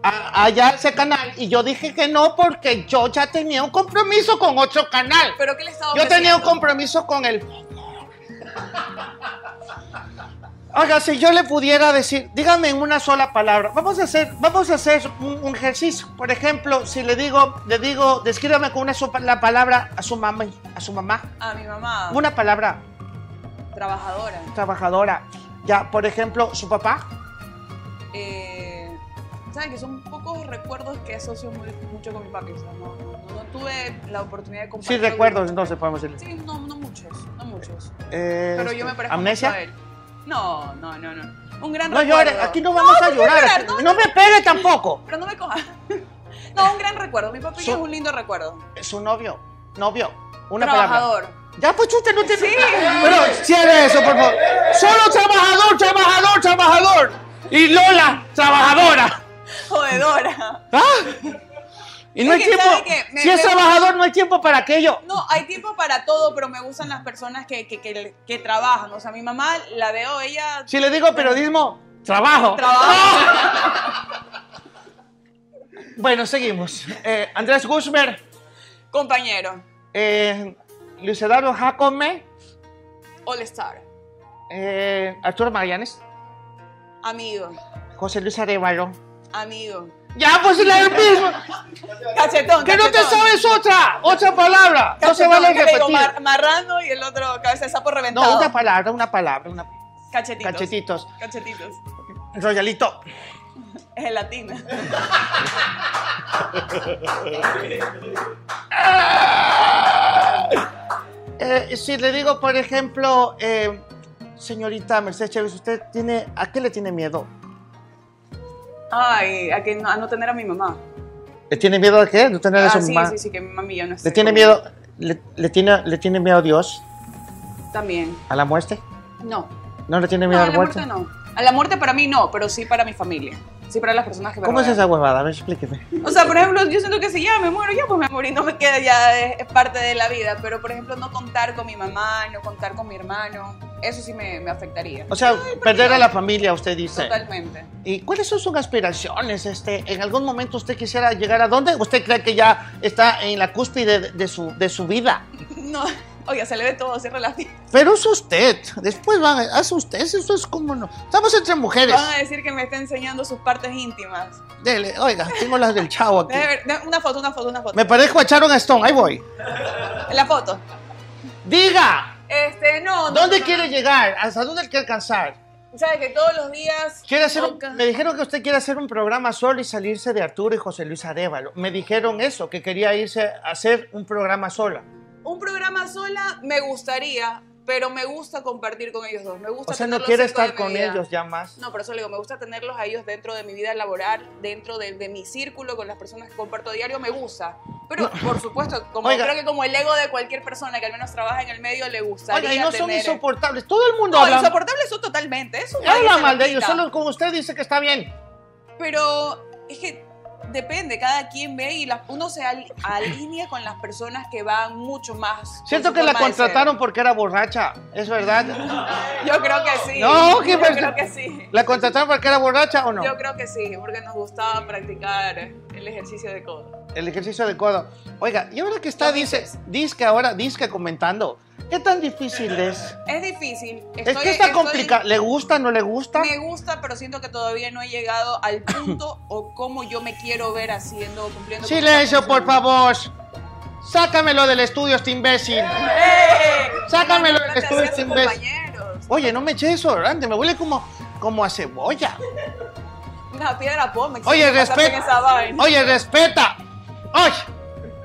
a- allá ese canal y yo dije que no porque yo ya tenía un compromiso con otro canal. ¿Pero qué le estaba Yo tenía un compromiso con el... Oiga, si yo le pudiera decir, dígame en una sola palabra, vamos a hacer, vamos a hacer un, un ejercicio. Por ejemplo, si le digo, le digo, descríbame con una la palabra a su mamá, a su mamá. A mi mamá. Una palabra Trabajadora. trabajadora. Ya, por ejemplo, su papá. Eh, ¿Saben que son pocos recuerdos que asocio muy- mucho con mi papi? O sea, no, no- no tuve la oportunidad de Sí, compartir. recuerdos, entonces podemos decirle. Sí, no, no muchos, no muchos. Eh, Pero yo me parezco ¿Amnesia? mucho a él. No, no, no, no. Un gran No recuerdo. llore, aquí no vamos a ¿por qué llorar. llorar? aquí- No, me pegue tampoco. Pero no me coja. No, un gran recuerdo. Mi papi Su- es un lindo recuerdo. Su novio, novio, una Trabajador. palabra. Ya, pues usted no tiene. Sí. Pero cierre eso, por favor. Solo trabajador, trabajador, trabajador. Y Lola, trabajadora. Jodedora. ¿Ah? Y no Es hay que, tiempo. si es me- trabajador, no hay tiempo para aquello. No, hay tiempo para todo, pero me gustan las personas que, que, que, que trabajan. O sea, mi mamá la veo, ella Si le digo periodismo, trabajo. trabaja. Bueno, seguimos. Eh, Andrés Guzmer, Compañero. eh, Luis Eduardo Jacome, All Star. eh, Arturo Magallanes, Amigo. José Luis Arevalo. Amigo. Ya, pues la mismo. Cachetón. Que no te sabes otra, otra palabra. No se vale repetir. Mar- marrano y el otro cabeza de sapo reventado. No, una palabra, una palabra, una Cachetitos. cachetitos. Cachetitos. Royalito. Es gelatina. Eh, si le digo, por ejemplo, eh, señorita Mercedes Chávez, ¿usted tiene, a qué le tiene miedo? Ay, a, que no, a no tener a mi mamá. ¿Le tiene miedo a qué? ¿No tener a Ah, su sí, mamá? sí, sí, que mi mami ya no está. ¿Le tiene conmigo. miedo? Le, le tiene, ¿Le tiene miedo a Dios? También. ¿A la muerte? No. ¿No le tiene miedo a a la la muerte? muerte no. A la muerte para mí no, pero sí para mi familia. Sí para las personas que me ¿Cómo es rodean. esa huevada? A ver, explíqueme. O sea, por ejemplo, yo siento que si ya me muero, ya pues me morí, no me queda ya, es, es parte de la vida. Pero, por ejemplo, no contar con mi mamá, no contar con mi hermano, eso sí me, me afectaría. O sea, perder a la familia, usted dice. Totalmente. ¿Y cuáles son sus aspiraciones? Este, ¿En algún momento usted quisiera llegar a dónde? ¿Usted cree que ya está en la cúspide de, de su, de su vida? No, oiga, se le ve todo, cierra la piel. Pero es usted. Después van a... Es usted. Eso es como no. Estamos entre mujeres. Van a decir que me está enseñando sus partes íntimas. Dele, oiga, tengo las del chavo aquí. Deje ver, de- una foto, una foto, una foto. Me parezco a Sharon Stone. Ahí voy. La foto. Diga. Este, no. no, ¿Dónde no, quiere llegar? ¿Hasta dónde quiere alcanzar? ¿Sabe que todos los días... Quiere hacer un- me dijeron que usted quiere hacer un programa solo y salirse de Arturo y José Luis Arevalo. Me dijeron eso, que quería irse a hacer un programa sola. Un programa sola me gustaría, pero me gusta compartir con ellos dos. Me gusta O sea, no quiere estar con ellos ya más. No, por eso le digo, me gusta tenerlos a ellos dentro de mi vida laboral, dentro de, de mi círculo, con las personas que comparto diario, me gusta. Pero, por supuesto, como Oiga. creo que como el ego de cualquier persona que al menos trabaja en el medio, le gustaría Oiga, y no son insoportables. Todo el mundo No, habla, insoportables son totalmente. Eso habla mal de ellos. Solo como usted dice que está bien. Pero es que Depende, cada quien ve y la- uno se al- alinea con las personas que van mucho más. Siento que la contrataron porque era borracha, ¿es verdad? Yo creo que sí. No, ¿qué Yo creo que sí. ¿La contrataron porque era borracha o no? Yo creo que sí, porque nos gustaba practicar el ejercicio de codo. El ejercicio de codo. Oiga, y ahora que está, dice, disque ahora, disque comentando, ¿qué tan difícil es? Es difícil. es que está estoy- complicado. ¿Le gusta, no le gusta? Me gusta, pero siento que todavía no he llegado al punto o cómo yo me quiero ver haciendo, cumpliendo. con Silencio, por favor. Sácamelo del estudio, este imbécil. Sácamelo del estudio, este imbécil. Oye, no me eche eso, grande, me huele como, como a cebolla. Una piedra pome. Oye, respeta. Oye, respeta. Oye,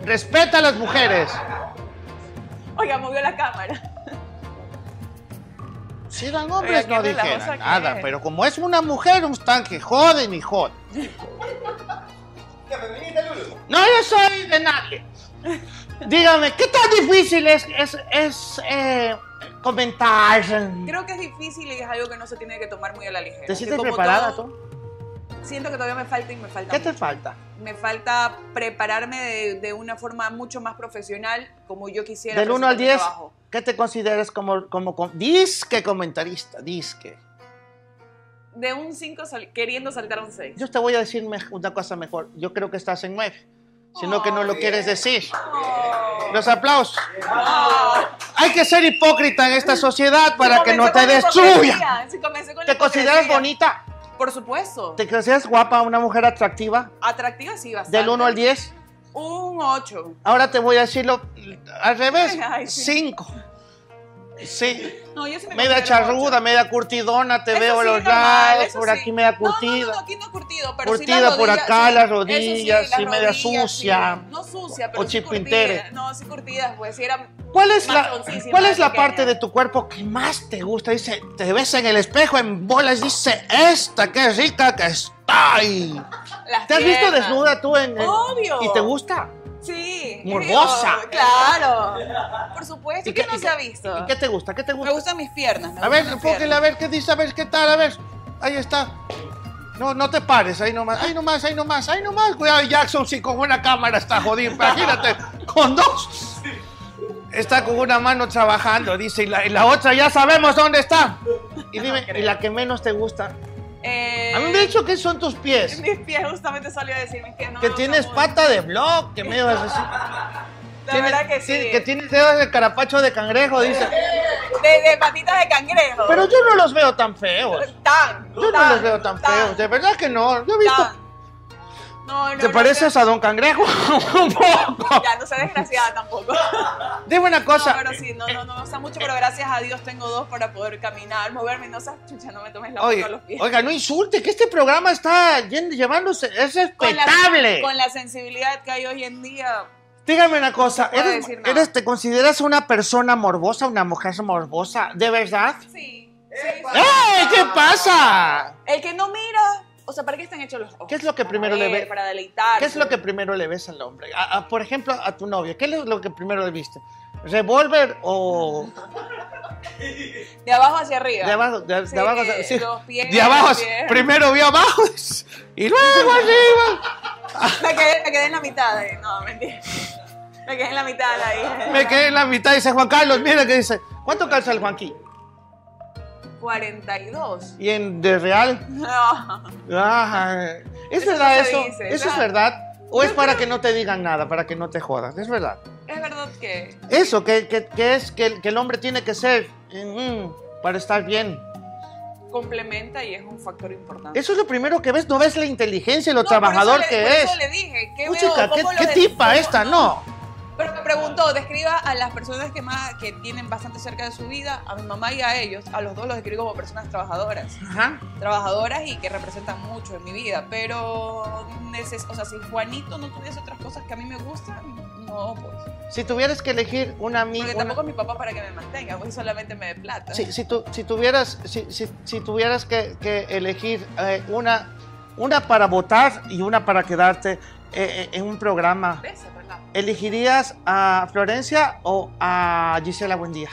respeta a las mujeres. Oiga, movió la cámara. Si eran hombres Oiga, no dijeran que nada, pero como es una mujer, un tanque joden y joden. No, yo soy de nadie. Dígame, ¿qué tan difícil es, es, es, eh, comentar? Creo que es difícil y es algo que no se tiene que tomar muy a la ligera. ¿Te Que sientes preparada todo, tú? Siento que todavía me falta y me falta. ¿Qué te falta? Me falta prepararme de, de una forma mucho más profesional como yo quisiera. Del 1 al presentar mi 10, trabajo. ¿qué te consideras como, como, como disque comentarista? Disque. De un 5 queriendo saltar a un 6. Yo te voy a decir una cosa mejor. Yo creo que estás en 9. Sino que no lo quieres decir. Los aplausos. Hay que ser hipócrita en esta sociedad para que no te destruya. ¿Te consideras bonita? Por supuesto. ¿Te consideras guapa, una mujer atractiva? Atractiva sí, bastante. Del 1 al 10. Un 8. Ahora te voy a decirlo al revés. Ay, sí. 5. Sí. No, yo sí me Media charruda, media curtidona, te Eso veo sí, los lados, por sí. aquí media No, no, no, curtida. no, aquí no curtido, pero sí Curtida las por acá, sí. las rodillas, las sí, media rodillas, sucia. sí. No sucia, pero O sí curtidas. No, sí curtidas, pues sí eran ¿Cuál es la, cuál es la parte de tu cuerpo que más te gusta? Dice, te ves en el espejo en bolas, dice, esta, qué rica que estoy. Las ¿Te has visto piernas. desnuda tú en, en- Obvio. ¿Y te gusta? Sí. Morbosa. Digo, Claro. Por supuesto. ¿Y que qué- no y se ha visto? ¿Y qué te gusta? ¿Qué te gusta? Me gustan mis piernas. me A ver, piernas. a ver qué dice, a ver qué tal, a ver. Ahí está. No, no te pares, ahí nomás, ahí nomás, ahí nomás, ahí nomás. Cuidado, Jackson, si con una cámara está jodido, imagínate, con dos. Está con una mano trabajando, dice, y la, y la otra ya sabemos dónde está. Y dime, ¿y la que menos te gusta? Eh, A mí me han dicho que son tus pies. Mis pies, justamente salió a decir mis pies. No Que me tienes pata de blog, que medio así. mucho. La Tienes- verdad que sí. Que tienes dedos de carapacho de cangrejo, dice. De, de patitas de cangrejo. Pero yo no los veo tan feos. Tan. Yo no los veo tan feos, de verdad que no. Yo he visto. tan. No, no, ¿Te no, pareces a Don Cangrejo? Un poco. Ya, no soy desgraciada tampoco. Dime una cosa. No, pero sí, no, no, no me gusta mucho, pero gracias a Dios tengo dos para poder caminar, moverme, no seas chucha, no me tomes la foto a los pies. oiga, no insulte, que este programa está llevándose, es respetable. Con la sensibilidad que hay hoy en día, Dígame una cosa, No ¿eres, eres- ¿te consideras una persona morbosa, una mujer morbosa? ¿De verdad? sí. ¿Qué pasa? El que no mira, o sea, ¿para qué están hechos los ojos? ¿Qué es lo que primero le ves? Para deleitar. ¿Qué es lo que primero le ves al hombre? A- a- por ejemplo, a tu novio, ¿qué es lo que primero le viste? ¿Revólver o De abajo hacia arriba. de abajo? De, de Sí, abajo, eh, sí. los pies, de abajo, los pies. primero vio abajo y luego arriba. Me quedé, me quedé en la mitad. de- no, mentira. Me quedé en la mitad ahí. Me quedé en la mitad, dice Juan Carlos, mira que dice, ¿cuánto calza el Juanqui? 42. ¿Y en de real? No. Ah, ¿Es Eso verdad eso? dice, ¿Eso es verdad? ¿O es para que no te digan nada, para que no te jodas? Es verdad. Es verdad que Eso, que, que- que es que el, que el hombre tiene que ser mm, para estar bien. complementa y es un factor importante. Eso es lo primero que ves, no ves la inteligencia y lo No, por trabajador eso le- que por es. eso le dije, ¿qué veo? ¿qué, ¿Cómo lo qué de- tipa esta? No. Pero me preguntó, describa a las personas que más que tienen bastante cerca de su vida, a mi mamá y a ellos, a los dos los describo como personas trabajadoras. Ajá. Trabajadoras y que representan mucho en mi vida, pero o sea, si Juanito no tuviese otras cosas que a mí me gustan, no, pues. Si tuvieras que elegir una amiga... Porque tampoco es mi papá para que me mantenga, pues solamente me dé plata. Si, si, tu- si tuvieras, si, si- si tuvieras que, que elegir eh, una, una para votar y una para quedarte eh, eh, en un programa, ¿verdad? ¿Elegirías a Florencia o a Gisela Buendía?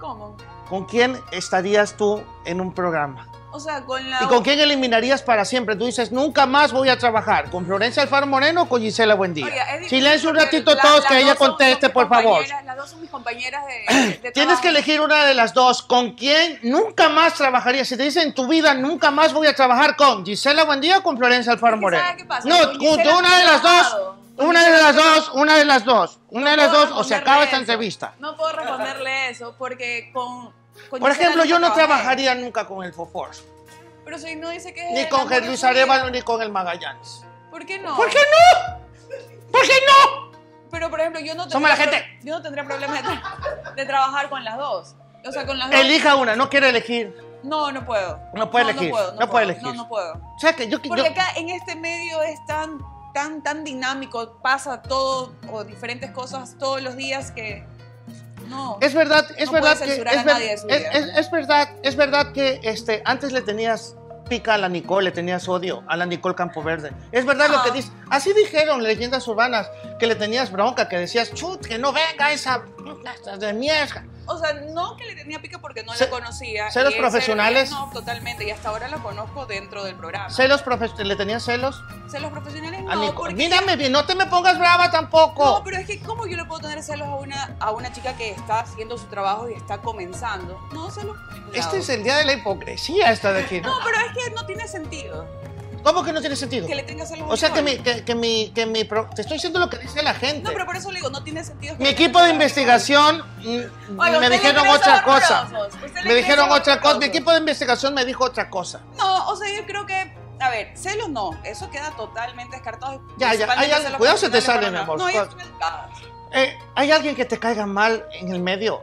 ¿Cómo? ¿Con quién estarías tú en un programa? O sea, con la... ¿Y con quién eliminarías para siempre? Tú dices, nunca más voy a trabajar. ¿Con Florencia Alfaro Moreno o con Gisela Buendía? Silencio un ratito la- todos, que ella conteste, por favor. Las dos son mis compañeras de, de Tienes que elegir una de las dos. ¿Con quién nunca más trabajarías? Si te dicen en tu vida, nunca más voy a trabajar con Gisela Buendía o con Florencia Alfaro Moreno. ¿sabe qué pasa? No, Con Gisela una de las dos. Una de las dos, una de las dos. Una de las puedo dos, o se acaba esta entrevista. No puedo responderle eso porque con... con Por ejemplo, yo no trabajaría nunca con el Fofor. Pero si no dice que Ni con Luis. Arevalo, ni con el Magallanes. ¿Por qué no? ¿Por qué no? ¿Por qué no? Pero, por ejemplo, yo no Somos la tendría gente. Yo no tendría problema de, tra- de trabajar con las dos. O sea, con las dos. Elija una, no quiere elegir. No, no puedo. No puede no, elegir, No, puedo, no puede elegir. No, no puedo. O sea, que yo... yo- Porque acá en este medio es tan, tan, tan dinámico, pasa todo o diferentes cosas todos los días que no. Es verdad, es no verdad que censurar es, a ver- es- es- es verdad, es verdad que este antes le tenías pica a la Nicole, le tenías odio a la Nicole Campoverde. Es verdad lo que dice. Así dijeron leyendas urbanas que le tenías bronca, que decías, chut, que no venga esa esa de mierda. O sea, no que le tenía pica porque no la conocía. celos y profesionales. No, totalmente. Y hasta ahora la conozco dentro del programa. Celos profe- le tenías celos Celos profesionales no. Porque- Mírame bien, no te me pongas brava tampoco. No, pero es que ¿cómo yo le puedo tener celos a una, a una chica que está haciendo su trabajo y está comenzando? No, celos. Este es el día de la hipocresía esta de aquí. ¿no? No, pero es que no tiene sentido. ¿Cómo que no tiene sentido? Que le tenga celos a O sea que mi, que, que mi, que mi pro- te estoy diciendo lo que dice la gente. No, pero por eso le digo, no tiene sentido. que Mi equipo de investigación mm, Oiga, me dijeron otra cosa. Me dijeron otra cosa. Mi equipo de investigación me dijo otra cosa. No, o sea, yo creo que. A ver, celos no. Eso queda totalmente descartado. Ya, ya, hay algo- cuidado se te sale, mi amor. No, ellas son educadas. Eh, ¿Hay alguien que te caiga mal en el medio?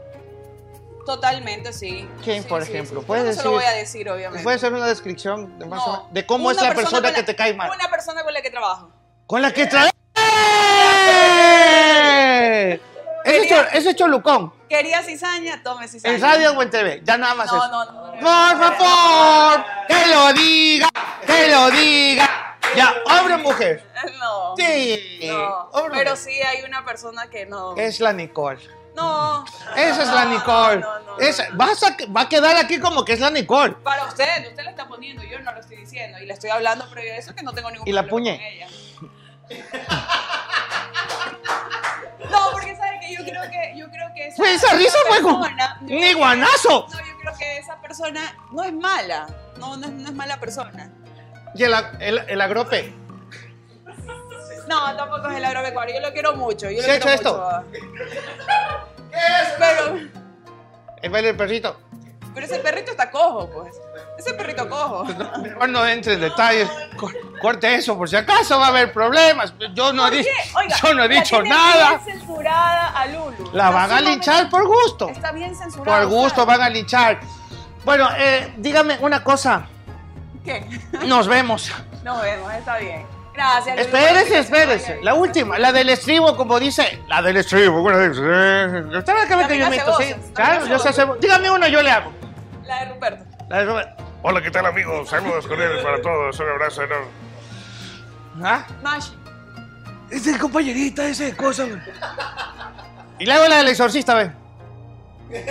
Totalmente, sí. ¿Quién, Sí, por sí, ejemplo? sí. ¿Puedes Yo no se decir, lo voy a decir, obviamente. ¿Puede ser una descripción de, más o No. menos de cómo es la persona que la- te cae mal? Una persona con la que trabajo. Con la que trae. Ese es, Cho- ese es Cholucón. Quería cizaña, tome cizaña. En radio o en TV. Ya nada más No, eso. no, no. Por favor, que lo diga, que lo diga. Ya, hombre o mujer. No. Sí. No. Pero sí hay una persona que no. Es la Nicole. No. Esa es la Nicole. Esa- vas a- va a quedar aquí como que es la Nicole. Para usted, usted la está poniendo, yo no lo estoy diciendo. Y le estoy hablando previo a eso que no tengo ningún ¿Y la puñe? con ella. No, porque sabe que yo creo que yo creo que esa, Pues esa risa fue con- ¡Ni guanazo! No, yo creo que esa persona no es mala. No, no es, no es mala persona. Y el, el, el agrope. No, tampoco es el agropecuario. Yo lo quiero mucho. Yo ¿Se lo ha hecho quiero esto? mucho. Pero, El baile del perrito. pero ese perrito está cojo, pues. Ese perrito cojo. Mejor no entre en detalles. Co- Corte eso, por si acaso va a haber problemas. Yo no he, ¿Por di- qué? Oiga, yo no he la dicho nada. bien censurada a Lulu. La van a linchar por gusto. Está bien censurada. Por gusto van a linchar. Bueno, eh, dígame una cosa. ¿Qué? Nos vemos. Nos vemos, está bien. Gracias. Espérese, espérese. La última, la del estribo, como dice. La del estribo. Bueno, dice. eh, Usted ve que yo hace sí. Claro, yo hace hacer. Dígame una, yo le hago. La de Ruperto. La de Robert. Hola, ¿qué tal amigos? Saludos cordiales para todos. Un abrazo enorme. ¿Ah? Mash. Esa es compañerita, esa es cosa. Y le hago la del exorcista, ve.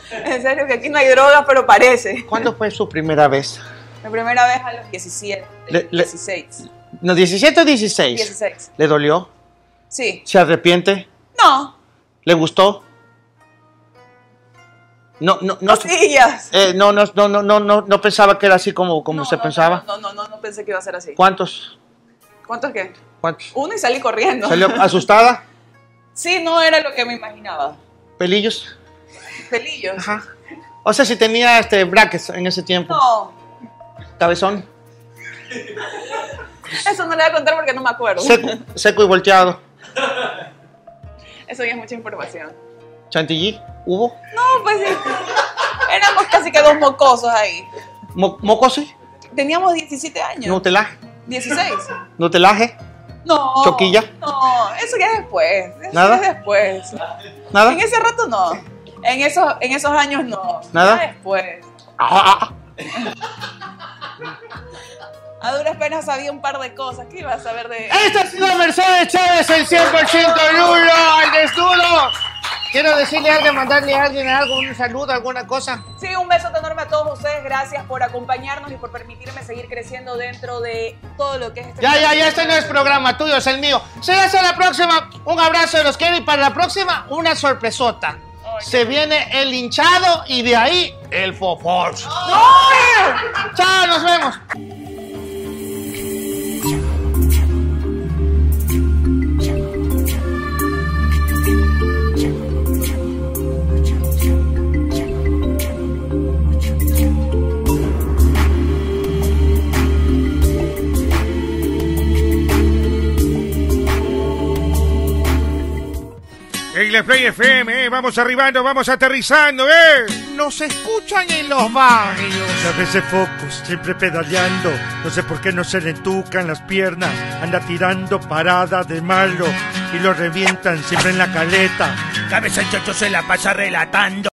En serio, que aquí no hay droga, pero parece. ¿Cuándo fue su primera vez? La primera vez a los 17. Le- le- 16. ¿No, 17 o 16? 16. ¿Le dolió? Sí. ¿Se arrepiente? No. ¿Le gustó? No, no, no. Eh, no, no, no, no, no, no, no pensaba que era así como, como se pensaba. No, no, no, no pensé que iba a ser así. ¿Cuántos? ¿Cuántos qué? ¿Cuántos? Uno y salí corriendo. ¿Salió asustada? Sí, no era lo que me imaginaba. ¿Pelillos? Pelillos. Ajá. O sea, si tenía este brackets en ese tiempo. No. Cabezón. Eso no le voy a contar porque no me acuerdo. Seco, seco y volteado. Eso ya es mucha información. Chantilly. ¿Hubo? No, pues. Éramos casi que dos mocosos ahí. Mo ¿Mocose? Teníamos 17 años. ¿Nutelaje? 16. ¿Nutelaje? No. ¿Choquilla? No, eso ya es después. Eso ¿Nada? ya es después. ¿Nada? En ese rato no. En esos, en esos años no. ¿Nada? Después. Ah, A duras penas sabía un par de cosas. ¿Qué ibas a saber de.? Esta ha sido Mercedes Chávez, el 100% Lulo, al desnudo. Quiero decirle a alguien, mandarle a alguien algo, un saludo, alguna cosa. Sí, un besote enorme a todos ustedes. Gracias por acompañarnos y por permitirme seguir creciendo dentro de todo lo que es este Ya, ya, ya, este no es programa tuyo, es el mío. Será hasta la próxima. Un abrazo de los quiero y para la próxima, una sorpresota. Se viene el hinchado y de ahí el fofor. Chao, nos vemos. Play FM, eh, vamos arribando, vamos aterrizando, ¿eh? Nos escuchan en los barrios. A veces focos, siempre pedaleando. No sé por qué no se le entucan las piernas. Anda tirando parada de malo y lo revientan siempre en la caleta. Cabeza chocho se la pasa relatando.